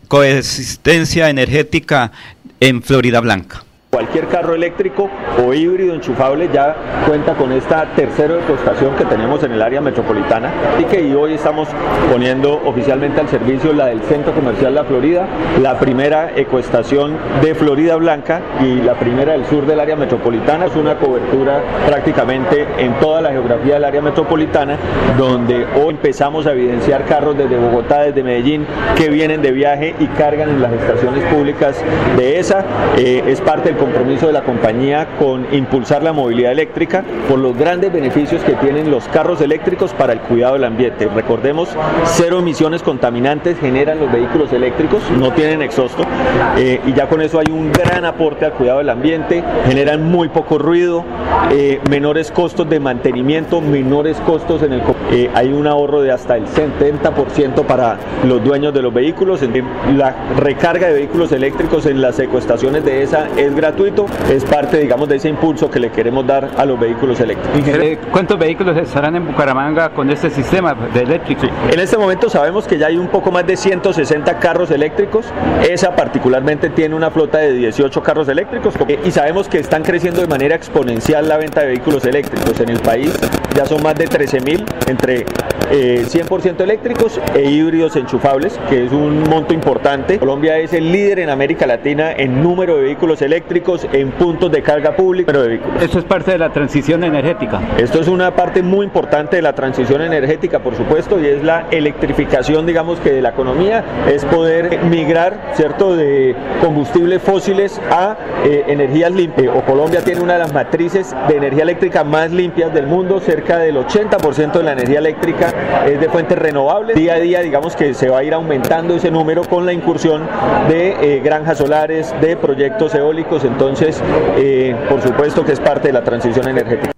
coexistencia energética en Florida Blanca. Cualquier carro eléctrico o híbrido enchufable ya cuenta con esta tercera ecoestación que tenemos en el área metropolitana y que hoy estamos poniendo oficialmente al servicio la del Centro Comercial La Florida, la primera ecoestación de Florida Blanca y la primera del sur del área metropolitana. Es una cobertura prácticamente en toda la geografía del área metropolitana donde hoy empezamos a evidenciar carros desde Bogotá, desde Medellín que vienen de viaje y cargan en las estaciones públicas de esa. Eh, es parte del compromiso de la compañía con impulsar la movilidad eléctrica por los grandes beneficios que tienen los carros eléctricos para el cuidado del ambiente. Recordemos, cero emisiones contaminantes generan los vehículos eléctricos, no tienen exhausto eh, y ya con eso hay un gran aporte al cuidado del ambiente, generan muy poco ruido, eh, menores costos de mantenimiento, menores costos en el... Eh, hay un ahorro de hasta el 70% para los dueños de los vehículos. La recarga de vehículos eléctricos en las ecoestaciones de esa es es parte, digamos, de ese impulso que le queremos dar a los vehículos eléctricos. Eh, ¿Cuántos vehículos estarán en Bucaramanga con este sistema de eléctrico? En este momento sabemos que ya hay un poco más de 160 carros eléctricos. Esa particularmente tiene una flota de 18 carros eléctricos y sabemos que están creciendo de manera exponencial la venta de vehículos eléctricos en el país. Ya son más de 13 mil entre 100% eh, eléctricos e híbridos enchufables, que es un monto importante. Colombia es el líder en América Latina en número de vehículos eléctricos, en puntos de carga pública de vehículos. Esto es parte de la transición energética. Esto es una parte muy importante de la transición energética, por supuesto, y es la electrificación, digamos que de la economía, es poder migrar, ¿cierto?, de combustibles fósiles a eh, energías limpias. O Colombia tiene una de las matrices de energía eléctrica más limpias del mundo, cerca del 80% de la energía eléctrica es de fuentes renovables. Día a día, digamos que se va a ir aumentando ese número con la incursión de eh, granjas solares, de proyectos eólicos. Entonces, eh, por supuesto que es parte de la transición energética.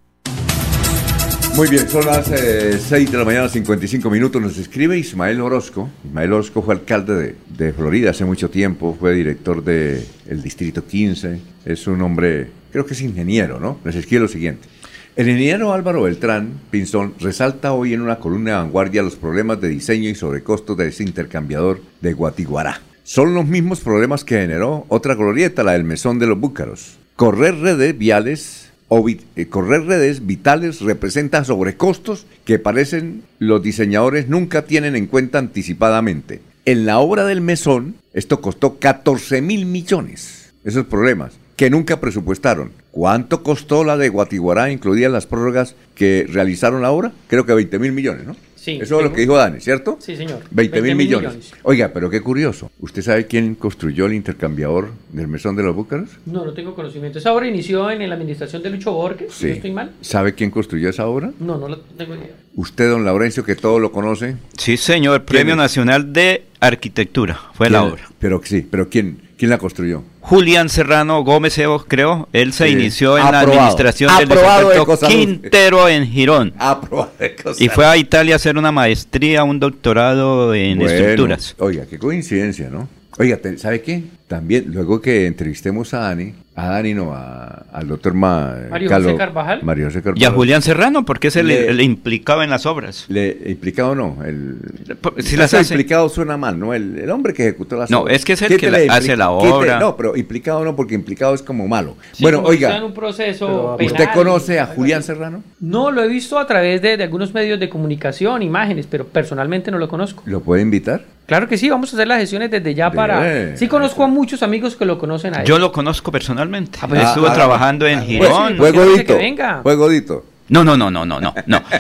Muy bien, son las 6 eh, de la mañana, 55 minutos. Nos escribe Ismael Orozco. Ismael Orozco fue alcalde de, Florida hace mucho tiempo, fue director del Distrito 15. Es un hombre, creo que es ingeniero, ¿no? Nos escribe lo siguiente. El ingeniero Álvaro Beltrán Pinzón resalta hoy en una columna de vanguardia los problemas de diseño y sobrecostos de ese intercambiador de Guatiguará. Son los mismos problemas que generó otra glorieta, la del mesón de los búcaros. Correr redes viales o eh, correr redes vitales representa sobrecostos que parecen los diseñadores nunca tienen en cuenta anticipadamente. En la obra del mesón, esto costó 14 mil millones. Esos problemas que nunca presupuestaron. ¿Cuánto costó la de Guatiguará, incluidas las prórrogas que realizaron ahora? Creo que 20 mil millones, ¿no? Sí. Eso es lo que dijo Dani, ¿cierto? Sí, señor. 20 mil millones. Oiga, pero qué curioso. ¿Usted sabe quién construyó el intercambiador del mesón de los Búcaros? No, no tengo conocimiento. Esa obra inició en la administración de Lucho Borges, sí. no estoy mal. ¿Sabe quién construyó esa obra? No, no tengo idea. ¿Usted, don Laurencio, que todo lo conoce? Sí, señor. Premio Nacional de Arquitectura fue la obra. Pero sí, pero ¿quién, quién la construyó? Julián Serrano Gómez Evo, creo. Él se inició en la administración del Quintero en Girón. y fue a Italia a hacer una maestría, un doctorado en estructuras. Oiga, qué coincidencia, ¿no? Oiga, ¿sabe qué? También, luego que entrevistemos a Dani, a Dani no, al doctor Mario José Carvajal. Mario José Carvajal. Y a Julián Serrano, porque es el, le, implicado en las obras. Le implicado no, el, si las implicado suena mal, ¿no? El, hombre que ejecutó las no, obras. No, es que es el que hace la obra. no, pero implicado no, porque implicado es como malo. bueno, oiga. En un proceso ¿Usted conoce a Julián Serrano? No, lo he visto a través de, de algunos medios de comunicación, imágenes, pero personalmente no lo conozco. ¿Lo puede invitar? Claro que sí, vamos a hacer las sesiones desde ya para... Sí conozco a muchos amigos que lo conocen a Yo lo conozco personalmente. Ah, pues, Estuvo ah, trabajando en ah, Girón. Pues, fue godito. No, no, no, no, no, no. no. *laughs*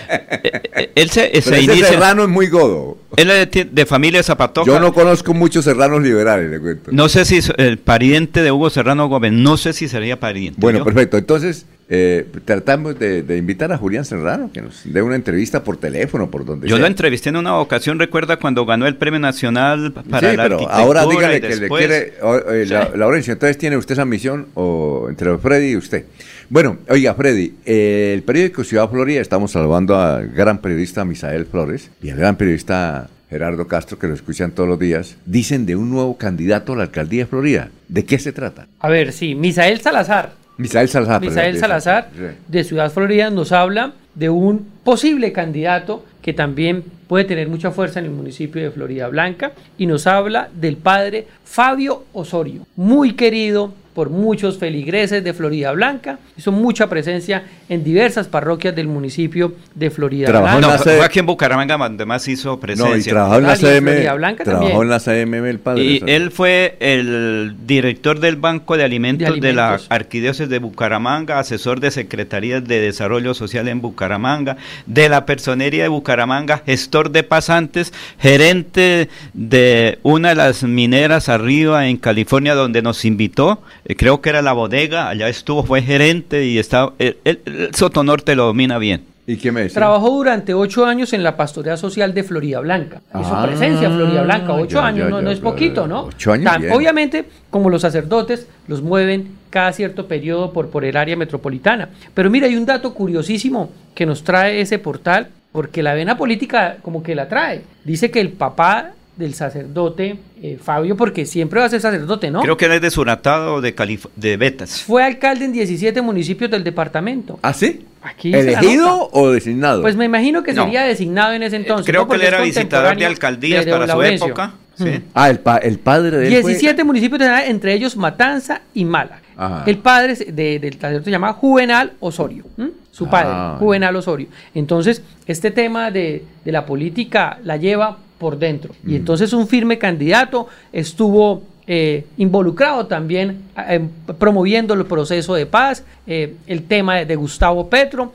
Eh, eh, él se, se inicia, serrano es muy godo. Él es de, familia Zapatoca. Yo no conozco muchos serranos liberales, le cuento. No sé si el pariente de Hugo Serrano Gómez, no sé si sería pariente. Bueno, perfecto. Entonces, eh, tratamos de, invitar a Julián Serrano que nos dé una entrevista por teléfono, por donde Yo lo entrevisté en una ocasión, recuerda cuando ganó el Premio Nacional para sí, pero ahora dígale que le quiere, eh, Laurencio, entonces tiene usted esa misión o entre Freddy y usted. Bueno, oiga Freddy, eh, el periódico Ciudad Florida, estamos saludando al gran periodista Misael Flores y al gran periodista Gerardo Castro, que lo escuchan todos los días, dicen de un nuevo candidato a la alcaldía de Florida. ¿De qué se trata? A ver, sí, Misael Salazar Misael Salazar. Misael Salazar de Ciudad Florida nos habla de un posible candidato que también puede tener mucha fuerza en el municipio de Florida Blanca y nos habla del padre Fabio Osorio, muy querido por muchos feligreses de Florida Blanca. Hizo mucha presencia en diversas parroquias del municipio de Florida Blanca. No, fue aquí en Bucaramanga donde más hizo presencia. No, y trabajó en la CM. Trabajó en la CM el padre. Y él fue el director del Banco de Alimentos de, la Arquidiócesis de Bucaramanga, asesor de Secretarías de Desarrollo Social en Bucaramanga, de la Personería de Bucaramanga, gestor de pasantes, gerente de una de las mineras arriba en California donde nos invitó eh, creo que era la bodega, allá estuvo, fue gerente y estaba, el, el, Sotonorte lo domina bien. ¿Y qué me dice? Trabajó durante ocho años en la Pastorea Social de Florida Blanca. Ah, presencia en Florida Blanca, ocho años, no, es poquito, ¿no? Ocho años. obviamente, como los sacerdotes, los mueven cada cierto periodo por, por el área metropolitana. Pero mira, hay un dato curiosísimo que nos trae ese portal, porque la vena política como que la trae. Dice que el papá del sacerdote eh, Fabio, porque siempre va a ser sacerdote, ¿no? Creo que él es de Suratado de, de Betas. Fue alcalde en 17 municipios del departamento. ¿Ah, sí? Aquí ¿Elegido o designado? Pues me imagino que sería designado en ese entonces. Creo que él era visitador de alcaldías para su época. Sí. Ah, el, el, padre de él 17 municipios, entre ellos Matanza y Málaga. El padre del sacerdote se llama Juvenal Osorio. Su padre, ah, Juvenal Osorio. Entonces, este tema de, de la política la lleva por dentro. Y entonces un firme candidato estuvo eh, involucrado también eh, promoviendo el proceso de paz, eh, el tema de, Gustavo Petro,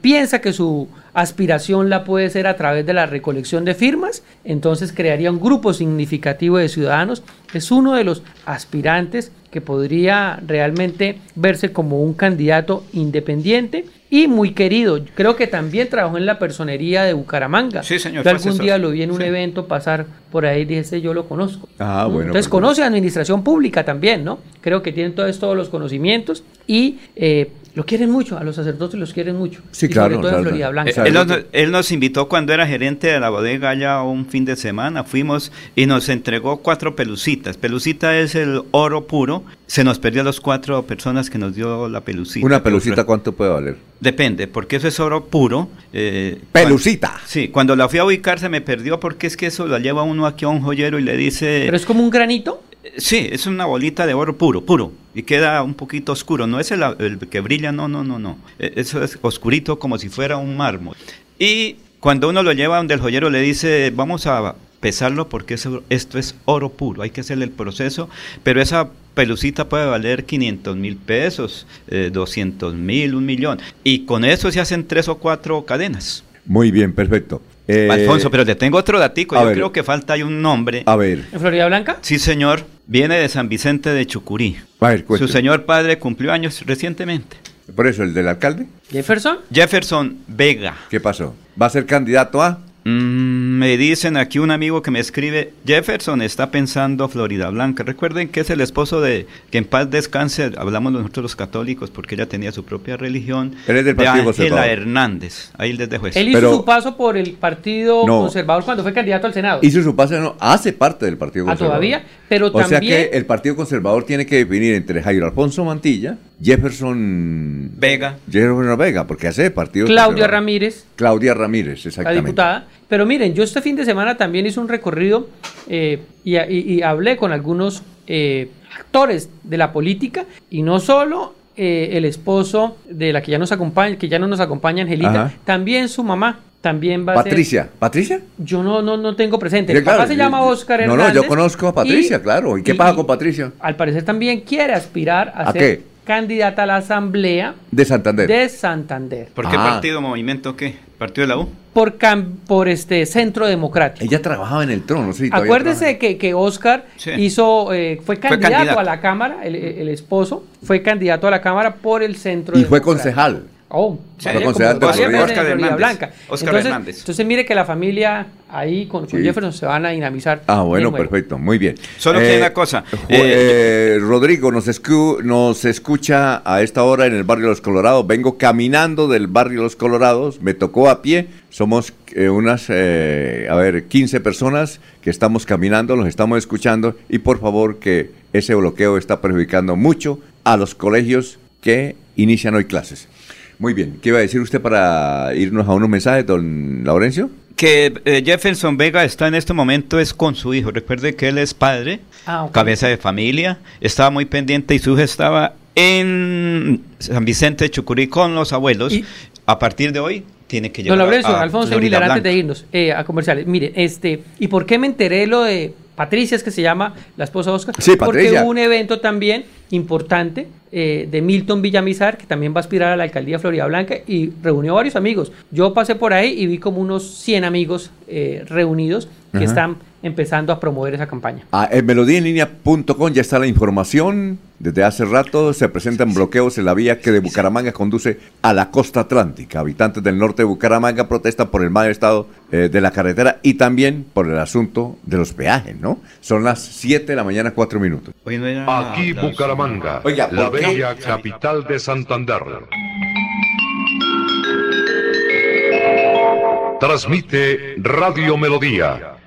piensa que su aspiración la puede ser a través de la recolección de firmas, entonces crearía un grupo significativo de ciudadanos, es uno de los aspirantes que podría realmente verse como un candidato independiente y muy querido. Creo que también trabajó en la personería de Bucaramanga. Sí, señor. Yo algún día lo vi en un evento pasar por ahí y dije, yo lo conozco. Ah, bueno. Entonces conoce administración pública también, ¿no? Creo que tiene todos, todos los conocimientos y eh, lo quieren mucho, a los sacerdotes los quieren mucho. Sí, claro. Sobre todo en Florida Blanca. Eh, él, nos, invitó cuando era gerente de la bodega allá un fin de semana, fuimos y nos entregó cuatro pelucitas. Pelucita es el oro puro. Se nos perdió a las cuatro personas que nos dio la pelucita. ¿Una pelucita cuánto puede valer? Depende, porque eso es oro puro. Eh, ¡Pelucita! sí, cuando la fui a ubicar se me perdió porque es que eso la lleva uno aquí a un joyero y le dice... ¿Pero es como un granito? Sí, es una bolita de oro puro, puro. Y queda un poquito oscuro. No es el, que brilla, no, no, no, no. E, eso es oscurito como si fuera un mármol. Y cuando uno lo lleva donde el joyero le dice, vamos a pesarlo porque esto es oro puro, hay que hacerle el proceso, pero esa pelucita puede valer 500 mil pesos, 200 eh, mil, un millón. Y con eso se hacen tres o cuatro cadenas. Muy bien, perfecto. Eh, Alfonso, pero te tengo otro datico. Yo creo que falta hay un nombre. A ver. ¿En Florida Blanca? Sí, señor. Viene de San Vicente de Chucurí. Su señor padre cumplió años recientemente. ¿Por eso el del alcalde? Jefferson. Jefferson Vega. ¿Qué pasó? ¿Va a ser candidato a? Mm, Me dicen aquí un amigo que me escribe, Jefferson está pensando Florida Blanca. Recuerden que es el esposo de, que en paz descanse, hablamos nosotros los católicos, porque ella tenía su propia religión. Él es del de Partido Ángela Hernández. Ahí les dejo eso. Él hizo su paso por el Partido Conservador cuando fue candidato al Senado. Hizo su paso, no, hace parte del Partido ah, Conservador. todavía, pero o sea que el Partido Conservador tiene que definir entre Jairo Alfonso Mantilla, Jefferson Vega. Jefferson Vega, porque hace partido. Claudia Ramírez. Claudia Ramírez, exactamente. La diputada. Pero miren, yo este fin de semana también hice un recorrido eh, y, hablé con algunos eh, actores de la política y no solo eh, el esposo de la que ya nos acompaña, que ya no nos acompaña Angelita, también su mamá. También va Patricia. a ser... ¿Patricia? Yo no, no, no tengo presente. El papá se llama Oscar Hernández. No, no, yo conozco a Patricia, claro. ¿Y qué pasa con Patricia? Al parecer también quiere aspirar a, ser candidata a la Asamblea de Santander. De Santander. ¿Por qué ah. partido, movimiento, qué? ¿Partido de la U? Por, por este Centro Democrático. Ella trabajaba en el trono, sí. Acuérdese que, que Oscar hizo, eh, fue, candidato a la Cámara, el, el, esposo, fue candidato a la Cámara por el Centro Y fue concejal. Oh, sí, Oscar, Hernández. Blanca. Oscar entonces, Hernández. Entonces mire que la familia ahí con, Jefferson se van a dinamizar. Ah, bueno, perfecto, muy bien. Solo que una cosa. Eh, Rodrigo nos, nos escucha a esta hora en el barrio Los Colorados. Vengo caminando del barrio Los Colorados, me tocó a pie. Somos eh, unas, eh, a ver, 15 personas que estamos caminando, los estamos escuchando y por favor que ese bloqueo está perjudicando mucho a los colegios que inician hoy clases. Muy bien. ¿Qué iba a decir usted para irnos a unos mensajes, don Laurencio? Que eh, Jefferson Vega está en este momento es con su hijo. Recuerde que él es padre, ah, cabeza de familia. Estaba muy pendiente y su hijo estaba en San Vicente de Chucurí con los abuelos. a partir de hoy tiene que llegar Don Laurencio, Alfonso Miller, antes de irnos eh, a comerciales. Mire, este, ¿y por qué me enteré lo de Patricia, es que se llama la esposa de Oscar? Sí, Porque hubo un evento también importante eh, de Milton Villamizar, que también va a aspirar a la alcaldía de Florida Blanca, y reunió varios amigos. Yo pasé por ahí y vi como unos 100 amigos eh, reunidos que están empezando a promover esa campaña. Ah, en melodíaenlínea.com ya está la información. Desde hace rato se presentan bloqueos en la vía que de Bucaramanga conduce a la costa atlántica. Habitantes del norte de Bucaramanga protestan por el mal estado eh, de la carretera y también por el asunto de los peajes, ¿no? Son las 7 de la mañana, 4 minutos. Aquí Bucaramanga, la bella capital de Santander. Transmite Radio Melodía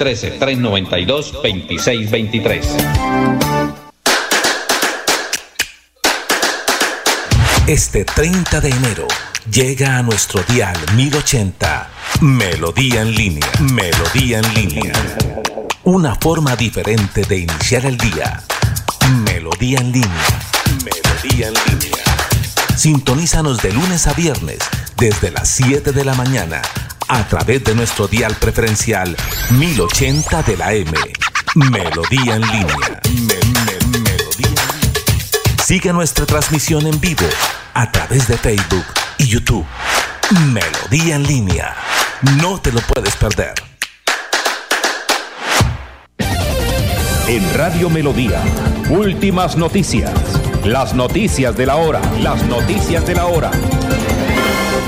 313-392-2623. Este 30 de enero llega a nuestro dial 1080 Melodía en línea. Melodía en línea. Una forma diferente de iniciar el día. Melodía en línea. Melodía en línea. Sintonízanos de lunes a viernes desde las 7 de la mañana a través de nuestro dial preferencial 1080 de la M. Melodía en línea. Sigue nuestra transmisión en vivo a través de Facebook y YouTube. Melodía en línea. No te lo puedes perder. En Radio Melodía, últimas noticias. Las noticias de la hora. Las noticias de la hora.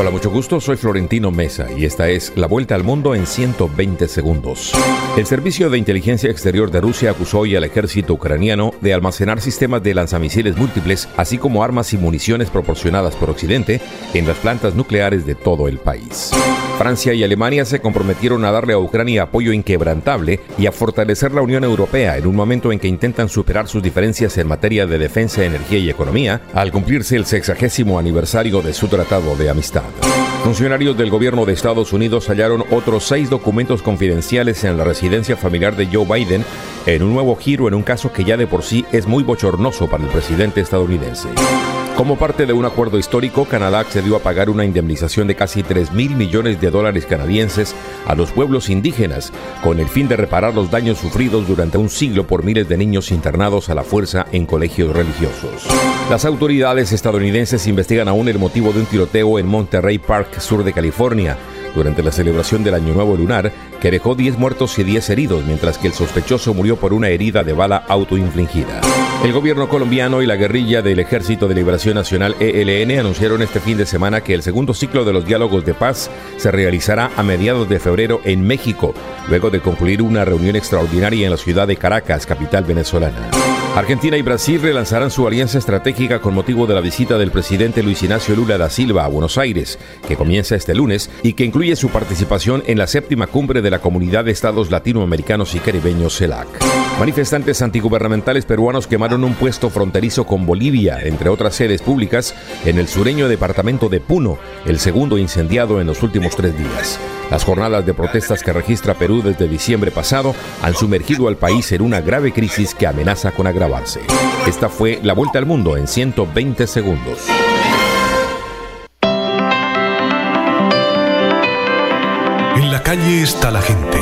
Hola, mucho gusto. Soy Florentino Mesa y esta es la vuelta al mundo en 120 segundos. El Servicio de Inteligencia Exterior de Rusia acusó hoy al ejército ucraniano de almacenar sistemas de lanzamisiles múltiples, así como armas y municiones proporcionadas por Occidente en las plantas nucleares de todo el país. Francia y Alemania se comprometieron a darle a Ucrania apoyo inquebrantable y a fortalecer la Unión Europea en un momento en que intentan superar sus diferencias en materia de defensa, energía y economía, al cumplirse el sexagésimo aniversario de su tratado de amistad. Funcionarios del gobierno de Estados Unidos hallaron otros seis documentos confidenciales en la residencia familiar de Joe Biden en un nuevo giro en un caso que ya de por sí es muy bochornoso para el presidente estadounidense. Como parte de un acuerdo histórico, Canadá accedió a pagar una indemnización de casi 3 mil millones de dólares canadienses a los pueblos indígenas, con el fin de reparar los daños sufridos durante un siglo por miles de niños internados a la fuerza en colegios religiosos. Las autoridades estadounidenses investigan aún el motivo de un tiroteo en Monterey Park, sur de California, durante la celebración del Año Nuevo Lunar, que dejó 10 muertos y 10 heridos, mientras que el sospechoso murió por una herida de bala autoinfligida. El gobierno colombiano y la guerrilla del Ejército de Liberación Nacional ELN anunciaron este fin de semana que el segundo ciclo de los diálogos de paz se realizará a mediados de febrero en México, luego de concluir una reunión extraordinaria en la ciudad de Caracas, capital venezolana. Argentina y Brasil relanzarán su alianza estratégica con motivo de la visita del presidente Luis Ignacio Lula da Silva a Buenos Aires, que comienza este lunes y que incluye su participación en la séptima cumbre de la Comunidad de Estados Latinoamericanos y Caribeños CELAC. Manifestantes antigubernamentales peruanos quemaron un puesto fronterizo con Bolivia, entre otras sedes públicas, en el sureño departamento de Puno, el segundo incendiado en los últimos tres días. Las jornadas de protestas que registra Perú desde diciembre pasado han sumergido al país en una grave crisis que amenaza con agravarse. Esta fue la vuelta al mundo en 120 segundos. En la calle está la gente.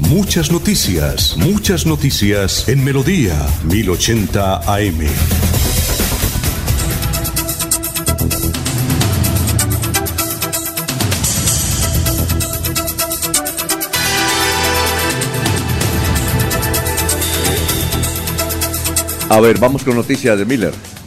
Muchas noticias, muchas noticias en Melodía 1080 AM. A ver, vamos con noticias de Miller.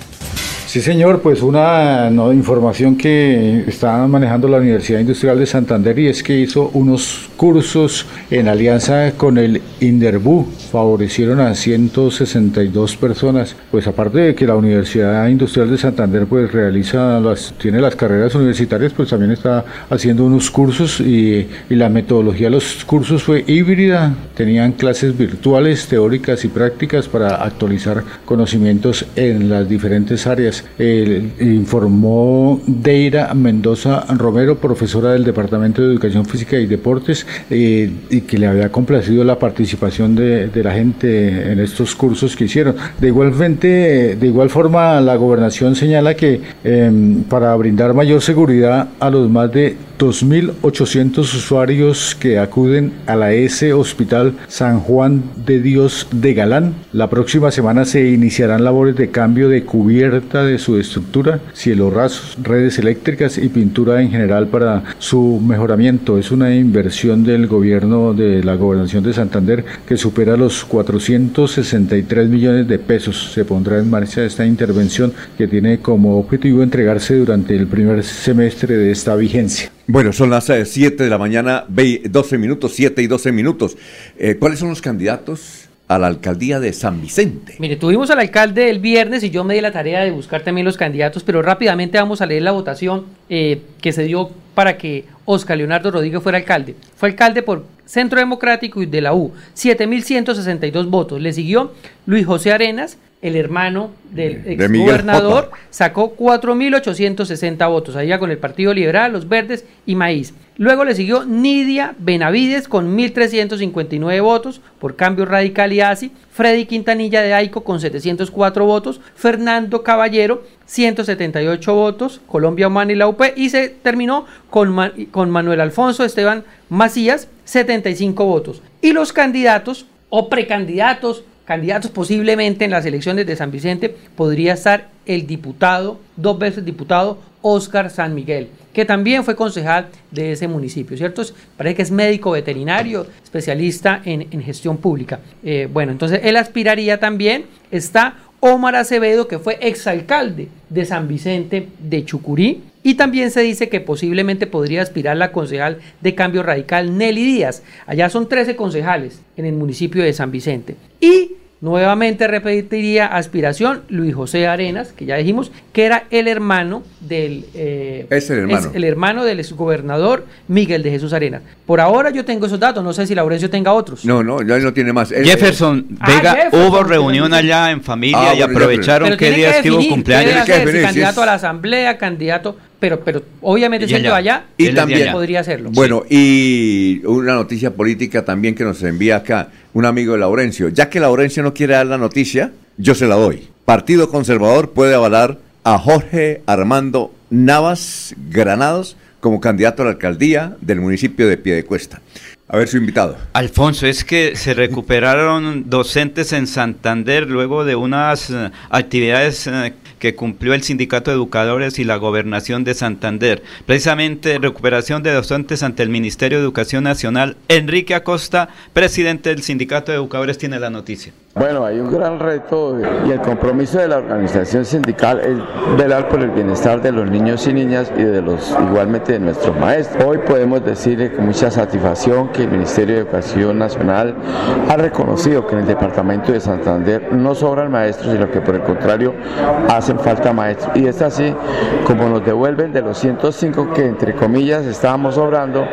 Sí, señor, pues una información que está manejando la Universidad Industrial de Santander y es que hizo unos cursos en alianza con el Inderbu, favorecieron a 162 personas. Pues aparte de que la Universidad Industrial de Santander pues realiza las, tiene las carreras universitarias, pues también está haciendo unos cursos y, y la metodología de los cursos fue híbrida, tenían clases virtuales, teóricas y prácticas para actualizar conocimientos en las diferentes áreas informó Deira Mendoza Romero, profesora del Departamento de Educación Física y Deportes, eh, y que le había complacido la participación de, la gente en estos cursos que hicieron. De igualmente, de igual forma, la gobernación señala que em, para brindar mayor seguridad a los más de 2.800 usuarios que acuden a la S Hospital San Juan de Dios de Galán. La próxima semana se iniciarán labores de cambio de cubierta su estructura, cielos rasos, redes eléctricas y pintura en general para su mejoramiento. Es una inversión del gobierno de la gobernación de Santander que supera los 463 millones de pesos. Se pondrá en marcha esta intervención que tiene como objetivo entregarse durante el primer semestre de esta vigencia. Bueno, son las 7 eh, de la mañana, 12 minutos, 7 y 12 minutos. Eh, ¿Cuáles son los candidatos a la alcaldía de San Vicente? Mire, tuvimos al alcalde el viernes y yo me di la tarea de buscar también los candidatos, pero rápidamente vamos a leer la votación eh, que se dio para que Oscar Leonardo Rodríguez fuera alcalde. Fue alcalde por Centro Democrático y de la U, 7.162 votos. Le siguió Luis José Arenas, el hermano del ex gobernador, sacó 4.860 votos, allá con el Partido Liberal, los Verdes y Maíz. Luego le siguió Nidia Benavides con 1.359 votos por Cambio Radical y ASI, Freddy Quintanilla de AICO con 704 votos, Fernando Caballero 178 votos, Colombia Humana y la UP, y se terminó con, con Manuel Alfonso Esteban Macías 75 votos. Y los candidatos o precandidatos candidatos posiblemente en las elecciones de San Vicente podría estar el diputado, dos veces diputado, Oscar San Miguel, que también fue concejal de ese municipio, ¿cierto? Parece que es médico veterinario, especialista en, gestión pública. Eh, bueno, entonces él aspiraría también, está Omar Acevedo, que fue exalcalde de San Vicente de Chucurí, y también se dice que posiblemente podría aspirar la concejal de cambio radical Nelly Díaz. Allá son 13 concejales en el municipio de San Vicente. Y Nuevamente repetiría aspiración Luis José Arenas, que ya dijimos que era el hermano del eh, es el hermano. el hermano del exgobernador Miguel de Jesús Arenas. Por ahora yo tengo esos datos, no sé si Laurencio tenga otros. No, no, ya no tiene más. Jefferson ah, Vega, hubo reunión allá en familia ah, y aprovecharon qué día estuvo cumpleaños. candidato a la asamblea, candidato pero, pero obviamente siendo allá, y también podría hacerlo. Bueno, y una noticia política también que nos envía acá un amigo de Laurencio. Ya que Laurencio no quiere dar la noticia, yo se la doy. Partido Conservador puede avalar a Jorge Armando Navas Granados como candidato a la alcaldía del municipio de Piedecuesta. A ver su invitado. Alfonso, es que se recuperaron docentes en Santander luego de unas eh, actividades eh, que cumplió el Sindicato de Educadores y la Gobernación de Santander. Precisamente recuperación de docentes ante el Ministerio de Educación Nacional. Enrique Acosta, presidente del Sindicato de Educadores, tiene la noticia. Bueno, hay un gran reto y el compromiso de la organización sindical es velar por el bienestar de los niños y niñas y de los igualmente de nuestros maestros. Hoy podemos decirle con mucha satisfacción que el Ministerio de Educación Nacional ha reconocido que en el departamento de Santander no sobran maestros, sino que por el contrario hacen falta maestros. Y es así como nos devuelven de los 105 que entre comillas estábamos sobrando,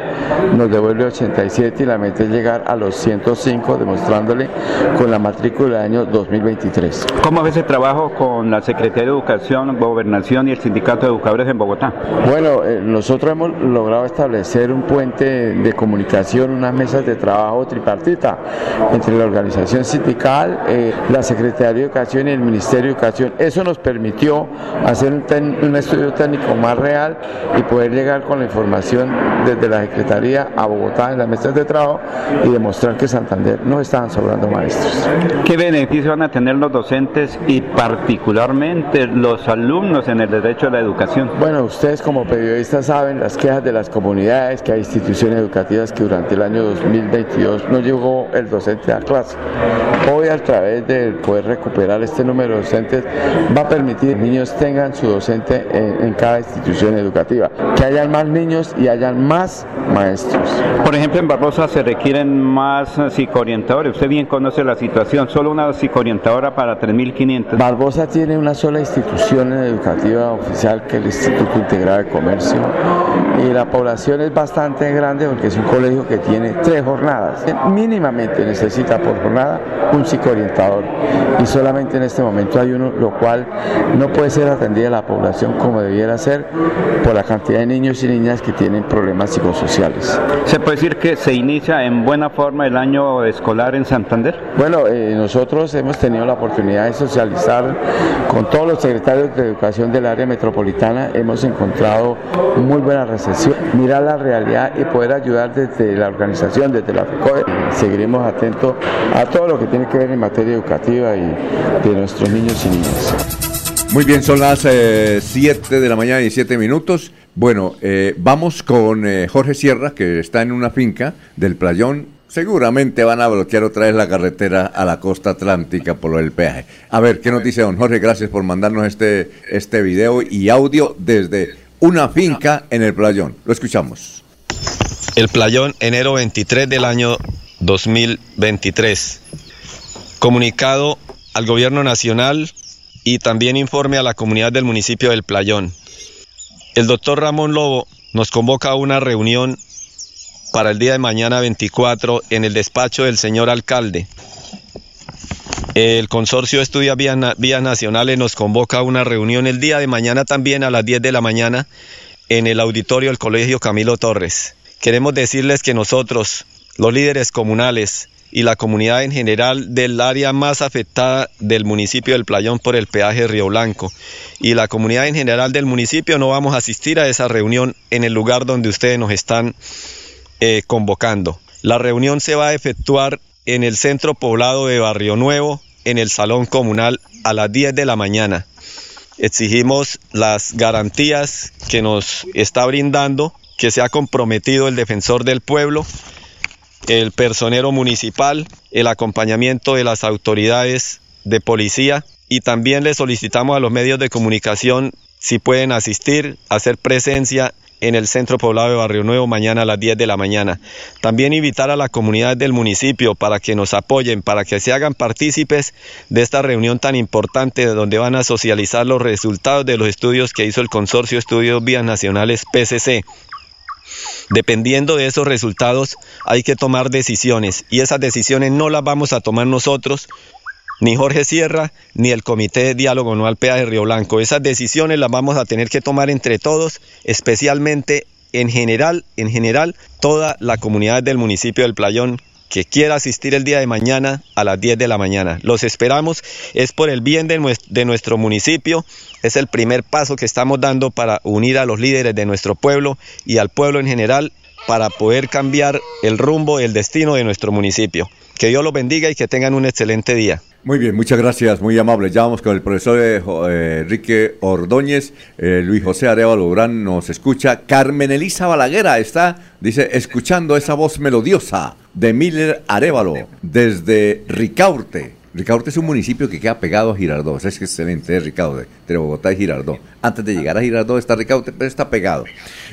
nos devuelve 87 y la meta es llegar a los 105 demostrándole con la matrícula del año 2023. ¿Cómo ves el trabajo con la Secretaría de Educación, Gobernación y el Sindicato de Educadores en Bogotá? Bueno, eh, nosotros hemos logrado establecer un puente de comunicación, unas mesas de trabajo tripartita entre la organización sindical, eh, la Secretaría de Educación y el Ministerio de Educación. Eso nos permitió hacer un, un estudio técnico más real y poder llegar con la información desde la Secretaría a Bogotá en las mesas de trabajo y demostrar que Santander no estaban sobrando maestros. ¿Qué beneficio van a tener los docentes y particularmente los alumnos en el derecho a la educación? Bueno, ustedes como periodistas saben las quejas de las comunidades, que hay instituciones educativas que durante el año 2022 no llegó el docente a clase. Hoy a través de poder recuperar este número de docentes va a permitir que niños tengan su docente en, cada institución educativa, que hayan más niños y hayan más maestros. Por ejemplo, en Barbosa se requieren más psicoorientadores. Usted bien conoce la situación solo una psicoorientadora para 3.500. Barbosa tiene una sola institución educativa oficial que es el Instituto Integrado de Comercio y la población es bastante grande porque es un colegio que tiene tres jornadas. Mínimamente necesita por jornada un psicoorientador y solamente en este momento hay uno, lo cual no puede ser atendida la población como debiera ser por la cantidad de niños y niñas que tienen problemas psicosociales. ¿Se puede decir que se inicia en buena forma el año escolar en Santander? Bueno, eh, nosotros hemos tenido la oportunidad de socializar con todos los secretarios de educación del área metropolitana, hemos encontrado muy buena recepción, mirar la realidad y poder ayudar desde la organización, desde la FECOE. Seguiremos atentos a todo lo que tiene que ver en materia educativa y de nuestros niños y niñas. Muy bien, son las 7 eh, de la mañana y 7 minutos. Bueno, eh, vamos con eh, Jorge Sierra, que está en una finca del Playón Seguramente van a bloquear otra vez la carretera a la costa atlántica por lo del peaje. A ver, ¿qué nos dice don Jorge? Gracias por mandarnos este, este video y audio desde una finca en el playón. Lo escuchamos. El playón, enero 23 del año 2023. Comunicado al gobierno nacional y también informe a la comunidad del municipio del playón. El doctor Ramón Lobo nos convoca a una reunión para el día de mañana 24 en el despacho del señor alcalde. El consorcio de estudios vías, nacionales nos convoca a una reunión el día de mañana también a las 10 de la mañana en el auditorio del Colegio Camilo Torres. Queremos decirles que nosotros, los líderes comunales y la comunidad en general del área más afectada del municipio del Playón por el peaje Río Blanco y la comunidad en general del municipio no vamos a asistir a esa reunión en el lugar donde ustedes nos están eh, convocando. La reunión se va a efectuar en el centro poblado de Barrio Nuevo, en el salón comunal a las 10 de la mañana. Exigimos las garantías que nos está brindando, que se ha comprometido el defensor del pueblo, el personero municipal, el acompañamiento de las autoridades de policía y también le solicitamos a los medios de comunicación si pueden asistir, hacer presencia en el centro poblado de Barrio Nuevo mañana a las 10 de la mañana. También invitar a la comunidad del municipio para que nos apoyen, para que se hagan partícipes de esta reunión tan importante donde van a socializar los resultados de los estudios que hizo el Consorcio Estudios Vías Nacionales PCC. Dependiendo de esos resultados hay que tomar decisiones y esas decisiones no las vamos a tomar nosotros, ni Jorge Sierra, ni el Comité de Diálogo Anual PEA de Río Blanco. Esas decisiones las vamos a tener que tomar entre todos, especialmente en general, en general, toda la comunidad del municipio del Playón que quiera asistir el día de mañana a las 10 de la mañana. Los esperamos, es por el bien de nuestro, de nuestro municipio, es el primer paso que estamos dando para unir a los líderes de nuestro pueblo y al pueblo en general para poder cambiar el rumbo, el destino de nuestro municipio. Que Dios los bendiga y que tengan un excelente día. Muy bien, muchas gracias, muy amable. Ya vamos con el profesor eh, Enrique Ordóñez, eh, Luis José Arevalo Durán nos escucha. Carmen Elisa Balaguera está, dice, escuchando esa voz melodiosa de Miller Arevalo desde Ricaurte. Ricaurte es un municipio que queda pegado a Girardot. Es excelente, es Ricaurte, entre Bogotá y Girardot. Antes de llegar a Girardot está Ricaurte, pero está pegado.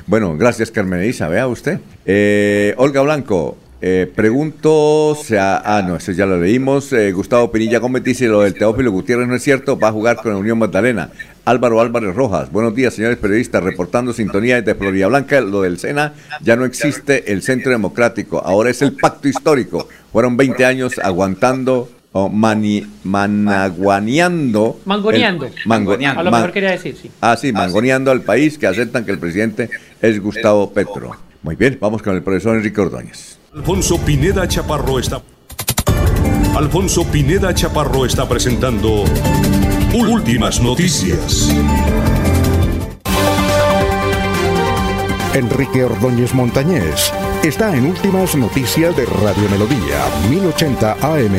Bueno, gracias Carmen Elisa, vea usted. Eh, Olga Blanco, eh, pregunto, sea, ah, no, eso ya lo leímos. Eh, Gustavo Pinilla Gómez dice: Lo del Teófilo Gutiérrez no es cierto, va a jugar con la Unión Magdalena. Álvaro Álvarez Rojas, buenos días, señores periodistas, reportando sintonía desde Florida Blanca. Lo del SENA ya no existe el Centro Democrático, ahora es el pacto histórico. Fueron 20 años aguantando o mani, managuaneando. Mangoneando. a lo mejor quería decir, sí. Ah, sí, mangoneando al país que aceptan que el presidente es Gustavo Petro. Muy bien, vamos con el profesor Enrique Ordóñez. Alfonso Pineda Chaparro está. Alfonso Pineda Chaparro está presentando Últimas Noticias. Enrique Ordóñez Montañés está en Últimas Noticias de Radio Melodía, 1080 AM.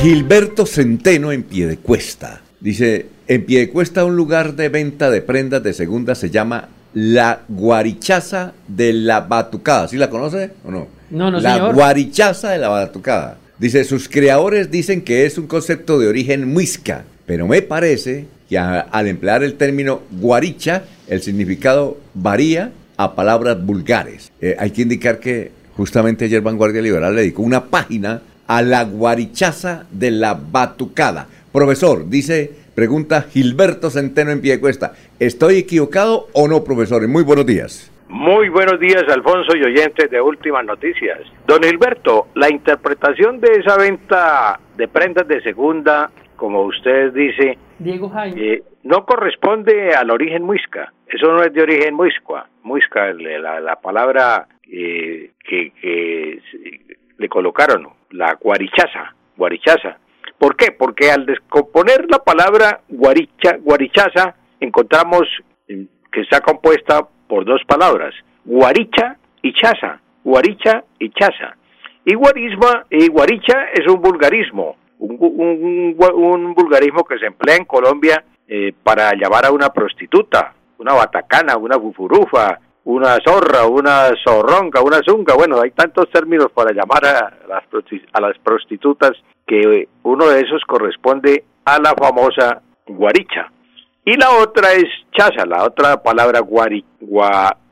Gilberto Centeno en pie de cuesta. Dice, en pie de cuesta un lugar de venta de prendas de segunda se llama la guarichaza de la batucada. ¿Sí la conoce o no? No, no, La guarichaza de la batucada. Dice, sus creadores dicen que es un concepto de origen muisca, pero me parece que al emplear el término guaricha, el significado varía a palabras vulgares. Eh, hay que indicar que justamente ayer Vanguardia Liberal le dedicó una página a la guarichaza de la batucada. Profesor, dice Pregunta Gilberto Centeno en pie cuesta. ¿Estoy equivocado o no, profesor? Muy buenos días. Muy buenos días, Alfonso y oyentes de Últimas Noticias. Don Gilberto, la interpretación de esa venta de prendas de segunda, como usted dice, Diego eh, no corresponde al origen muisca. Eso no es de origen muisca. Muisca, la, la palabra eh, que, que le colocaron, la guarichaza, guarichaza ¿Por qué? Porque al descomponer la palabra guaricha, guarichaza, encontramos que está compuesta por dos palabras, guaricha y chaza, guaricha y chaza. Y guarisma y guaricha es un vulgarismo, un, vulgarismo que se emplea en Colombia eh, para llamar a una prostituta, una batacana, una gufurufa, una zorra, una zorronga, una zunga, bueno, hay tantos términos para llamar a las, a las prostitutas que uno de esos corresponde a la famosa guaricha. Y la otra es chaza, la otra palabra guari,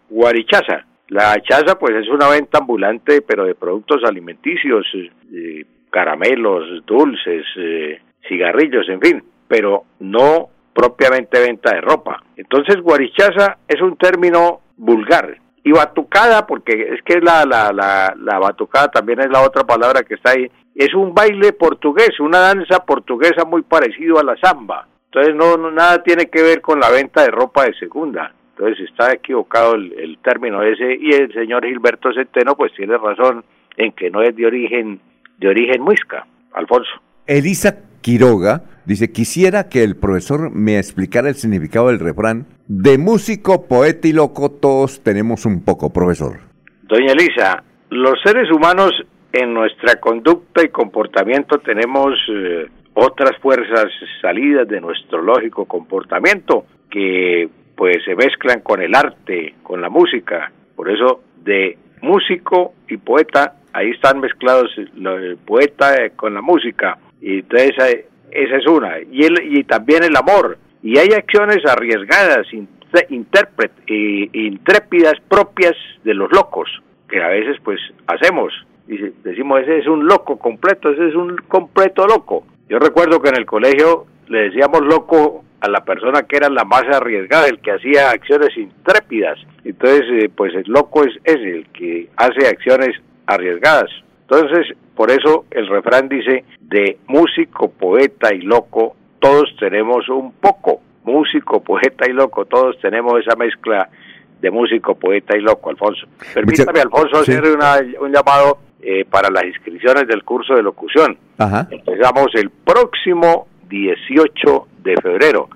guarichaza. La chaza pues es una venta ambulante pero de productos alimenticios, eh, caramelos, dulces, eh, cigarrillos, en fin, pero no propiamente venta de ropa. Entonces guarichaza es un término vulgar y batucada, porque es que la, la, la, la batucada también es la otra palabra que está ahí, es un baile portugués, una danza portuguesa muy parecido a la samba. Entonces no, nada tiene que ver con la venta de ropa de segunda. Entonces está equivocado el, término ese y el señor Gilberto Centeno pues tiene razón en que no es de origen de origen muisca, Alfonso. Elisa Quiroga dice, quisiera que el profesor me explicara el significado del refrán, de músico, poeta y loco todos tenemos un poco, profesor. Doña Elisa, los seres humanos en nuestra conducta y comportamiento tenemos eh, otras fuerzas salidas de nuestro lógico comportamiento que pues se mezclan con el arte, con la música. Por eso de músico y poeta, ahí están mezclados el poeta con la música. Y entonces eh, esa es una. Y, el, y también el amor. Y hay acciones arriesgadas, intrépidas propias de los locos, que a veces pues hacemos decimos, ese es un loco completo, ese es un completo loco. Yo recuerdo que en el colegio le decíamos loco a la persona que era la más arriesgada, el que hacía acciones intrépidas. Entonces, eh, pues el loco es, es el que hace acciones arriesgadas. Entonces, por eso el refrán dice, de músico, poeta y loco, todos tenemos un poco. Músico, poeta y loco, todos tenemos esa mezcla de músico, poeta y loco, Alfonso. Permítame, Alfonso, hacer un llamado eh, para las inscripciones del curso de locución. Empezamos el próximo 18 de febrero.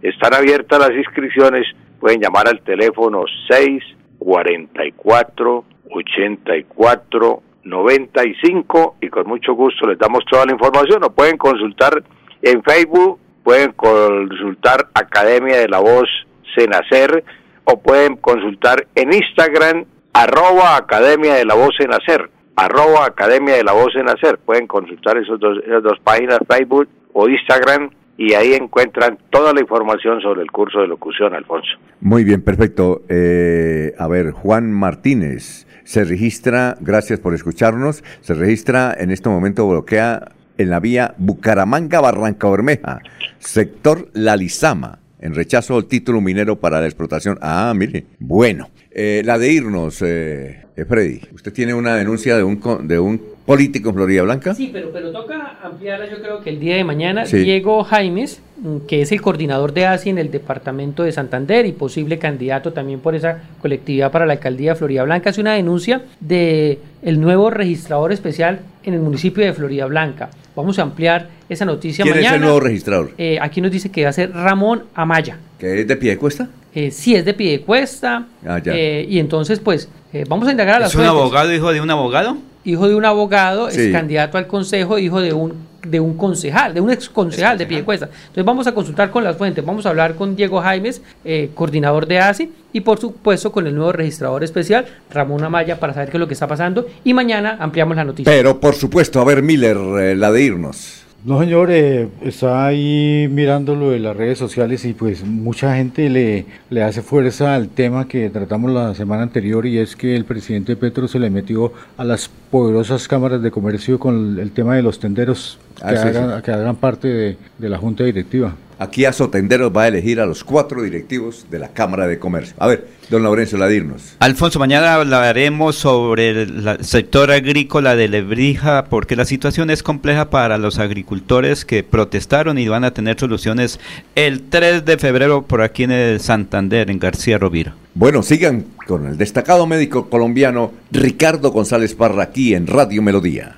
Están abiertas las inscripciones, pueden llamar al teléfono 644 84 95 y con mucho gusto les damos toda la información. O pueden consultar en Facebook, pueden consultar Academia de la Voz Senacer o pueden consultar en Instagram arroba Academia de la Voz Senacer arroba Academia de la Voz en Hacer. Pueden consultar esos dos, esas dos páginas, Facebook o Instagram, y ahí encuentran toda la información sobre el curso de locución, Alfonso. Muy bien, perfecto. Eh, a ver, Juan Martínez se registra, gracias por escucharnos, se registra en este momento, bloquea en la vía Bucaramanga-Barranca Bermeja, sector La Lizama, en rechazo al título minero para la explotación. Ah, mire, bueno. Eh, la de irnos, eh, Freddy, usted tiene una denuncia de un, de un político en Florida Blanca. Sí, pero, pero toca ampliarla yo creo que el día de mañana. Diego Jaimes, mm, que es el coordinador de ASI en el departamento de Santander y posible candidato también por esa colectividad para la alcaldía de Florida Blanca, hace una denuncia de el nuevo registrador especial en el municipio de Florida Blanca. Vamos a ampliar esa noticia mañana. ¿Quién es el nuevo registrador? Eh, aquí nos dice que va a ser Ramón Amaya. ¿Que es de pie de cuesta? Eh, sí, es de pie de cuesta. Ah, eh, y entonces, pues, eh, vamos a indagar a las ¿Es un abogado, hijo de un abogado? Hijo de un abogado, es candidato al consejo, hijo de un, de un concejal, de un ex concejal de Piedecuesta. Entonces vamos a consultar con las fuentes, vamos a hablar con Diego Jaimes, eh, coordinador de ASI, y por supuesto con el nuevo registrador especial, Ramón Amaya, para saber qué es lo que está pasando. Y mañana ampliamos la noticia. Pero por supuesto, a ver, Miller, eh, la de irnos. No, señor, eh, está ahí mirándolo de las redes sociales y pues mucha gente le, le hace fuerza al tema que tratamos la semana anterior y es que el presidente Petro se le metió a las poderosas cámaras de comercio con el tema de los tenderos que, ah, hagan, que hagan parte de, de la junta directiva. Aquí a Sotenderos va a elegir a los cuatro directivos de la Cámara de Comercio. A ver, don Laurencio Ladirnos. Alfonso, mañana hablaremos sobre el sector agrícola de Lebrija, porque la situación es compleja para los agricultores que protestaron y van a tener soluciones el 3 de febrero por aquí en el Santander, en García Rovira. Bueno, sigan con el destacado médico colombiano Ricardo González Parra aquí en Radio Melodía.